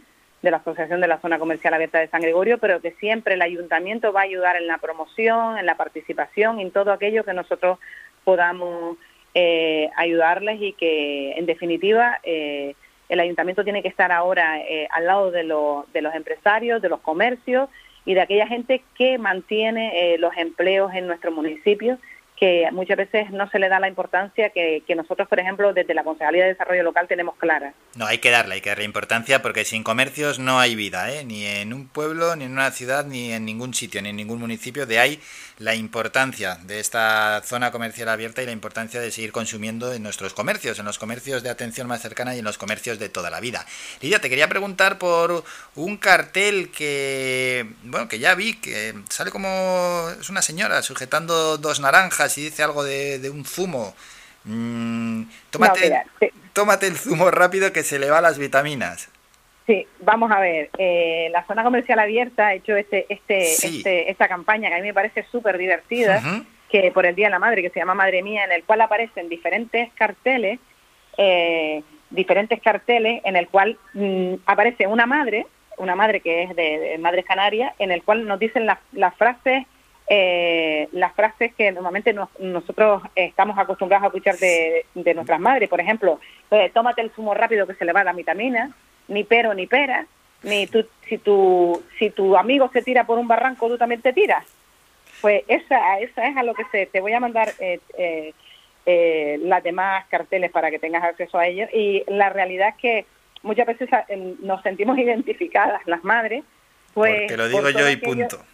de la Asociación de la Zona Comercial Abierta de San Gregorio, pero que siempre el ayuntamiento va a ayudar en la promoción, en la participación, en todo aquello que nosotros podamos eh, ayudarles y que, en definitiva, eh, el ayuntamiento tiene que estar ahora eh, al lado de, de, los empresarios, de los comercios y de aquella gente que mantiene los empleos en nuestro municipio que muchas veces no se le da la importancia que, nosotros, por ejemplo, desde la Concejalía de Desarrollo Local tenemos clara. No, hay que darle, hay que darle importancia porque sin comercios no hay vida, ¿eh? ni en un pueblo, ni en una ciudad, ni en ningún sitio, ni en ningún municipio. De ahí la importancia de esta zona comercial abierta y la importancia de seguir consumiendo en nuestros comercios, en los comercios de atención más cercana y en los comercios de toda la vida. Lidia, te quería preguntar por un cartel que, bueno, que ya vi, que sale como es una señora sujetando dos naranjas y dice algo de, un zumo. Mm, tómate, tómate el zumo rápido que se le va las vitaminas. Sí, vamos a ver. Eh, la zona comercial abierta ha hecho este, este, este, esta campaña que a mí me parece súper divertida, que por el Día de la Madre, que se llama Madre Mía, en el cual aparecen diferentes carteles, eh, diferentes carteles en el cual mm, aparece una madre, una madre que es de, Madres Canarias, en el cual nos dicen las frases eh, las frases que normalmente nosotros estamos acostumbrados a escuchar de, de nuestras madres. Por ejemplo, tómate el zumo rápido que se le va la vitamina, ni pero ni pera, ni tú, si, tu, si tu amigo se tira por un barranco, tú también te tiras. Pues esa, esa es a lo que se, te voy a mandar eh, eh, eh, las demás carteles para que tengas acceso a ellos. Y la realidad es que muchas veces nos sentimos identificadas las madres. Pues, Porque lo digo yo y punto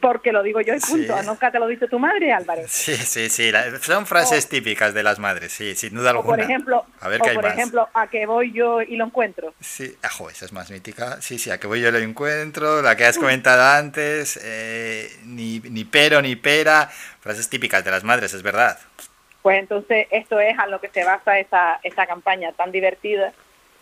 porque lo digo yo y punto. ¿Nunca te lo dice tu madre, Álvaro? Sí, sí, sí. son frases típicas de las madres, sí, sin duda alguna. por ejemplo, a ver por ejemplo, a que voy yo y lo encuentro. Sí, ajo, esa es más mítica. Sí, sí, a que voy yo y lo encuentro. La que has comentado antes, eh, ni, ni pero ni pera. Frases típicas de las madres, es verdad. Pues entonces esto es a lo que se basa esa, esa campaña tan divertida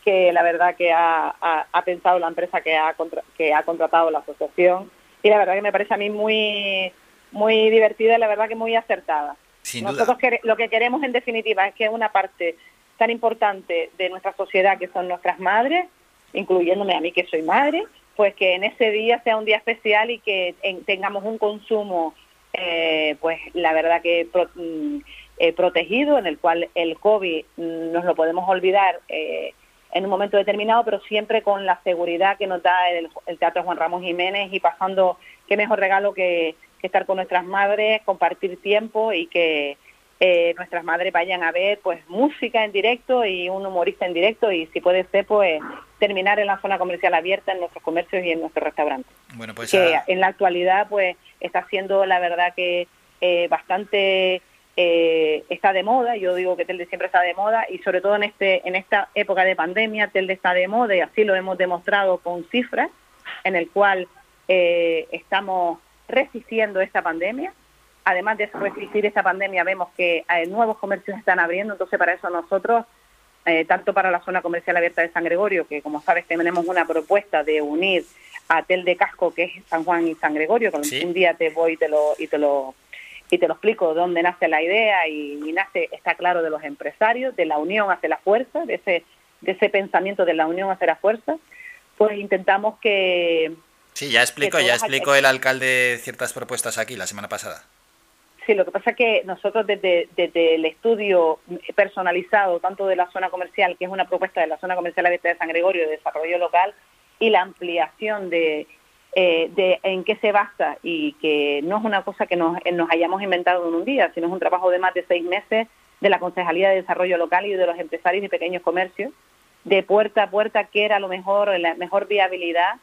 que la verdad que ha, ha, pensado la empresa que ha, que ha contratado la asociación y la verdad que me parece a mí muy, muy divertida y la verdad que muy acertada. Nosotros lo que queremos en definitiva es que una parte tan importante de nuestra sociedad que son nuestras madres, incluyéndome a mí que soy madre, pues que en ese día sea un día especial y que tengamos un consumo, eh, pues la verdad que mm, eh, protegido, en el cual el COVID mm, nos lo podemos olvidar eh, en un momento determinado, pero siempre con la seguridad que nos da el, Teatro Juan Ramón Jiménez y pasando qué mejor regalo que, estar con nuestras madres, compartir tiempo y que eh, nuestras madres vayan a ver pues música en directo y un humorista en directo y si puede ser pues terminar en la zona comercial abierta en nuestros comercios y en nuestros restaurantes. Bueno, pues que en la actualidad pues está siendo la verdad que eh, bastante eh, está de moda, yo digo que Telde siempre está de moda y sobre todo en, este, en esta época de pandemia Telde está de moda y así lo hemos demostrado con cifras en el cual eh, estamos resistiendo esta pandemia. Además de resistir esta pandemia vemos que hay nuevos comercios están abriendo, entonces para eso nosotros, eh, tanto para la zona comercial abierta de San Gregorio, que como sabes tenemos una propuesta de unir a Tel de Casco, que es San Juan y San Gregorio, que un día te voy y te lo, y te lo y te lo explico dónde nace la idea y, nace, está claro, de los empresarios, de la unión hacia la fuerza, de ese, de ese pensamiento de la unión hacia la fuerza, pues intentamos que... Sí, ya explico, ya explicó el alcalde ciertas propuestas aquí la semana pasada. Sí, lo que pasa es que nosotros desde, desde el estudio personalizado, tanto de la zona comercial, que es una propuesta de la zona comercial abierta de San Gregorio de desarrollo local, y la ampliación de, eh, de en qué se basa y que no es una cosa que nos, nos hayamos inventado en un día, sino es un trabajo de más de seis meses de la Concejalía de Desarrollo Local y de los empresarios y pequeños comercios, de puerta a puerta, que era lo mejor, la mejor viabilidad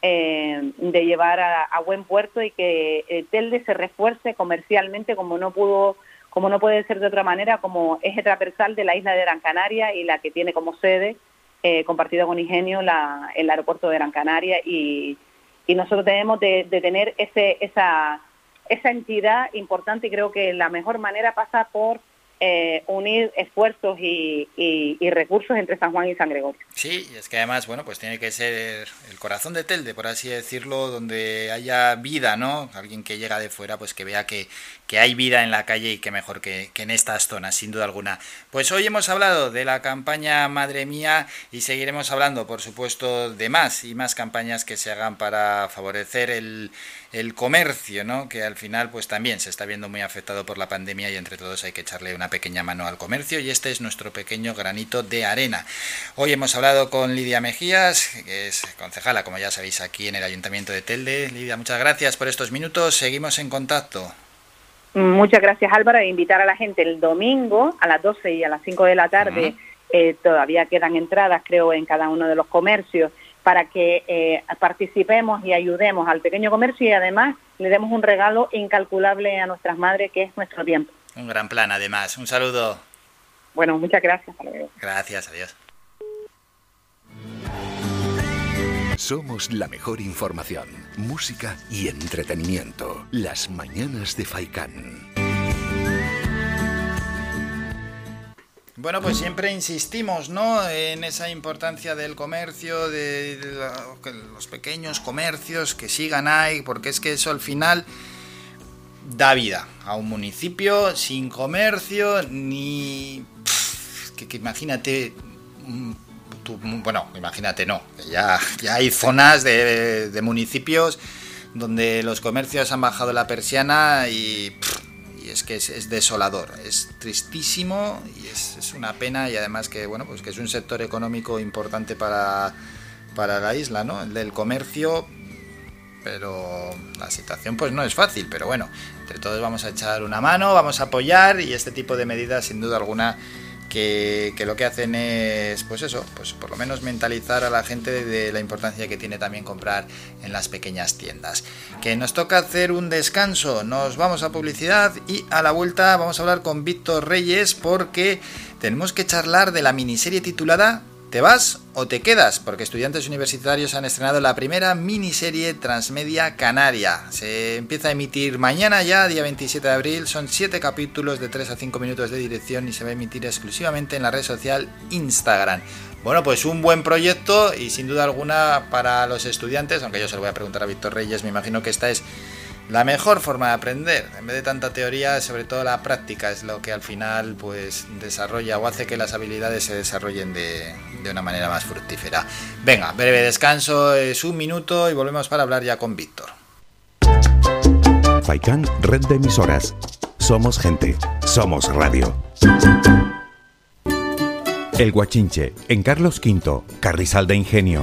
eh, de llevar a, buen puerto y que el Telde se refuerce comercialmente como no pudo como no puede ser de otra manera como eje transversal de la isla de Gran Canaria y la que tiene como sede eh, compartida con Ingenio la, el aeropuerto de Gran Canaria y, y nosotros debemos de, de, tener ese, esa, esa entidad importante y creo que la mejor manera pasa por eh, unir esfuerzos y, recursos entre San Juan y San Gregorio. Sí, y es que además, bueno, pues tiene que ser el corazón de Telde, por así decirlo, donde haya vida, ¿no? Alguien que llega de fuera, pues que vea que, que hay vida en la calle y que mejor que, que, en estas zonas, sin duda alguna. Pues hoy hemos hablado de la campaña Madre Mía y seguiremos hablando, por supuesto, de más y más campañas que se hagan para favorecer el el comercio, ¿no? que al final pues también se está viendo muy afectado por la pandemia y entre todos hay que echarle una pequeña mano al comercio y este es nuestro pequeño granito de arena. Hoy hemos hablado con Lidia Mejías, que es concejala, como ya sabéis, aquí en el Ayuntamiento de Telde. Lidia, muchas gracias por estos minutos, seguimos en contacto. Muchas gracias Álvaro e invitar a la gente el domingo a las 12 y a las 5 de la tarde. Eh, todavía quedan entradas, creo, en cada uno de los comercios para que eh, participemos y ayudemos al pequeño comercio y además le demos un regalo incalculable a nuestras madres que es nuestro tiempo. Un gran plan además. Un saludo. Bueno, muchas gracias. Gracias, adiós. Somos la mejor información, música y entretenimiento. Las mañanas de Faikán. Bueno, pues siempre insistimos, ¿no? En esa importancia del comercio, de, los pequeños comercios que sigan ahí, porque es que eso al final da vida a un municipio sin comercio, ni... que, imagínate... bueno, imagínate no, ya, ya hay zonas de, municipios donde los comercios han bajado la persiana y es que es, desolador, es tristísimo y es, una pena y además que bueno pues que es un sector económico importante para, para la isla, ¿no? El del comercio, pero la situación pues no es fácil, pero bueno, entre todos vamos a echar una mano, vamos a apoyar y este tipo de medidas sin duda alguna que, lo que hacen es, pues eso, pues por lo menos mentalizar a la gente de, la importancia que tiene también comprar en las pequeñas tiendas. Que nos toca hacer un descanso, nos vamos a publicidad y a la vuelta vamos a hablar con Víctor Reyes porque tenemos que charlar de la miniserie titulada ¿Te vas o te quedas? Porque estudiantes universitarios han estrenado la primera miniserie transmedia canaria. Se empieza a emitir mañana ya, día 27 de abril. Son 7 capítulos de 3 a 5 minutos de dirección y se va a emitir exclusivamente en la red social Instagram. Bueno, pues un buen proyecto y sin duda alguna para los estudiantes, aunque yo se lo voy a preguntar a Víctor Reyes, me imagino que esta es la mejor forma de aprender, en vez de tanta teoría, sobre todo la práctica es lo que al final pues desarrolla o hace que las habilidades se desarrollen de, de una manera más fructífera. Venga, breve descanso, es un minuto y volvemos para hablar ya con Víctor. Faikan, red de emisoras. Somos gente, somos radio. El Guachinche, en Carlos V, Carrizal de Ingenio.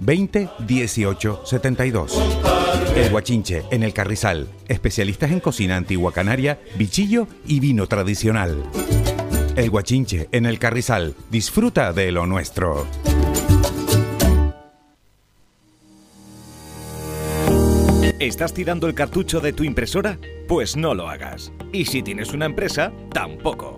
20 18 72. El Guachinche, en el Carrizal. Especialistas en cocina antigua canaria, bichillo y vino tradicional. El Guachinche, en el Carrizal. Disfruta de lo nuestro. ¿Estás tirando el cartucho de tu impresora? Pues no lo hagas. Y si tienes una empresa, tampoco.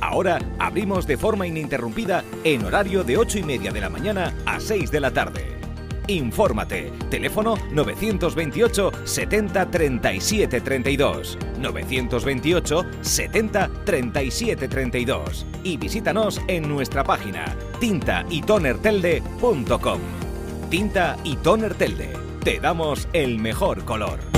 Ahora abrimos de forma ininterrumpida en horario de 8 y media de la mañana a 6 de la tarde. Infórmate. Teléfono 928 70 37 32. 928 70 37 32. Y visítanos en nuestra página tintaytonertelde.com. Tinta y Toner Telde. Te damos el mejor color.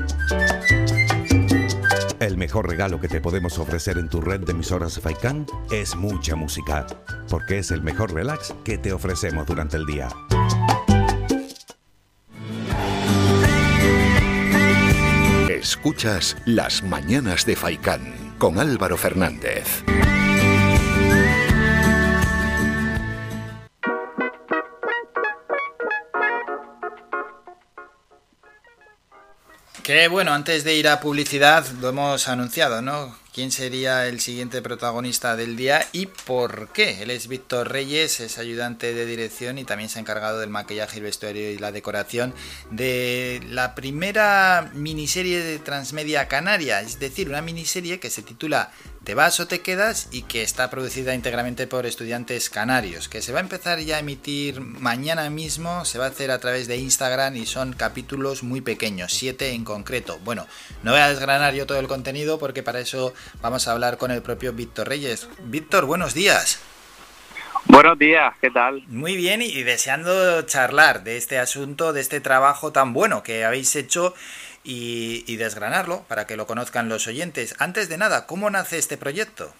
Mejor regalo que te podemos ofrecer en tu red de emisoras Faikan es mucha música, porque es el mejor relax que te ofrecemos durante el día. Escuchas Las Mañanas de Faicán con Álvaro Fernández. Que bueno, antes de ir a publicidad, lo hemos anunciado, ¿no? ¿Quién sería el siguiente protagonista del día y por qué? Él es Víctor Reyes, es ayudante de dirección y también se ha encargado del maquillaje, el vestuario y la decoración de la primera miniserie de Transmedia Canaria, es decir, una miniserie que se titula te vas o te quedas y que está producida íntegramente por estudiantes canarios, que se va a empezar ya a emitir mañana mismo, se va a hacer a través de Instagram y son capítulos muy pequeños, siete en concreto. Bueno, no voy a desgranar yo todo el contenido porque para eso vamos a hablar con el propio Víctor Reyes. Víctor, buenos días. Buenos días, ¿qué tal? Muy bien y deseando charlar de este asunto, de este trabajo tan bueno que habéis hecho y, desgranarlo para que lo conozcan los oyentes. Antes de nada, ¿cómo nace este proyecto?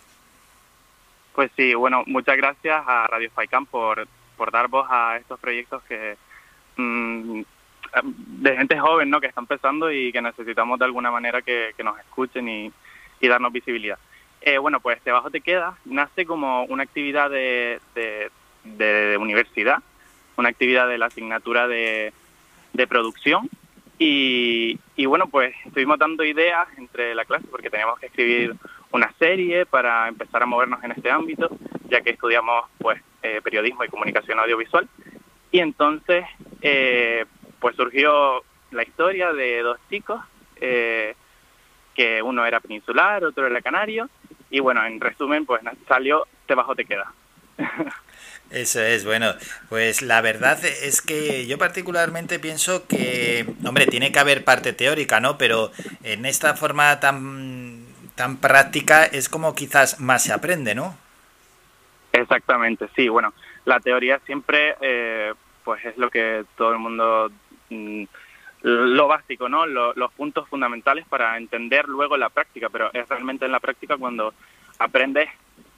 Pues sí, bueno, muchas gracias a Radio Faicán por, por dar voz a estos proyectos que mm, de gente joven, ¿no? Que está empezando y que necesitamos de alguna manera que, nos escuchen y, darnos visibilidad. Eh, bueno, pues Debajo te queda nace como una actividad de, de, universidad, una actividad de la asignatura de, de producción y, bueno, pues estuvimos dando ideas entre la clase porque teníamos que escribir una serie para empezar a movernos en este ámbito, ya que estudiamos pues eh, periodismo y comunicación audiovisual. Y entonces, eh, pues surgió la historia de dos chicos, eh, que uno era peninsular, otro era canario, y bueno, en resumen, pues salió Te bajo te queda. Eso es, bueno, pues la verdad es que yo particularmente pienso que, hombre, tiene que haber parte teórica, ¿no? Pero en esta forma tan, tan práctica es como quizás más se aprende, ¿no? Exactamente, sí, bueno, la teoría siempre, eh, pues es lo que todo el mundo, mm, lo básico, ¿no? los puntos fundamentales para entender luego la práctica, pero es realmente en la práctica cuando aprendes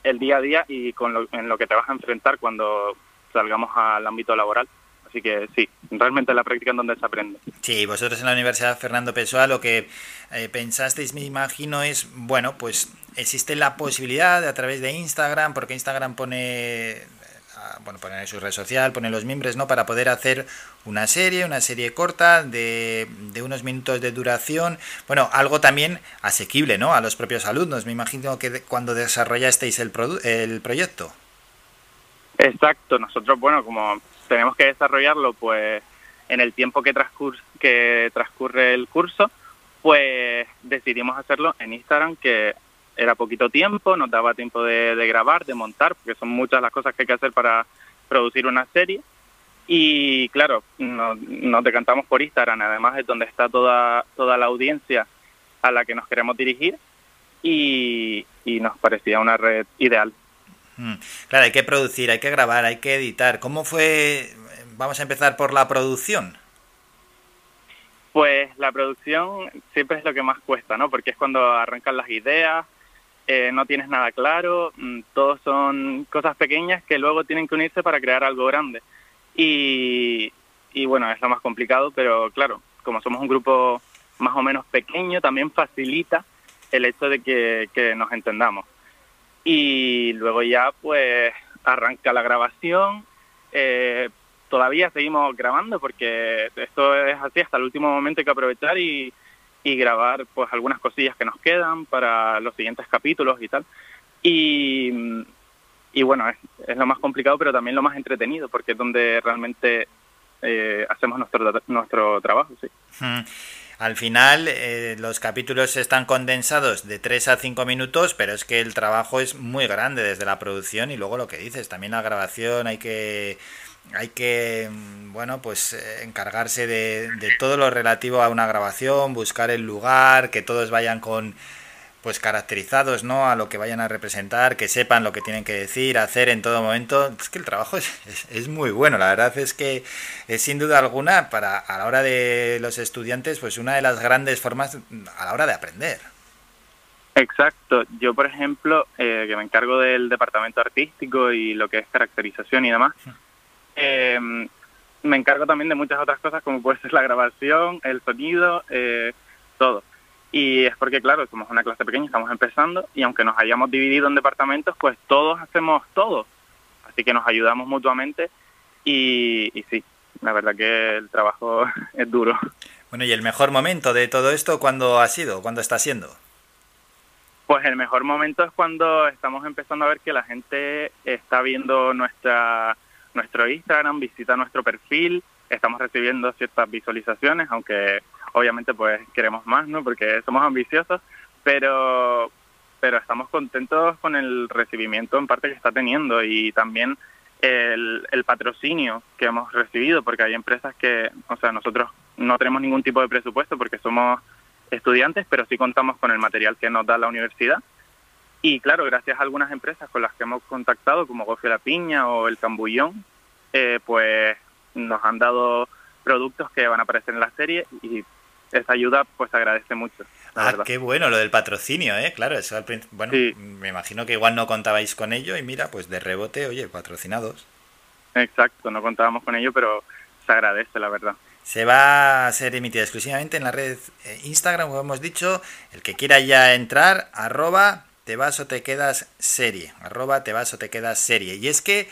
el día a día y con lo, en lo que te vas a enfrentar cuando salgamos al ámbito laboral. Así que sí, realmente la práctica en donde se aprende. Sí, vosotros en la Universidad Fernando Pessoa lo que eh, pensasteis, me imagino, es, bueno, pues existe la posibilidad a través de Instagram, porque Instagram pone bueno, poner su red social, poner los miembros, ¿no? Para poder hacer una serie, una serie corta de, de, unos minutos de duración. Bueno, algo también asequible, ¿no? A los propios alumnos. Me imagino que cuando desarrollasteis el, el proyecto. Exacto. Nosotros, bueno, como tenemos que desarrollarlo pues en el tiempo que transcurre, que transcurre el curso, pues decidimos hacerlo en Instagram, que era poquito tiempo, nos daba tiempo de, de grabar, de montar, porque son muchas las cosas que hay que hacer para producir una serie. Y claro, nos, nos decantamos por Instagram, además es donde está toda, toda la audiencia a la que nos queremos dirigir y, y nos parecía una red ideal. Mm. Claro, hay que producir, hay que grabar, hay que editar. ¿Cómo fue? Vamos a empezar por la producción. Pues la producción siempre es lo que más cuesta, ¿no? Porque es cuando arrancan las ideas, eh, no tienes nada claro, mm, todos son cosas pequeñas que luego tienen que unirse para crear algo grande. Y, y bueno, es lo más complicado, pero claro, como somos un grupo más o menos pequeño, también facilita el hecho de que, que nos entendamos. Y luego ya pues arranca la grabación, eh, todavía seguimos grabando porque esto es así, hasta el último momento hay que aprovechar y, y grabar pues algunas cosillas que nos quedan para los siguientes capítulos y tal. Y, y bueno, es, es lo más complicado, pero también lo más entretenido, porque es donde realmente eh, hacemos nuestro, nuestro trabajo, sí. Mm. Al final, eh, los capítulos están condensados de 3 a 5 minutos, pero es que el trabajo es muy grande desde la producción y luego lo que dices, también la grabación, hay que hay que bueno pues eh, encargarse de, de, todo lo relativo a una grabación buscar el lugar que todos vayan con pues caracterizados no a lo que vayan a representar que sepan lo que tienen que decir hacer en todo momento. Es que el trabajo es, es, es muy bueno. La verdad es que es sin duda alguna para a la hora de los estudiantes pues una de las grandes formas a la hora de aprender. Exacto. Yo, por ejemplo, eh, que me encargo del departamento artístico y lo que es caracterización y demás, eh, me encargo también de muchas otras cosas como puede ser la grabación, el sonido, eh, todo. Y es porque, claro, somos una clase pequeña, estamos empezando y aunque nos hayamos dividido en departamentos, pues todos hacemos todo. Así que nos ayudamos mutuamente y, y sí, la verdad que el trabajo es duro. Bueno, ¿y el mejor momento de todo esto cuándo ha sido? ¿Cuándo está siendo? Pues el mejor momento es cuando estamos empezando a ver que la gente está viendo nuestra nuestro Instagram, visita nuestro perfil, estamos recibiendo ciertas visualizaciones, aunque obviamente pues queremos más, ¿no? Porque somos ambiciosos, pero pero estamos contentos con el recibimiento en parte que está teniendo y también el, el patrocinio que hemos recibido, porque hay empresas que, o sea, nosotros no tenemos ningún tipo de presupuesto porque somos estudiantes, pero sí contamos con el material que nos da la universidad y claro, gracias a algunas empresas con las que hemos contactado, como Gofio La Piña o El Cambullón, eh, pues nos han dado productos que van a aparecer en la serie y esa ayuda pues se agradece mucho. Ah, verdad. qué bueno lo del patrocinio, ¿eh? Claro, eso al bueno, sí. me imagino que igual no contabais con ello y mira, pues de rebote, oye, patrocinados. Exacto, no contábamos con ello, pero se agradece, la verdad. Se va a ser emitida exclusivamente en la red eh, Instagram, como hemos dicho. El que quiera ya entrar, arroba te vas o te quedas serie, arroba te vas o te quedas serie. Y es que,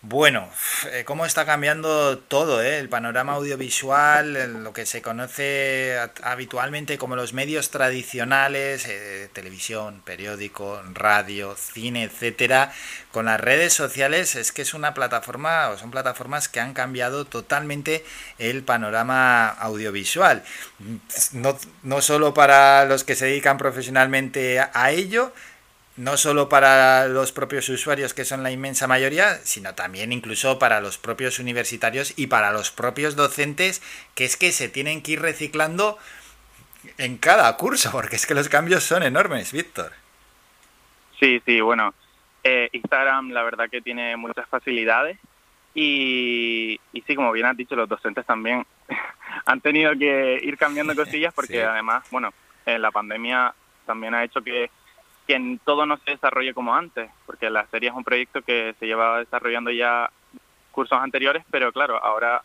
bueno, eh, cómo está cambiando todo, ¿eh? el panorama audiovisual, lo que se conoce habitualmente como los medios tradicionales, eh, televisión, periódico, radio, cine, etcétera, con las redes sociales es que es una plataforma o son plataformas que han cambiado totalmente el panorama audiovisual. No, no solo para los que se dedican profesionalmente a ello, no solo para los propios usuarios, que son la inmensa mayoría, sino también incluso para los propios universitarios y para los propios docentes, que es que se tienen que ir reciclando en cada curso, porque es que los cambios son enormes, Víctor. Sí, sí, bueno, eh, Instagram la verdad que tiene muchas facilidades y, y sí, como bien has dicho, los docentes también han tenido que ir cambiando cosillas porque sí. además, bueno, eh, la pandemia también ha hecho que que todo no se desarrolle como antes, porque la serie es un proyecto que se llevaba desarrollando ya cursos anteriores, pero claro, ahora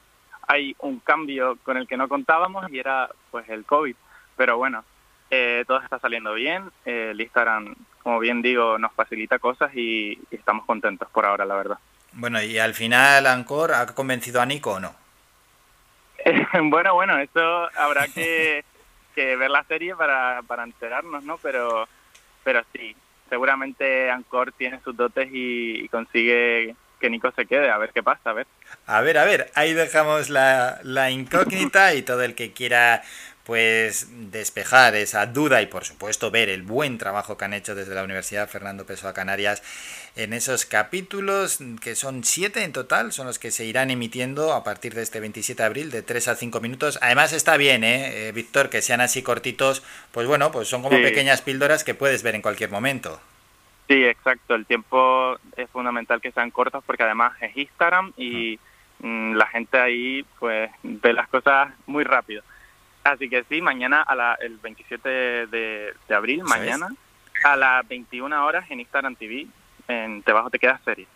hay un cambio con el que no contábamos y era pues el COVID. Pero bueno, eh, todo está saliendo bien, eh, el Instagram, como bien digo, nos facilita cosas y, y, estamos contentos por ahora, la verdad. Bueno, y al final, Ancor, ¿ha convencido a Nico o no? bueno, bueno, eso habrá que, que ver la serie para, para enterarnos, ¿no? Pero pero sí, seguramente Ancor tiene sus dotes y, y consigue que Nico se quede, a ver qué pasa, a ver. A ver, a ver, ahí dejamos la, la incógnita y todo el que quiera pues despejar esa duda y por supuesto ver el buen trabajo que han hecho desde la Universidad Fernando Pessoa Canarias en esos capítulos que son siete en total, son los que se irán emitiendo a partir de este 27 de abril de 3 a 5 minutos. Además está bien, ¿eh? eh, Víctor, que sean así cortitos, pues bueno, pues son como pequeñas píldoras que puedes ver en cualquier momento. Sí, exacto, el tiempo es fundamental que sean cortos porque además es Instagram y mm, la gente ahí pues ve las cosas muy rápido. Así que sí, mañana, a la, el 27 de, abril, mañana, a las 21 horas en Instagram TV, en Te Bajo Te Quedas Serie.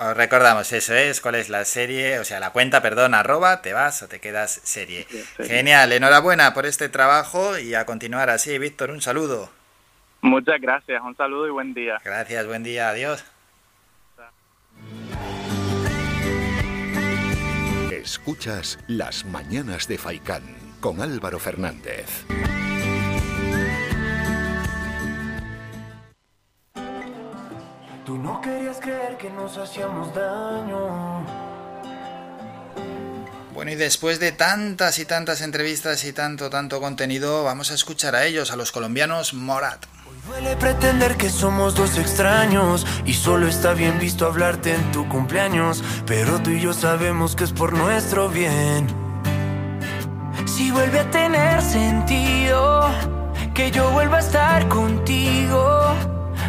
Os recordamos, eso es, cuál es la serie, o sea, la cuenta, perdón, arroba, te vas o te quedas serie. Genial, enhorabuena por este trabajo y a continuar así. Víctor, un saludo. Muchas gracias, un saludo y buen día. Gracias, buen día, adiós. Escuchas las mañanas de Faikán con Álvaro Fernández. Tú no querías creer que nos hacíamos daño. Bueno, y después de tantas y tantas entrevistas y tanto, tanto contenido, vamos a escuchar a ellos, a los colombianos Morat. Hoy duele pretender que somos dos extraños y solo está bien visto hablarte en tu cumpleaños, pero tú y yo sabemos que es por nuestro bien si vuelve a tener sentido que yo vuelva a estar contigo.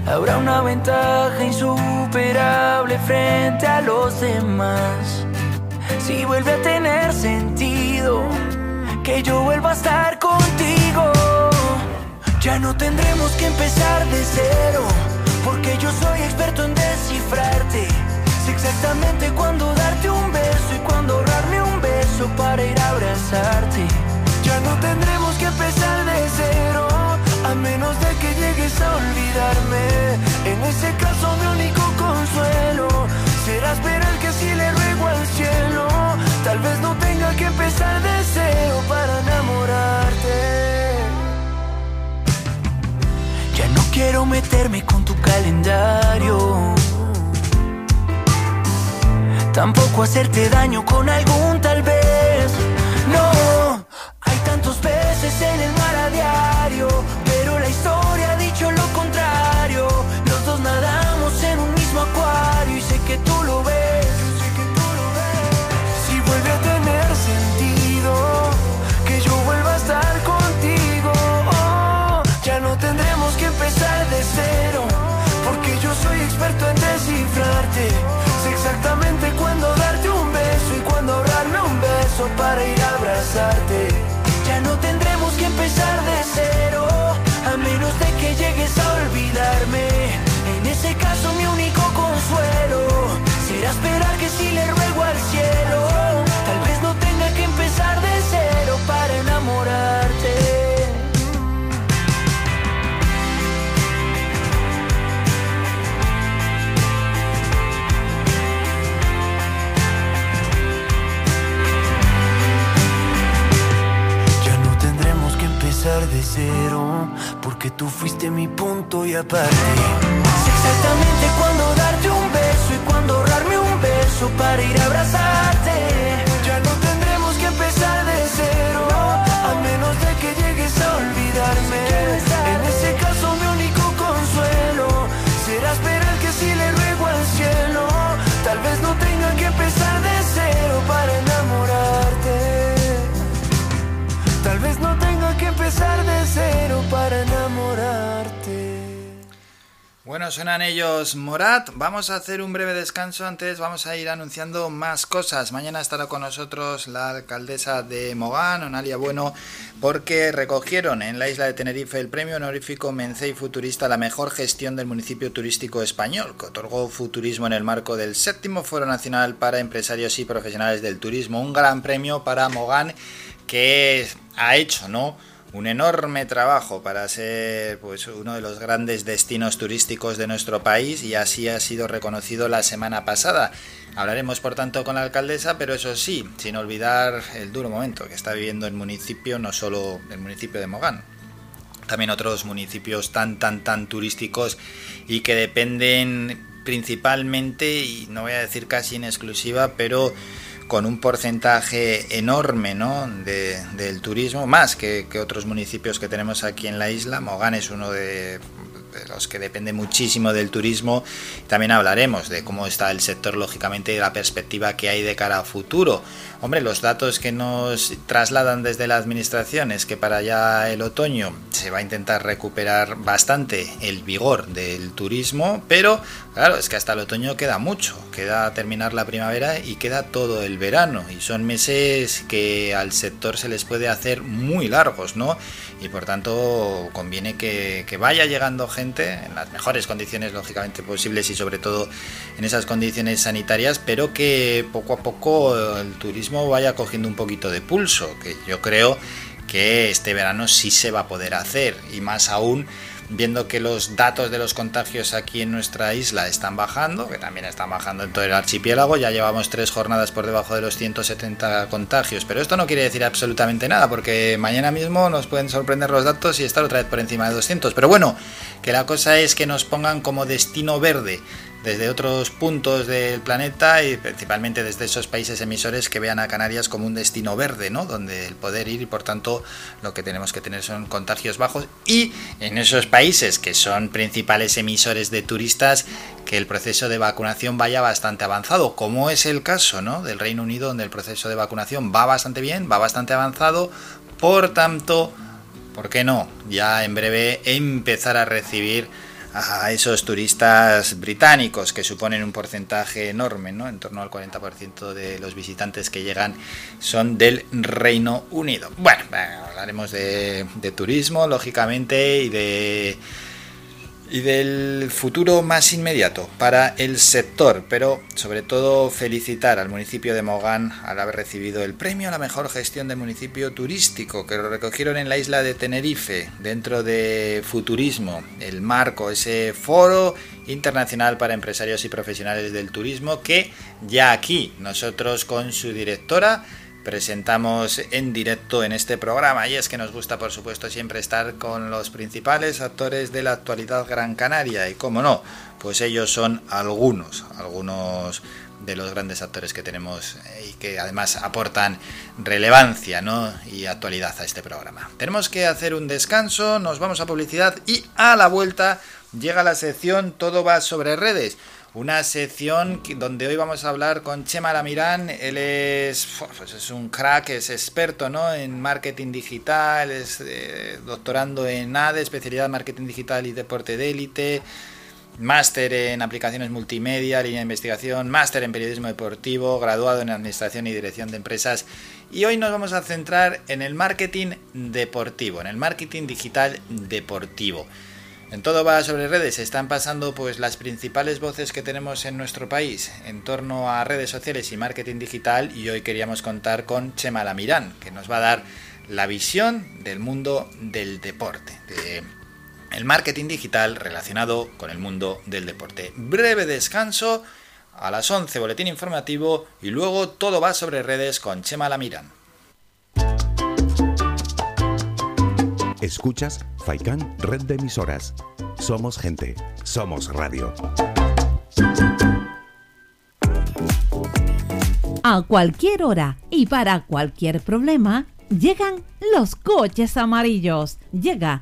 Habrá una ventaja insuperable frente a los demás. Si vuelve a tener sentido que yo vuelva a estar contigo. Ya no tendremos que empezar de cero, porque yo soy experto en descifrarte. Sé exactamente cuándo darte un beso y cuándo para ir a abrazarte. Ya no tendremos que empezar de cero, a menos de que llegues a olvidarme. En ese caso mi único consuelo será esperar que si le ruego al cielo, tal vez no tenga que empezar de cero para enamorarte. Ya no quiero meterme con tu calendario. Tampoco hacerte daño con algún tal vez. Tantos peces en el mar a diario, pero la historia ha dicho lo contrario. Los dos nadamos en un mismo acuario y sé que tú lo ves. Si vuelve a tener sentido que yo vuelva a estar contigo, oh, ya no tendremos que empezar de cero, porque yo soy experto en descifrarte. Sé exactamente cuándo darte un beso y cuándo ahorrarme un beso para ir a abrazarte. A menos de que llegues a olvidarme. Porque tú fuiste mi punto y aparte. Sé exactamente cuándo darte un beso y cuándo ahorrarme un beso para ir a abrazarte. Bueno, suenan ellos Morat. Vamos a hacer un breve descanso. Antes vamos a ir anunciando más cosas. Mañana estará con nosotros la alcaldesa de Mogán, Onalia Bueno, porque recogieron en la isla de Tenerife el premio honorífico Mencey Futurista a la mejor gestión del municipio turístico español, que otorgó Futurismo en el marco del séptimo Foro Nacional para Empresarios y Profesionales del Turismo. Un gran premio para Mogán que ha hecho, ¿no? Un enorme trabajo para ser pues uno de los grandes destinos turísticos de nuestro país y así ha sido reconocido la semana pasada. Hablaremos por tanto con la alcaldesa, pero eso sí, sin olvidar el duro momento que está viviendo el municipio, no solo el municipio de Mogán, también otros municipios tan tan tan turísticos y que dependen principalmente, y no voy a decir casi en exclusiva, pero con un porcentaje enorme ¿no? de, del turismo, más que, otros municipios que tenemos aquí en la isla. Mogán es uno de, de, los que depende muchísimo del turismo. También hablaremos de cómo está el sector, lógicamente, y la perspectiva que hay de cara a futuro. Hombre, los datos que nos trasladan desde la administración es que para ya el otoño se va a intentar recuperar bastante el vigor del turismo, pero claro, es que hasta el otoño queda mucho, queda terminar la primavera y queda todo el verano, y son meses que al sector se les puede hacer muy largos, ¿no? Y por tanto conviene que, vaya llegando gente en las mejores condiciones, lógicamente, posibles y sobre todo en esas condiciones sanitarias, pero que poco a poco el turismo vaya cogiendo un poquito de pulso, que yo creo que este verano sí se va a poder hacer y más aún viendo que los datos de los contagios aquí en nuestra isla están bajando, que también están bajando en todo el archipiélago, ya llevamos tres jornadas por debajo de los 170 contagios, pero esto no quiere decir absolutamente nada, porque mañana mismo nos pueden sorprender los datos y estar otra vez por encima de 200, pero bueno, que la cosa es que nos pongan como destino verde desde otros puntos del planeta y principalmente desde esos países emisores que vean a Canarias como un destino verde, ¿no? Donde el poder ir y por tanto lo que tenemos que tener son contagios bajos y en esos países que son principales emisores de turistas que el proceso de vacunación vaya bastante avanzado, como es el caso, ¿no? Del Reino Unido donde el proceso de vacunación va bastante bien, va bastante avanzado, por tanto, ¿por qué no? Ya en breve empezar a recibir a esos turistas británicos que suponen un porcentaje enorme, ¿no? en torno al 40% de los visitantes que llegan son del Reino Unido. Bueno, hablaremos de, de turismo, lógicamente, y de y del futuro más inmediato para el sector, pero sobre todo felicitar al municipio de Mogán al haber recibido el premio a la mejor gestión de municipio turístico que lo recogieron en la isla de Tenerife dentro de Futurismo, el marco, ese foro internacional para empresarios y profesionales del turismo que ya aquí nosotros con su directora presentamos en directo en este programa y es que nos gusta por supuesto siempre estar con los principales actores de la actualidad gran canaria y como no, pues ellos son algunos, algunos de los grandes actores que tenemos y que además aportan relevancia ¿no? y actualidad a este programa. Tenemos que hacer un descanso, nos vamos a publicidad y a la vuelta llega la sección Todo va sobre redes una sección donde hoy vamos a hablar con Chema Lamirán. Él es, pues es un crack, es experto ¿no? en marketing digital, es eh, doctorando en ADE, especialidad en marketing digital y deporte de élite, máster en aplicaciones multimedia, línea de investigación, máster en periodismo deportivo, graduado en administración y dirección de empresas. Y hoy nos vamos a centrar en el marketing deportivo, en el marketing digital deportivo. En todo va sobre redes, están pasando pues las principales voces que tenemos en nuestro país en torno a redes sociales y marketing digital y hoy queríamos contar con Chema Lamirán, que nos va a dar la visión del mundo del deporte, de el marketing digital relacionado con el mundo del deporte. Breve descanso, a las 11 boletín informativo y luego todo va sobre redes con Chema Lamirán. Escuchas Faikan Red de Emisoras. Somos gente, somos radio. A cualquier hora y para cualquier problema, llegan los coches amarillos. Llega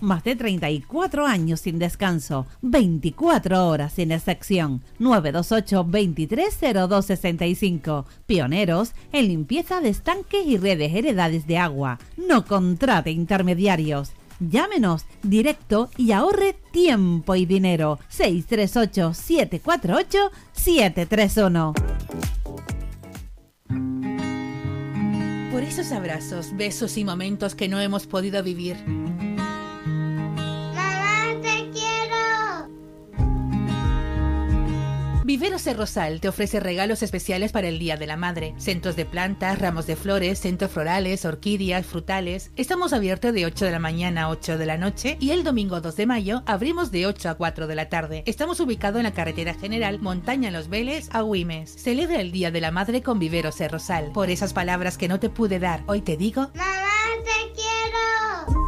Más de 34 años sin descanso. 24 horas sin excepción. 928 230265 Pioneros en limpieza de estanques y redes heredades de agua. No contrate intermediarios. Llámenos directo y ahorre tiempo y dinero. 638 748 731 Por esos abrazos, besos y momentos que no hemos podido vivir. Viveros Rosal te ofrece regalos especiales para el Día de la Madre. Centros de plantas, ramos de flores, centros florales, orquídeas, frutales. Estamos abiertos de 8 de la mañana a 8 de la noche y el domingo 2 de mayo abrimos de 8 a 4 de la tarde. Estamos ubicados en la carretera general Montaña Los Vélez a Güimes. Celebra el Día de la Madre con Viveros Rosal. Por esas palabras que no te pude dar, hoy te digo... ¡Mamá, te quiero!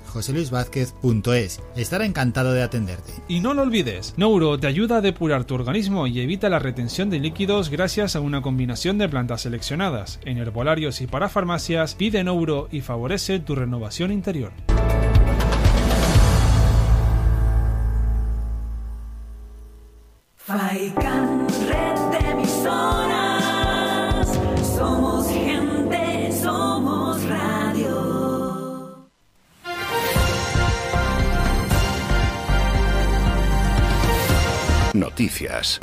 joseluisvázquez.es. Estará encantado de atenderte. Y no lo olvides, Nouro te ayuda a depurar tu organismo y evita la retención de líquidos gracias a una combinación de plantas seleccionadas. En herbolarios y para farmacias, pide Nouro y favorece tu renovación interior. Faikan, red de Noticias.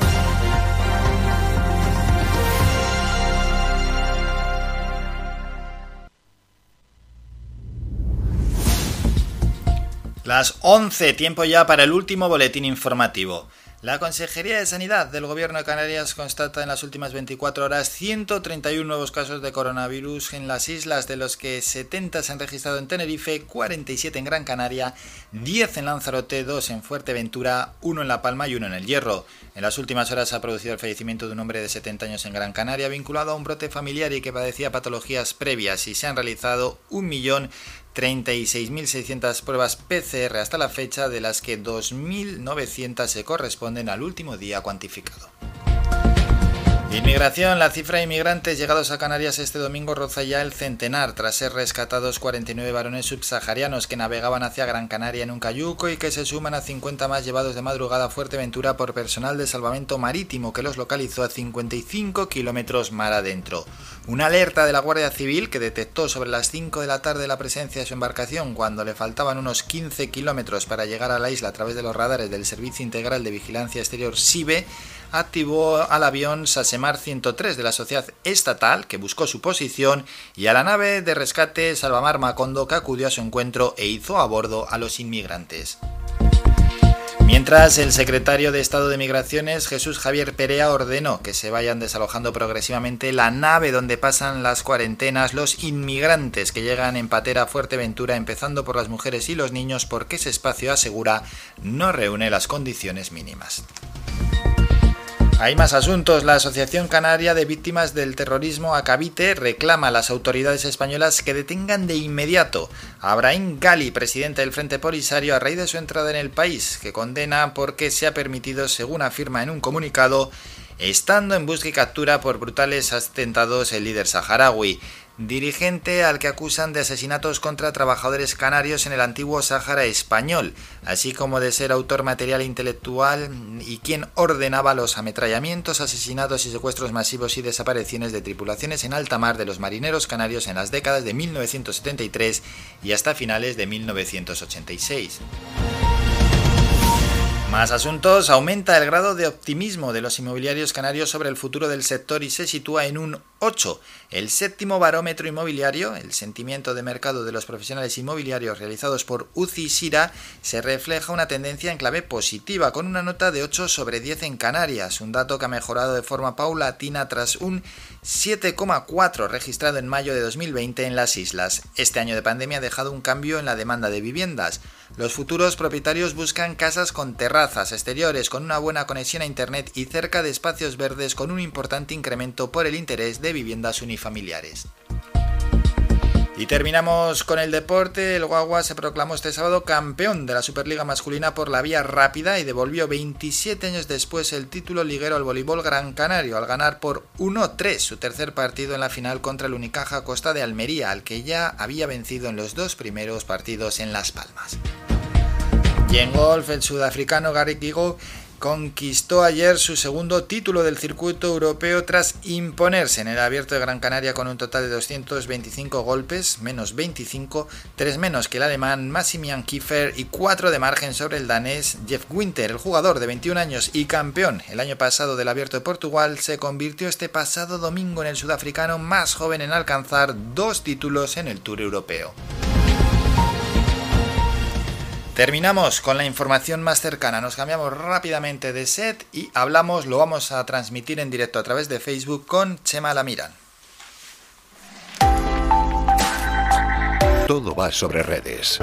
Las 11, tiempo ya para el último boletín informativo. La Consejería de Sanidad del Gobierno de Canarias constata en las últimas 24 horas 131 nuevos casos de coronavirus en las islas, de los que 70 se han registrado en Tenerife, 47 en Gran Canaria, 10 en Lanzarote, 2 en Fuerteventura, 1 en La Palma y 1 en El Hierro. En las últimas horas se ha producido el fallecimiento de un hombre de 70 años en Gran Canaria vinculado a un brote familiar y que padecía patologías previas y se han realizado 1.036.600 pruebas PCR hasta la fecha, de las que 2.900 se corresponden al último día cuantificado. Inmigración. La cifra de inmigrantes llegados a Canarias este domingo roza ya el centenar, tras ser rescatados 49 varones subsaharianos que navegaban hacia Gran Canaria en un cayuco y que se suman a 50 más llevados de madrugada a Fuerteventura por personal de salvamento marítimo que los localizó a 55 kilómetros mar adentro. Una alerta de la Guardia Civil que detectó sobre las 5 de la tarde la presencia de su embarcación cuando le faltaban unos 15 kilómetros para llegar a la isla a través de los radares del Servicio Integral de Vigilancia Exterior SIBE activó al avión Sasemar 103 de la sociedad estatal que buscó su posición y a la nave de rescate Salvamar Macondo que acudió a su encuentro e hizo a bordo a los inmigrantes. Mientras, el secretario de Estado de Migraciones, Jesús Javier Perea, ordenó que se vayan desalojando progresivamente la nave donde pasan las cuarentenas los inmigrantes que llegan en patera Fuerteventura, empezando por las mujeres y los niños, porque ese espacio, asegura, no reúne las condiciones mínimas. Hay más asuntos. La Asociación Canaria de Víctimas del Terrorismo, Acabite, reclama a las autoridades españolas que detengan de inmediato a Abraham Gali, presidente del Frente Polisario, a raíz de su entrada en el país, que condena porque se ha permitido, según afirma en un comunicado, estando en busca y captura por brutales atentados el líder saharaui dirigente al que acusan de asesinatos contra trabajadores canarios en el antiguo Sáhara español, así como de ser autor material intelectual y quien ordenaba los ametrallamientos, asesinatos y secuestros masivos y desapariciones de tripulaciones en alta mar de los marineros canarios en las décadas de 1973 y hasta finales de 1986. Más asuntos. Aumenta el grado de optimismo de los inmobiliarios canarios sobre el futuro del sector y se sitúa en un 8. El séptimo barómetro inmobiliario, el sentimiento de mercado de los profesionales inmobiliarios realizados por UCI Sira, se refleja una tendencia en clave positiva, con una nota de 8 sobre 10 en Canarias, un dato que ha mejorado de forma paulatina tras un 7,4 registrado en mayo de 2020 en las islas. Este año de pandemia ha dejado un cambio en la demanda de viviendas. Los futuros propietarios buscan casas con terrazas exteriores, con una buena conexión a Internet y cerca de espacios verdes con un importante incremento por el interés de viviendas unifamiliares. Y terminamos con el deporte. El Guagua se proclamó este sábado campeón de la Superliga masculina por la vía rápida y devolvió 27 años después el título liguero al voleibol Gran Canario al ganar por 1-3 su tercer partido en la final contra el Unicaja Costa de Almería, al que ya había vencido en los dos primeros partidos en Las Palmas. Y en golf, el sudafricano Gary Kigo conquistó ayer su segundo título del circuito europeo tras imponerse en el abierto de Gran Canaria con un total de 225 golpes, menos 25, 3 menos que el alemán Massimian Kiefer y 4 de margen sobre el danés Jeff Winter. El jugador de 21 años y campeón el año pasado del abierto de Portugal se convirtió este pasado domingo en el sudafricano más joven en alcanzar dos títulos en el Tour Europeo. Terminamos con la información más cercana. Nos cambiamos rápidamente de set y hablamos, lo vamos a transmitir en directo a través de Facebook con Chema Lamiran. Todo va sobre redes.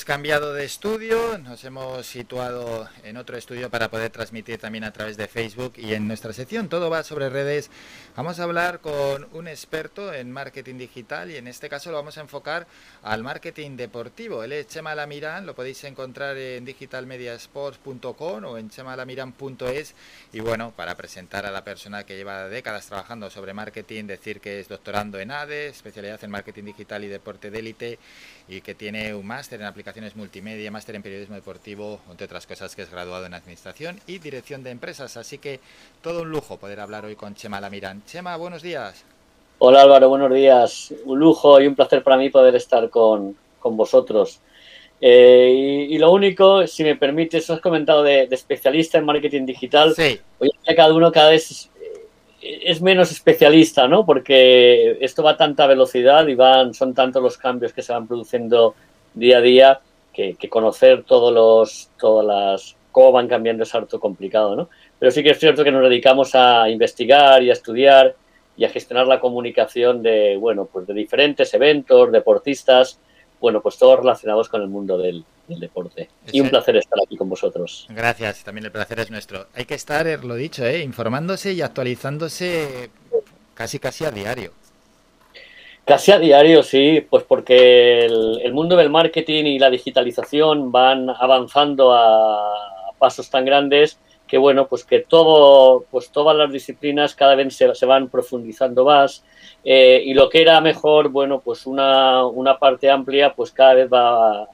Hemos cambiado de estudio, nos hemos situado en otro estudio para poder transmitir también a través de Facebook y en nuestra sección Todo va sobre redes. Vamos a hablar con un experto en marketing digital y en este caso lo vamos a enfocar al marketing deportivo. Él es Chema Lamirán, lo podéis encontrar en digitalmediasports.com o en chemalamiran.es y bueno, para presentar a la persona que lleva décadas trabajando sobre marketing, decir que es doctorando en ADE, especialidad en marketing digital y deporte de élite y que tiene un máster en aplicaciones multimedia, máster en periodismo deportivo, entre otras cosas que es graduado en administración y dirección de empresas. Así que todo un lujo poder hablar hoy con Chema Lamirán. Chema, buenos días. Hola Álvaro, buenos días. Un lujo y un placer para mí poder estar con, con vosotros. Eh, y, y, lo único, si me permites, has comentado de, de especialista en marketing digital. Sí. Hoy en día cada uno cada vez es, menos especialista, ¿no? Porque esto va a tanta velocidad y van, son tantos los cambios que se van produciendo día a día que, que conocer todos los, todas las, cómo van cambiando es harto complicado, ¿no? Pero sí que es cierto que nos dedicamos a investigar y a estudiar y a gestionar la comunicación de, bueno, pues de diferentes eventos, deportistas, bueno, pues todos relacionados con el mundo del, del deporte. Y un placer estar aquí con vosotros. Gracias, también el placer es nuestro. Hay que estar, lo dicho, ¿eh? informándose y actualizándose casi casi a diario. Casi a diario, sí, pues porque el, el, mundo del marketing y la digitalización van avanzando a pasos tan grandes que bueno, pues que todo, pues todas las disciplinas cada vez se, se van profundizando más eh, y lo que era mejor, bueno, pues una, una parte amplia, pues cada vez va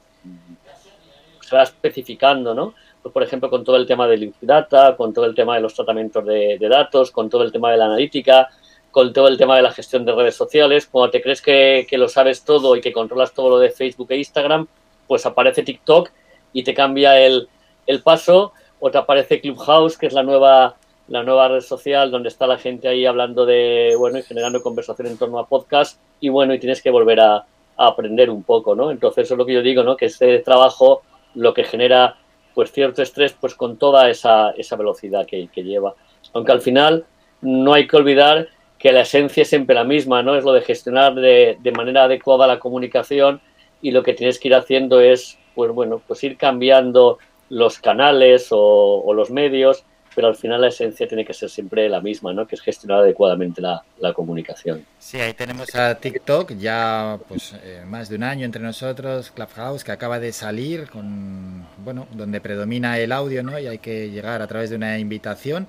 se va especificando, ¿no? Pues por ejemplo, con todo el tema del Data, con todo el tema de los tratamientos de, datos, con todo el tema de la analítica, con todo el tema de la gestión de redes sociales. Cuando te crees que, que, lo sabes todo y que controlas todo lo de Facebook e Instagram, pues aparece TikTok y te cambia el, el paso, o te aparece Clubhouse, que es la nueva, la nueva red social donde está la gente ahí hablando de, bueno, y generando conversación en torno a podcast, y bueno, y tienes que volver a, aprender un poco, ¿no? Entonces, eso es lo que yo digo, ¿no? Que este trabajo lo que genera, pues, cierto estrés, pues, con toda esa, esa velocidad que, lleva. Aunque al final no hay que olvidar que la esencia es siempre la misma, ¿no? Es lo de gestionar de, de, manera adecuada la comunicación y lo que tienes que ir haciendo es, pues bueno, pues ir cambiando los canales o, los medios, pero al final la esencia tiene que ser siempre la misma, ¿no? Que es gestionar adecuadamente la, la comunicación. Sí, ahí tenemos a TikTok, ya pues eh, más de un año entre nosotros, Clubhouse, que acaba de salir con, bueno, donde predomina el audio, ¿no? Y hay que llegar a través de una invitación.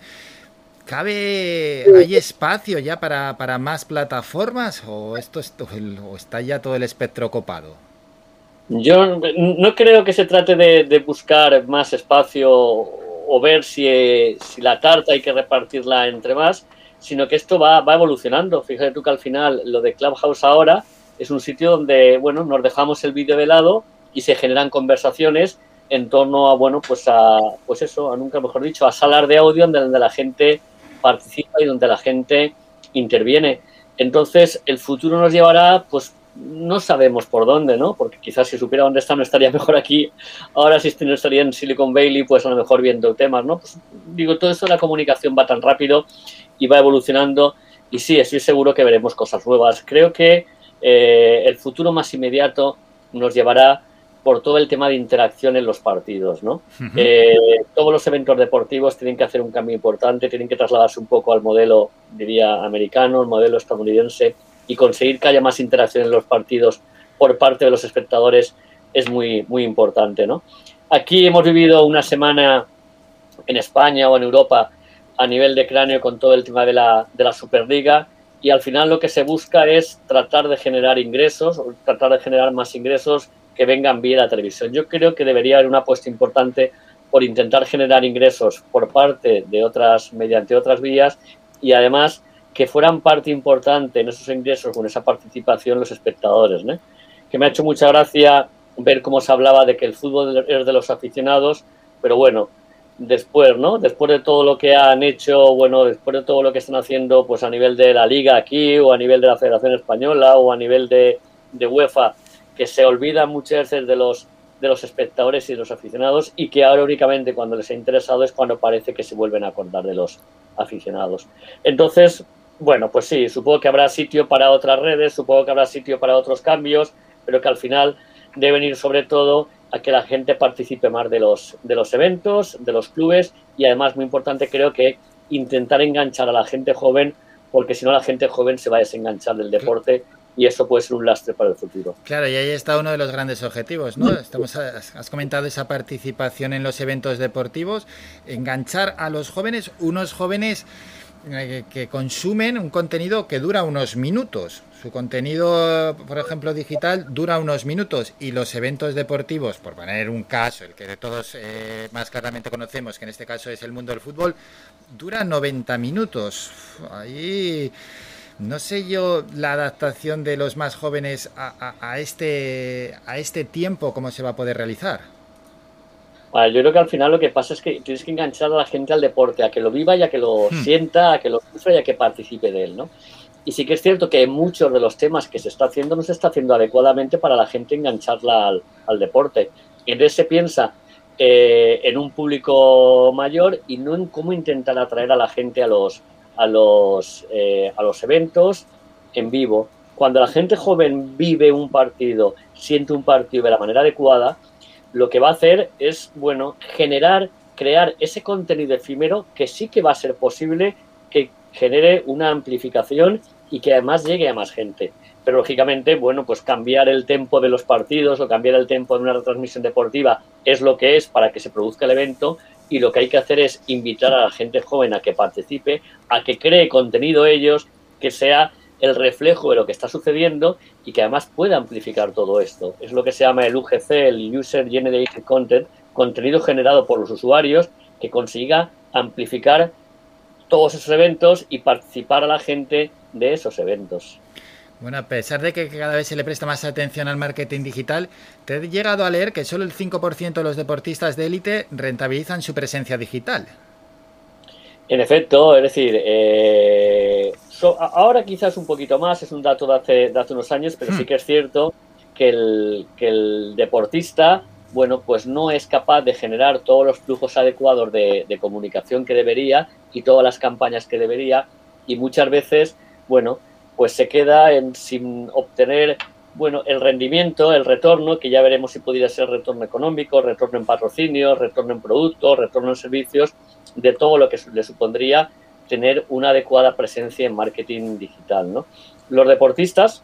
¿Cabe, hay espacio ya para, para más plataformas o esto es, o está ya todo el espectro copado? Yo no creo que se trate de, de buscar más espacio o ver si, si, la tarta hay que repartirla entre más, sino que esto va, va evolucionando. Fíjate tú que al final lo de Clubhouse ahora es un sitio donde, bueno, nos dejamos el vídeo de lado y se generan conversaciones en torno a, bueno, pues a, pues eso, a nunca mejor dicho, a salas de audio donde la gente participa y donde la gente interviene. Entonces, el futuro nos llevará, pues no sabemos por dónde, ¿no? Porque quizás si supiera dónde está no estaría mejor aquí. Ahora si no estaría en Silicon Valley, pues a lo mejor viendo temas, ¿no? Pues digo, todo eso de la comunicación va tan rápido y va evolucionando y sí, estoy seguro que veremos cosas nuevas. Creo que eh, el futuro más inmediato nos llevará por todo el tema de interacción en los partidos, ¿no? Eh, todos los eventos deportivos tienen que hacer un cambio importante, tienen que trasladarse un poco al modelo, diría, americano, al modelo estadounidense y conseguir que haya más interacción en los partidos por parte de los espectadores es muy, muy importante, ¿no? Aquí hemos vivido una semana en España o en Europa a nivel de cráneo con todo el tema de la, de la Superliga y al final lo que se busca es tratar de generar ingresos o tratar de generar más ingresos que vengan vía la televisión. Yo creo que debería haber una apuesta importante por intentar generar ingresos por parte de otras, mediante otras vías y además que fueran parte importante en esos ingresos con esa participación los espectadores. Que me ha hecho mucha gracia ver cómo se hablaba de que el fútbol es de los aficionados, pero bueno, después, ¿no? Después de todo lo que han hecho, bueno, después de todo lo que están haciendo, pues a nivel de la liga aquí, o a nivel de la Federación Española, o a nivel de, de UEFA, que se olvidan muchas veces de los de los espectadores y de los aficionados y que ahora únicamente cuando les ha interesado es cuando parece que se vuelven a acordar de los aficionados. Entonces, bueno, pues sí, supongo que habrá sitio para otras redes, supongo que habrá sitio para otros cambios, pero que al final deben ir sobre todo a que la gente participe más de los, de los eventos, de los clubes y además, muy importante, creo que intentar enganchar a la gente joven, porque si no la gente joven se va a desenganchar del deporte y eso puede ser un lastre para el futuro. Claro, y ahí está uno de los grandes objetivos, ¿no? Estamos, has comentado esa participación en los eventos deportivos, enganchar a los jóvenes, unos jóvenes que consumen un contenido que dura unos minutos. Su contenido, por ejemplo, digital dura unos minutos y los eventos deportivos, por poner un caso, el que todos eh, más claramente conocemos, que en este caso es el mundo del fútbol, dura 90 minutos. Ahí no sé yo la adaptación de los más jóvenes a, este, a este tiempo, cómo se va a poder realizar. Yo creo que al final lo que pasa es que tienes que enganchar a la gente al deporte, a que lo viva y a que lo Hmm. sienta, a que lo sufra y a que participe de él, ¿no? Y sí que es cierto que muchos de los temas que se está haciendo no se está haciendo adecuadamente para la gente engancharla al, al deporte. Y entonces se piensa eh, en un público mayor y no en cómo intentar atraer a la gente a los, a los, eh, a los eventos en vivo. Cuando la gente joven vive un partido, siente un partido de la manera adecuada, lo que va a hacer es, bueno, generar, crear ese contenido efímero que sí que va a ser posible que genere una amplificación y que además llegue a más gente. Pero lógicamente, bueno, pues cambiar el tempo de los partidos o cambiar el tempo de una retransmisión deportiva es lo que es para que se produzca el evento y lo que hay que hacer es invitar a la gente joven a que participe, a que cree contenido ellos, que sea el reflejo de lo que está sucediendo y que además pueda amplificar todo esto. Es lo que se llama el UGC, el User Generated Content, contenido generado por los usuarios que consiga amplificar todos esos eventos y participar a la gente de esos eventos. Bueno, a pesar de que cada vez se le presta más atención al marketing digital, te he llegado a leer que solo el 5% de los deportistas de élite rentabilizan su presencia digital. En efecto, es decir, eh, so- ahora quizás un poquito más, es un dato de hace, de hace unos años, pero sí que es cierto que el, que el deportista, bueno, pues no es capaz de generar todos los flujos adecuados de, de comunicación que debería y todas las campañas que debería y muchas veces, bueno, pues se queda en, sin obtener bueno, el rendimiento, el retorno, que ya veremos si pudiera ser retorno económico, retorno en patrocinio, retorno en productos, retorno en servicios, de todo lo que le supondría tener una adecuada presencia en marketing digital. ¿no? Los deportistas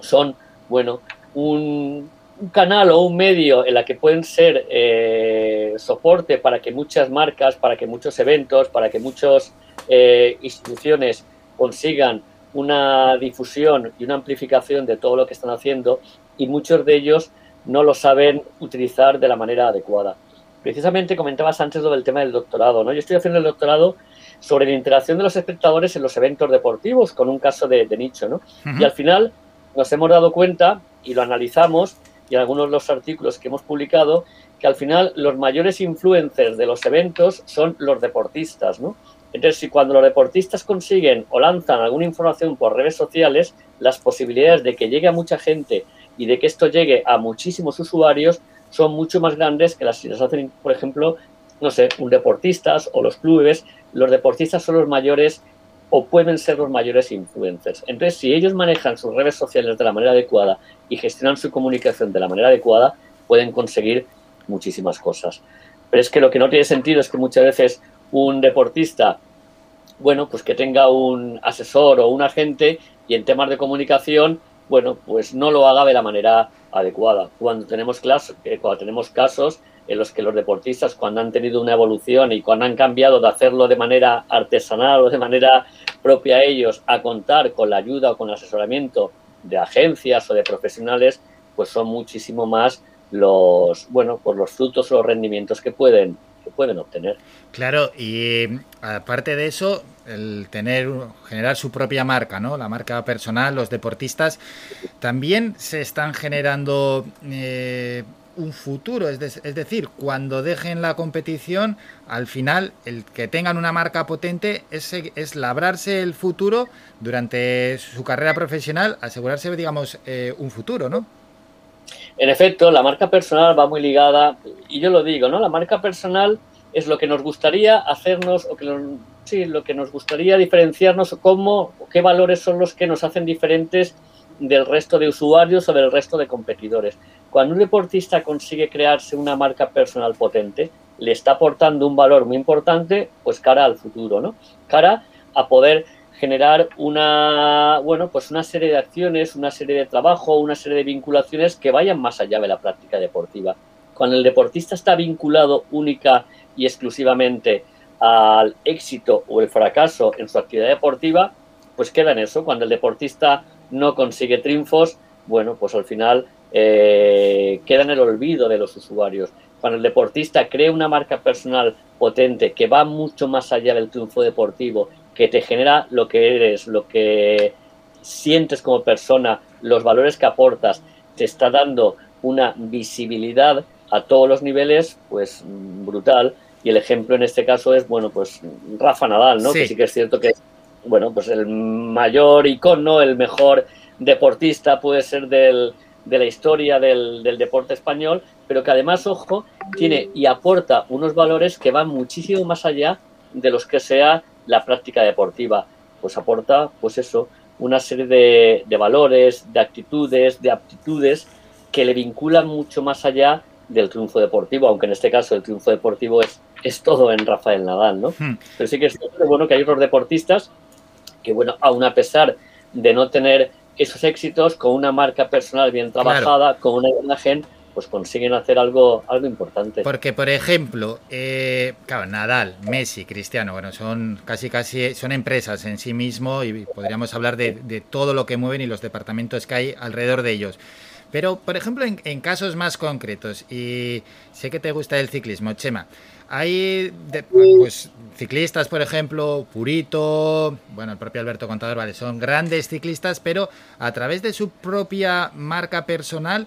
son, bueno, un, canal o un medio en la que pueden ser eh, soporte para que muchas marcas, para que muchos eventos, para que muchas eh, instituciones consigan una difusión y una amplificación de todo lo que están haciendo y muchos de ellos no lo saben utilizar de la manera adecuada. Precisamente comentabas antes lo del tema del doctorado, ¿no? Yo estoy haciendo el doctorado sobre la interacción de los espectadores en los eventos deportivos con un caso de, de nicho, ¿no? Y al final nos hemos dado cuenta y lo analizamos y en algunos de los artículos que hemos publicado que al final los mayores influencers de los eventos son los deportistas, ¿no? Entonces, si cuando los deportistas consiguen o lanzan alguna información por redes sociales, las posibilidades de que llegue a mucha gente y de que esto llegue a muchísimos usuarios son mucho más grandes que las si las hacen, por ejemplo, no sé, un deportistas o los clubes. Los deportistas son los mayores o pueden ser los mayores influencers. Entonces, si ellos manejan sus redes sociales de la manera adecuada y gestionan su comunicación de la manera adecuada, pueden conseguir muchísimas cosas. Pero es que lo que no tiene sentido es que muchas veces un deportista, bueno, pues que tenga un asesor o un agente y en temas de comunicación, bueno, pues no lo haga de la manera adecuada. Cuando tenemos, clases, cuando tenemos casos en los que los deportistas, cuando han tenido una evolución y cuando han cambiado de hacerlo de manera artesanal o de manera propia a ellos, a contar con la ayuda o con el asesoramiento de agencias o de profesionales, pues son muchísimo más los, bueno, pues los frutos o los rendimientos que pueden, que pueden obtener. Claro, y aparte de eso, el tener, generar su propia marca, ¿no? La marca personal, los deportistas, también se están generando eh, un futuro, es, es decir, cuando dejen la competición, al final, el que tengan una marca potente es, es labrarse el futuro durante su carrera profesional, asegurarse, digamos, eh, un futuro, ¿no? En efecto, la marca personal va muy ligada, y yo lo digo, ¿no? La marca personal es lo que nos gustaría hacernos, o que nos- sí, lo que nos gustaría diferenciarnos, o cómo, o qué valores son los que nos hacen diferentes del resto de usuarios o del resto de competidores. Cuando un deportista consigue crearse una marca personal potente, le está aportando un valor muy importante, pues cara al futuro, ¿no? Cara a poder generar una, bueno, pues una serie de acciones, una serie de trabajo, una serie de vinculaciones que vayan más allá de la práctica deportiva. Cuando el deportista está vinculado única y exclusivamente al éxito o el fracaso en su actividad deportiva, pues queda en eso. Cuando el deportista no consigue triunfos, bueno, pues al final eh, queda en el olvido de los usuarios. Cuando el deportista crea una marca personal potente que va mucho más allá del triunfo deportivo, que te genera lo que eres, lo que sientes como persona, los valores que aportas, te está dando una visibilidad a todos los niveles, pues brutal. Y el ejemplo en este caso es, bueno, pues Rafa Nadal, ¿no? Sí. Que sí que es cierto que es, bueno, pues el mayor icono, el mejor deportista puede ser del, de la historia del, del deporte español, pero que además, ojo, tiene y aporta unos valores que van muchísimo más allá de los que sea la práctica deportiva. Pues aporta, pues eso, una serie de, de valores, de actitudes, de aptitudes que le vinculan mucho más allá del triunfo deportivo, aunque en este caso el triunfo deportivo es, es todo en Rafael Nadal, ¿no? Pero sí que es bueno, que hay otros deportistas que, bueno, aún a pesar de no tener esos éxitos, con una marca personal bien trabajada, con una imagen, pues consiguen hacer algo, algo importante. Porque, por ejemplo, eh, claro, Nadal, Messi, Cristiano, bueno, son casi casi son empresas en sí mismo y podríamos hablar de, de todo lo que mueven y los departamentos que hay alrededor de ellos. Pero, por ejemplo, en, casos más concretos, y sé que te gusta el ciclismo, Chema, hay pues, ciclistas, por ejemplo, Purito, bueno, el propio Alberto Contador, vale, son grandes ciclistas, pero a través de su propia marca personal,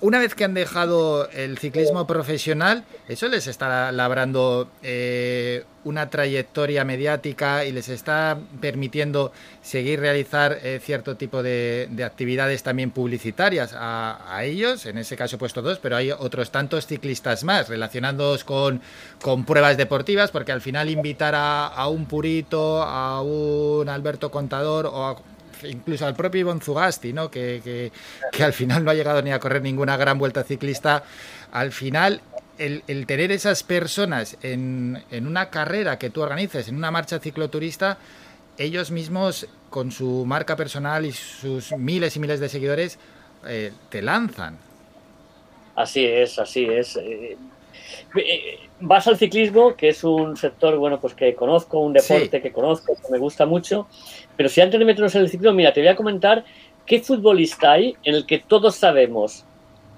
una vez que han dejado el ciclismo profesional, eso les está labrando eh, una trayectoria mediática y les está permitiendo seguir realizar eh, cierto tipo de, de actividades también publicitarias. A, a ellos, en ese caso he puesto dos, pero hay otros tantos ciclistas más relacionados con, con pruebas deportivas, porque al final invitar a, a un Purito, a un Alberto Contador o a incluso al propio Ivonne Zugasti, ¿no? Que, que- que al final no ha llegado ni a correr ninguna gran vuelta ciclista. Al final, el, el tener esas personas en, en una carrera que tú organices, en una marcha cicloturista, ellos mismos, con su marca personal y sus miles y miles de seguidores, eh, te lanzan. Así es, así es. Eh, Vas al ciclismo, que es un sector, bueno, pues que conozco, un deporte que conozco, que me gusta mucho, pero si antes de meternos en el ciclismo, mira, te voy a comentar qué futbolista hay en el que todos sabemos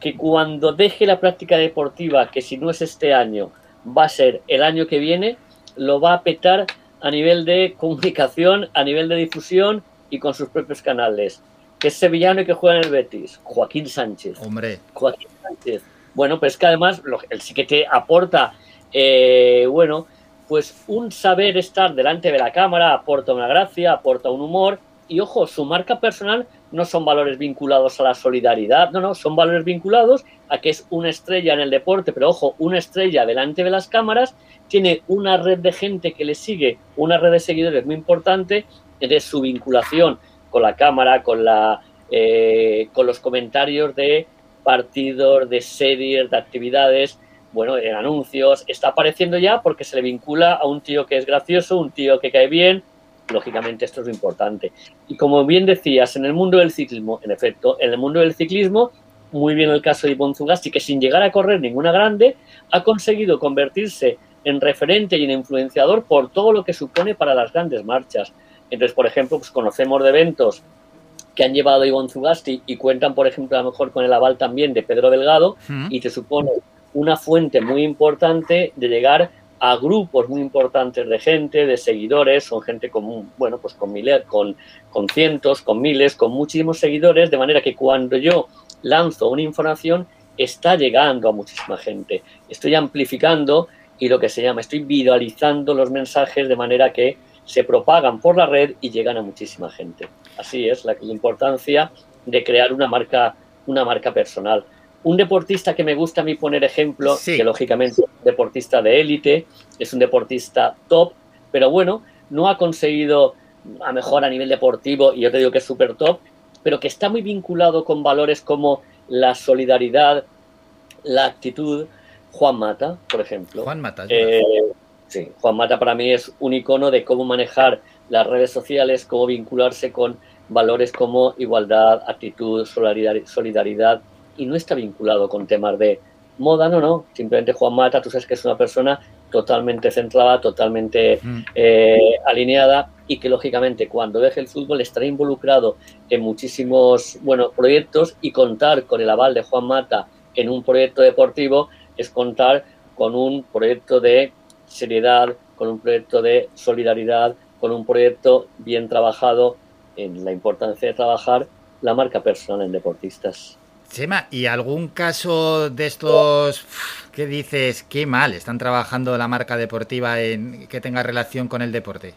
que cuando deje la práctica deportiva, que si no es este año, va a ser el año que viene, lo va a petar a nivel de comunicación, a nivel de difusión y con sus propios canales. Que es sevillano y que juega en el Betis, Joaquín Sánchez. Hombre. Joaquín Sánchez. Bueno, pero es que además lo- él sí que te aporta, eh, bueno, pues un saber estar delante de la cámara aporta una gracia, aporta un humor y ojo, su marca personal no son valores vinculados a la solidaridad, no, no, son valores vinculados a que es una estrella en el deporte, pero ojo, una estrella delante de las cámaras, tiene una red de gente que le sigue, una red de seguidores muy importante, de su vinculación con la cámara, con, la, eh, con los comentarios de partidos, de series, de actividades, bueno, en anuncios, está apareciendo ya porque se le vincula a un tío que es gracioso, un tío que cae bien, lógicamente esto es lo importante. Y como bien decías, en el mundo del ciclismo, en efecto, en el mundo del ciclismo, muy bien el caso de Ivonne que sin llegar a correr ninguna grande, ha conseguido convertirse en referente y en influenciador por todo lo que supone para las grandes marchas. Entonces, por ejemplo, pues conocemos de eventos que han llevado a Ivonne Zugasti y cuentan, por ejemplo, a lo mejor con el aval también de Pedro Delgado Mm. y te supone una fuente muy importante de llegar a grupos muy importantes de gente, de seguidores, son gente con, bueno, pues con, mile- con, con cientos, con miles, con muchísimos seguidores, de manera que cuando yo lanzo una información está llegando a muchísima gente. Estoy amplificando y lo que se llama, estoy viralizando los mensajes de manera que se propagan por la red y llegan a muchísima gente. Así es la, la importancia de crear una marca, una marca personal. Un deportista que me gusta a mí poner ejemplo, que lógicamente es un deportista de élite, es un deportista top, pero bueno, no ha conseguido a mejor a nivel deportivo, y yo te digo que es súper top, pero que está muy vinculado con valores como la solidaridad, la actitud. Juan Mata, por ejemplo. Juan Mata, Eh, sí, Juan Mata para mí es un icono de cómo manejar las redes sociales, cómo vincularse con valores como igualdad, actitud, solidaridad, y no está vinculado con temas de moda, no, no. Simplemente Juan Mata, tú sabes que es una persona totalmente centrada, totalmente eh, alineada y que lógicamente cuando deje el fútbol estará involucrado en muchísimos buenos proyectos y contar con el aval de Juan Mata en un proyecto deportivo es contar con un proyecto de seriedad, con un proyecto de solidaridad, con un proyecto bien trabajado en la importancia de trabajar la marca personal en deportistas. Chema, ¿y algún caso de estos que dices qué mal están trabajando la marca deportiva en que tenga relación con el deporte?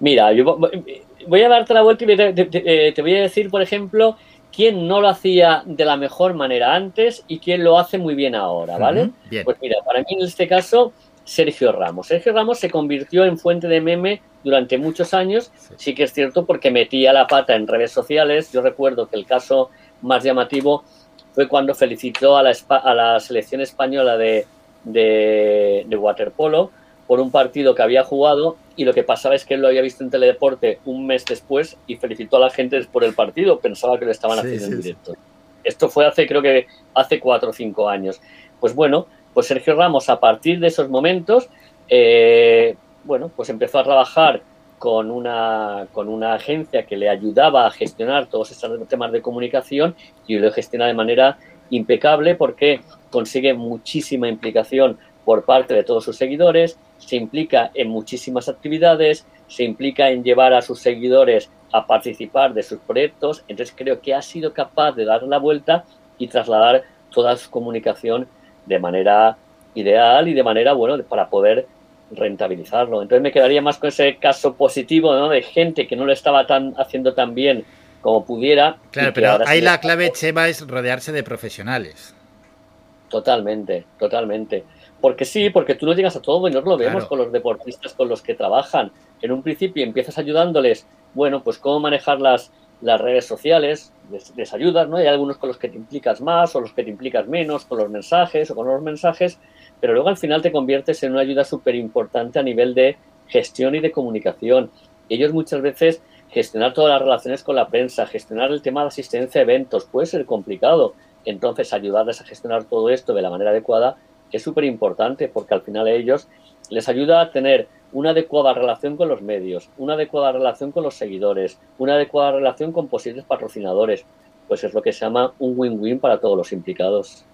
Mira, yo vo- voy a darte la vuelta y te, te- te- eh, te voy a decir, por ejemplo, quién no lo hacía de la mejor manera antes y quién lo hace muy bien ahora, ¿vale? Bien. Pues mira, para mí en este caso, Sergio Ramos. Sergio Ramos se convirtió en fuente de meme durante muchos años, sí que es cierto porque metía la pata en redes sociales. Yo recuerdo que el caso más llamativo fue cuando felicitó a la, a la selección española de, de, de waterpolo por un partido que había jugado y lo que pasaba es que él lo había visto en Teledeporte un mes después y felicitó a la gente por el partido, pensaba que lo estaban Sí, haciendo sí, en directo. Esto fue hace, creo que hace cuatro o cinco años. Pues bueno, pues Sergio Ramos a partir de esos momentos, eh, bueno, pues empezó a trabajar con una, con una agencia que le ayudaba a gestionar todos estos temas de comunicación y lo gestiona de manera impecable porque consigue muchísima implicación por parte de todos sus seguidores, se implica en muchísimas actividades, se implica en llevar a sus seguidores a participar de sus proyectos, entonces creo que ha sido capaz de dar la vuelta y trasladar toda su comunicación de manera ideal y de manera, bueno, para poder rentabilizarlo. Entonces me quedaría más con ese caso positivo, ¿no? De gente que no lo estaba tan haciendo tan bien como pudiera. Claro, pero ahí la clave, Chema, es rodearse de profesionales. Totalmente, totalmente. Porque sí, porque tú no llegas a todo y nos lo vemos con los deportistas con los que trabajan. En un principio empiezas ayudándoles, bueno, pues cómo manejar las, las redes sociales, les, ayudas, ¿no? Hay algunos con los que te implicas más o los que te implicas menos, con los mensajes o con los mensajes, pero luego al final te conviertes en una ayuda súper importante a nivel de gestión y de comunicación. Ellos muchas veces gestionar todas las relaciones con la prensa, gestionar el tema de asistencia a eventos, puede ser complicado. Entonces, ayudarles a gestionar todo esto de la manera adecuada es súper importante porque al final ellos les ayuda a tener una adecuada relación con los medios, una adecuada relación con los seguidores, una adecuada relación con posibles patrocinadores. Pues es lo que se llama un win-win para todos los implicados.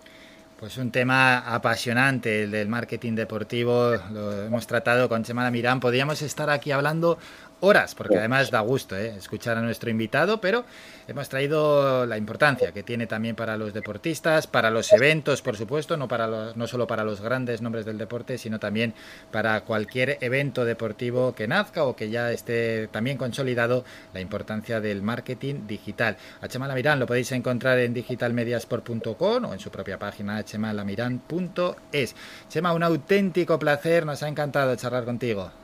Pues un tema apasionante, el del marketing deportivo, lo hemos tratado con Chema Mirán. Podríamos estar aquí hablando horas, porque además da gusto ¿eh? escuchar a nuestro invitado, pero hemos traído la importancia que tiene también para los deportistas, para los eventos, por supuesto, no, para los, no solo para los grandes nombres del deporte, sino también para cualquier evento deportivo que nazca o que ya esté también consolidado, la importancia del marketing digital. A Chema Lamirán lo podéis encontrar en digitalmediasport.com o en su propia página chemalamiran.es. Chema, un auténtico placer, nos ha encantado charlar contigo.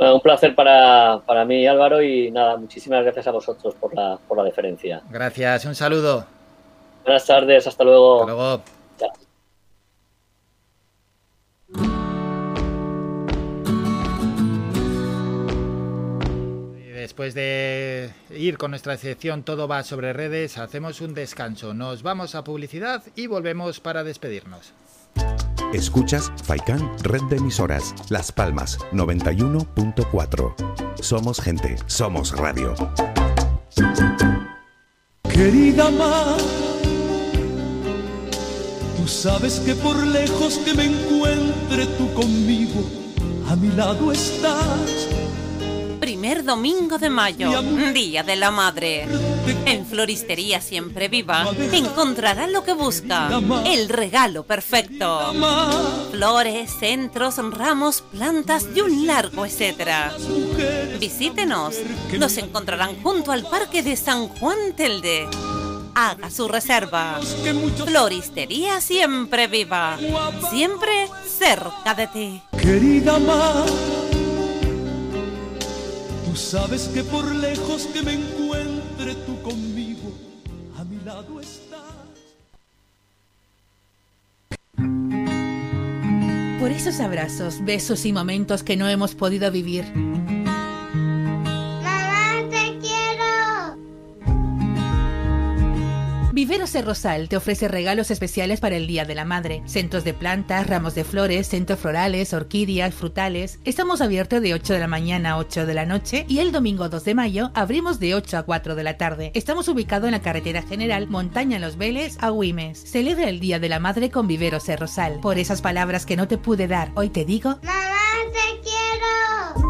Bueno, un placer para, para mí, Álvaro, y nada, muchísimas gracias a vosotros por la, por la deferencia. Gracias, un saludo. Buenas tardes, hasta luego. Hasta luego. Chao. Después de ir con nuestra sección Todo va sobre redes, hacemos un descanso. Nos vamos a publicidad y volvemos para despedirnos. Escuchas Faikan Red de Emisoras, Las Palmas 91.4. Somos gente, somos radio. Querida mar, tú sabes que por lejos que me encuentre tú conmigo, a mi lado estás. Primer domingo de mayo, Día de la Madre. En Floristería Siempre Viva encontrará lo que busca, el regalo perfecto. Flores, centros, ramos, plantas y un largo etcétera. Visítenos. Nos encontrarán junto al Parque de San Juan Telde. Haga su reserva. Floristería Siempre Viva. Siempre cerca de ti. Querida mar, tú sabes que por lejos que me encuentre tú conmigo, a mi lado estás. Por esos abrazos, besos y momentos que no hemos podido vivir. Viveros El Rosal te ofrece regalos especiales para el Día de la Madre. Centros de plantas, ramos de flores, centros florales, orquídeas, frutales. Estamos abiertos de 8 de la mañana a 8 de la noche y el domingo 2 de mayo abrimos de 8 a 4 de la tarde. Estamos ubicados en la carretera general Montaña Los Vélez a Güimes. Celebra el Día de la Madre con Viveros El Rosal. Por esas palabras que no te pude dar, hoy te digo... Mamá, te quiero.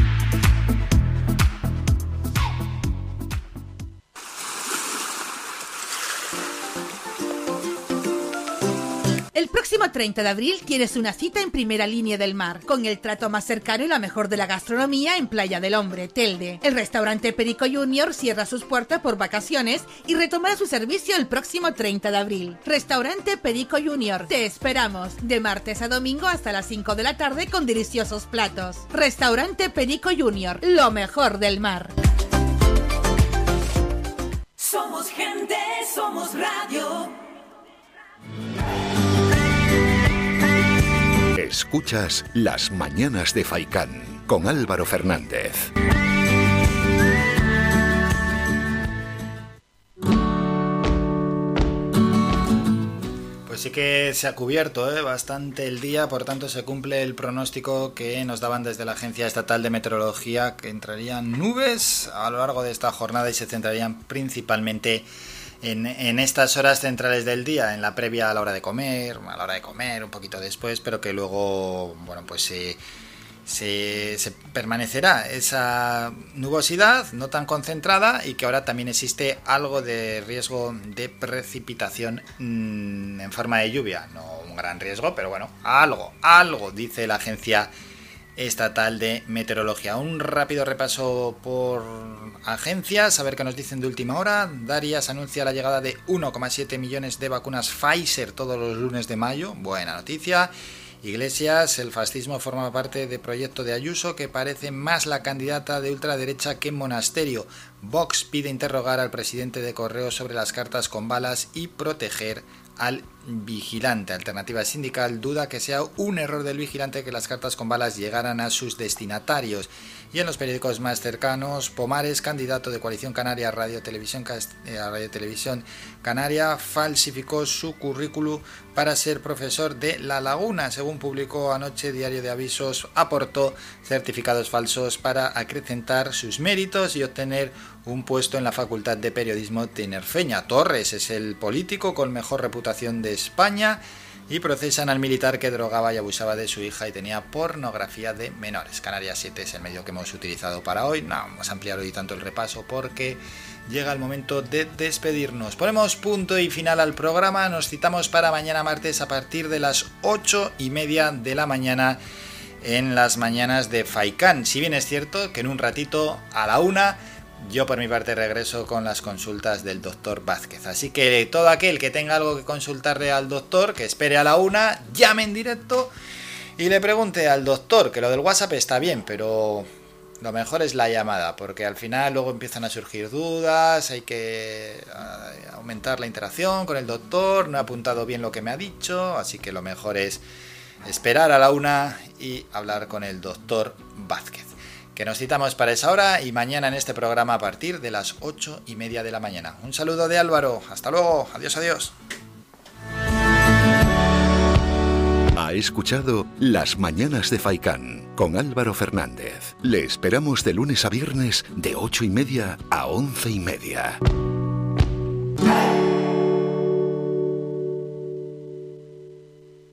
El próximo 30 de abril tienes una cita en primera línea del mar, con el trato más cercano y la mejor de la gastronomía en Playa del Hombre, Telde. El restaurante Perico Junior cierra sus puertas por vacaciones y retomará su servicio el próximo 30 de abril. Restaurante Perico Junior, te esperamos de martes a domingo hasta las 5 de la tarde con deliciosos platos. Restaurante Perico Junior, lo mejor del mar. Somos gente, somos radio. Escuchas Las Mañanas de Faicán con Álvaro Fernández. Pues sí que se ha cubierto ¿eh? bastante el día, por tanto se cumple el pronóstico que nos daban desde la Agencia Estatal de Meteorología, que entrarían nubes a lo largo de esta jornada y se centrarían principalmente en, en estas horas centrales del día, en la previa a la hora de comer, a la hora de comer, un poquito después, pero que luego, bueno, pues se, se, se permanecerá esa nubosidad no tan concentrada y que ahora también existe algo de riesgo de precipitación mm, en forma de lluvia. No un gran riesgo, pero bueno, algo, algo, dice la agencia estatal de meteorología. Un rápido repaso por agencias, a ver qué nos dicen de última hora. Darias anuncia la llegada de 1,7 millones de vacunas Pfizer todos los lunes de mayo. Buena noticia. Iglesias, el fascismo forma parte del proyecto de Ayuso que parece más la candidata de ultraderecha que Monasterio. Vox pide interrogar al presidente de Correo sobre las cartas con balas y proteger al vigilante. Alternativa Sindical duda que sea un error del vigilante que las cartas con balas llegaran a sus destinatarios. Y en los periódicos más cercanos, Pomares, candidato de Coalición Canaria Radio Televisión, eh, Radio Televisión Canaria, falsificó su currículum para ser profesor de La Laguna. Según publicó anoche Diario de Avisos, aportó certificados falsos para acrecentar sus méritos y obtener un puesto en la Facultad de Periodismo tinerfeña. Torres es el político con mejor reputación de España y procesan al militar que drogaba y abusaba de su hija y tenía pornografía de menores. Canarias 7 es el medio que hemos utilizado para hoy. No vamos a ampliar hoy tanto el repaso porque llega el momento de despedirnos. Ponemos punto y final al programa. Nos citamos para mañana martes a partir de las 8 y media de la mañana en las mañanas de Faikán. Si bien es cierto que en un ratito a la una yo por mi parte regreso con las consultas del doctor Vázquez. Así que todo aquel que tenga algo que consultarle al doctor, que espere a la una, llame en directo y le pregunte al doctor, que lo del WhatsApp está bien, pero lo mejor es la llamada, porque al final luego empiezan a surgir dudas, hay que aumentar la interacción con el doctor, no he apuntado bien lo que me ha dicho, así que lo mejor es esperar a la una y hablar con el doctor Vázquez que nos citamos para esa hora y mañana en este programa a partir de las ocho y media de la mañana. Un saludo de Álvaro, hasta luego, adiós, adiós. Ha escuchado Las Mañanas de Faicán con Álvaro Fernández. Le esperamos de lunes a viernes de ocho y media a once y media.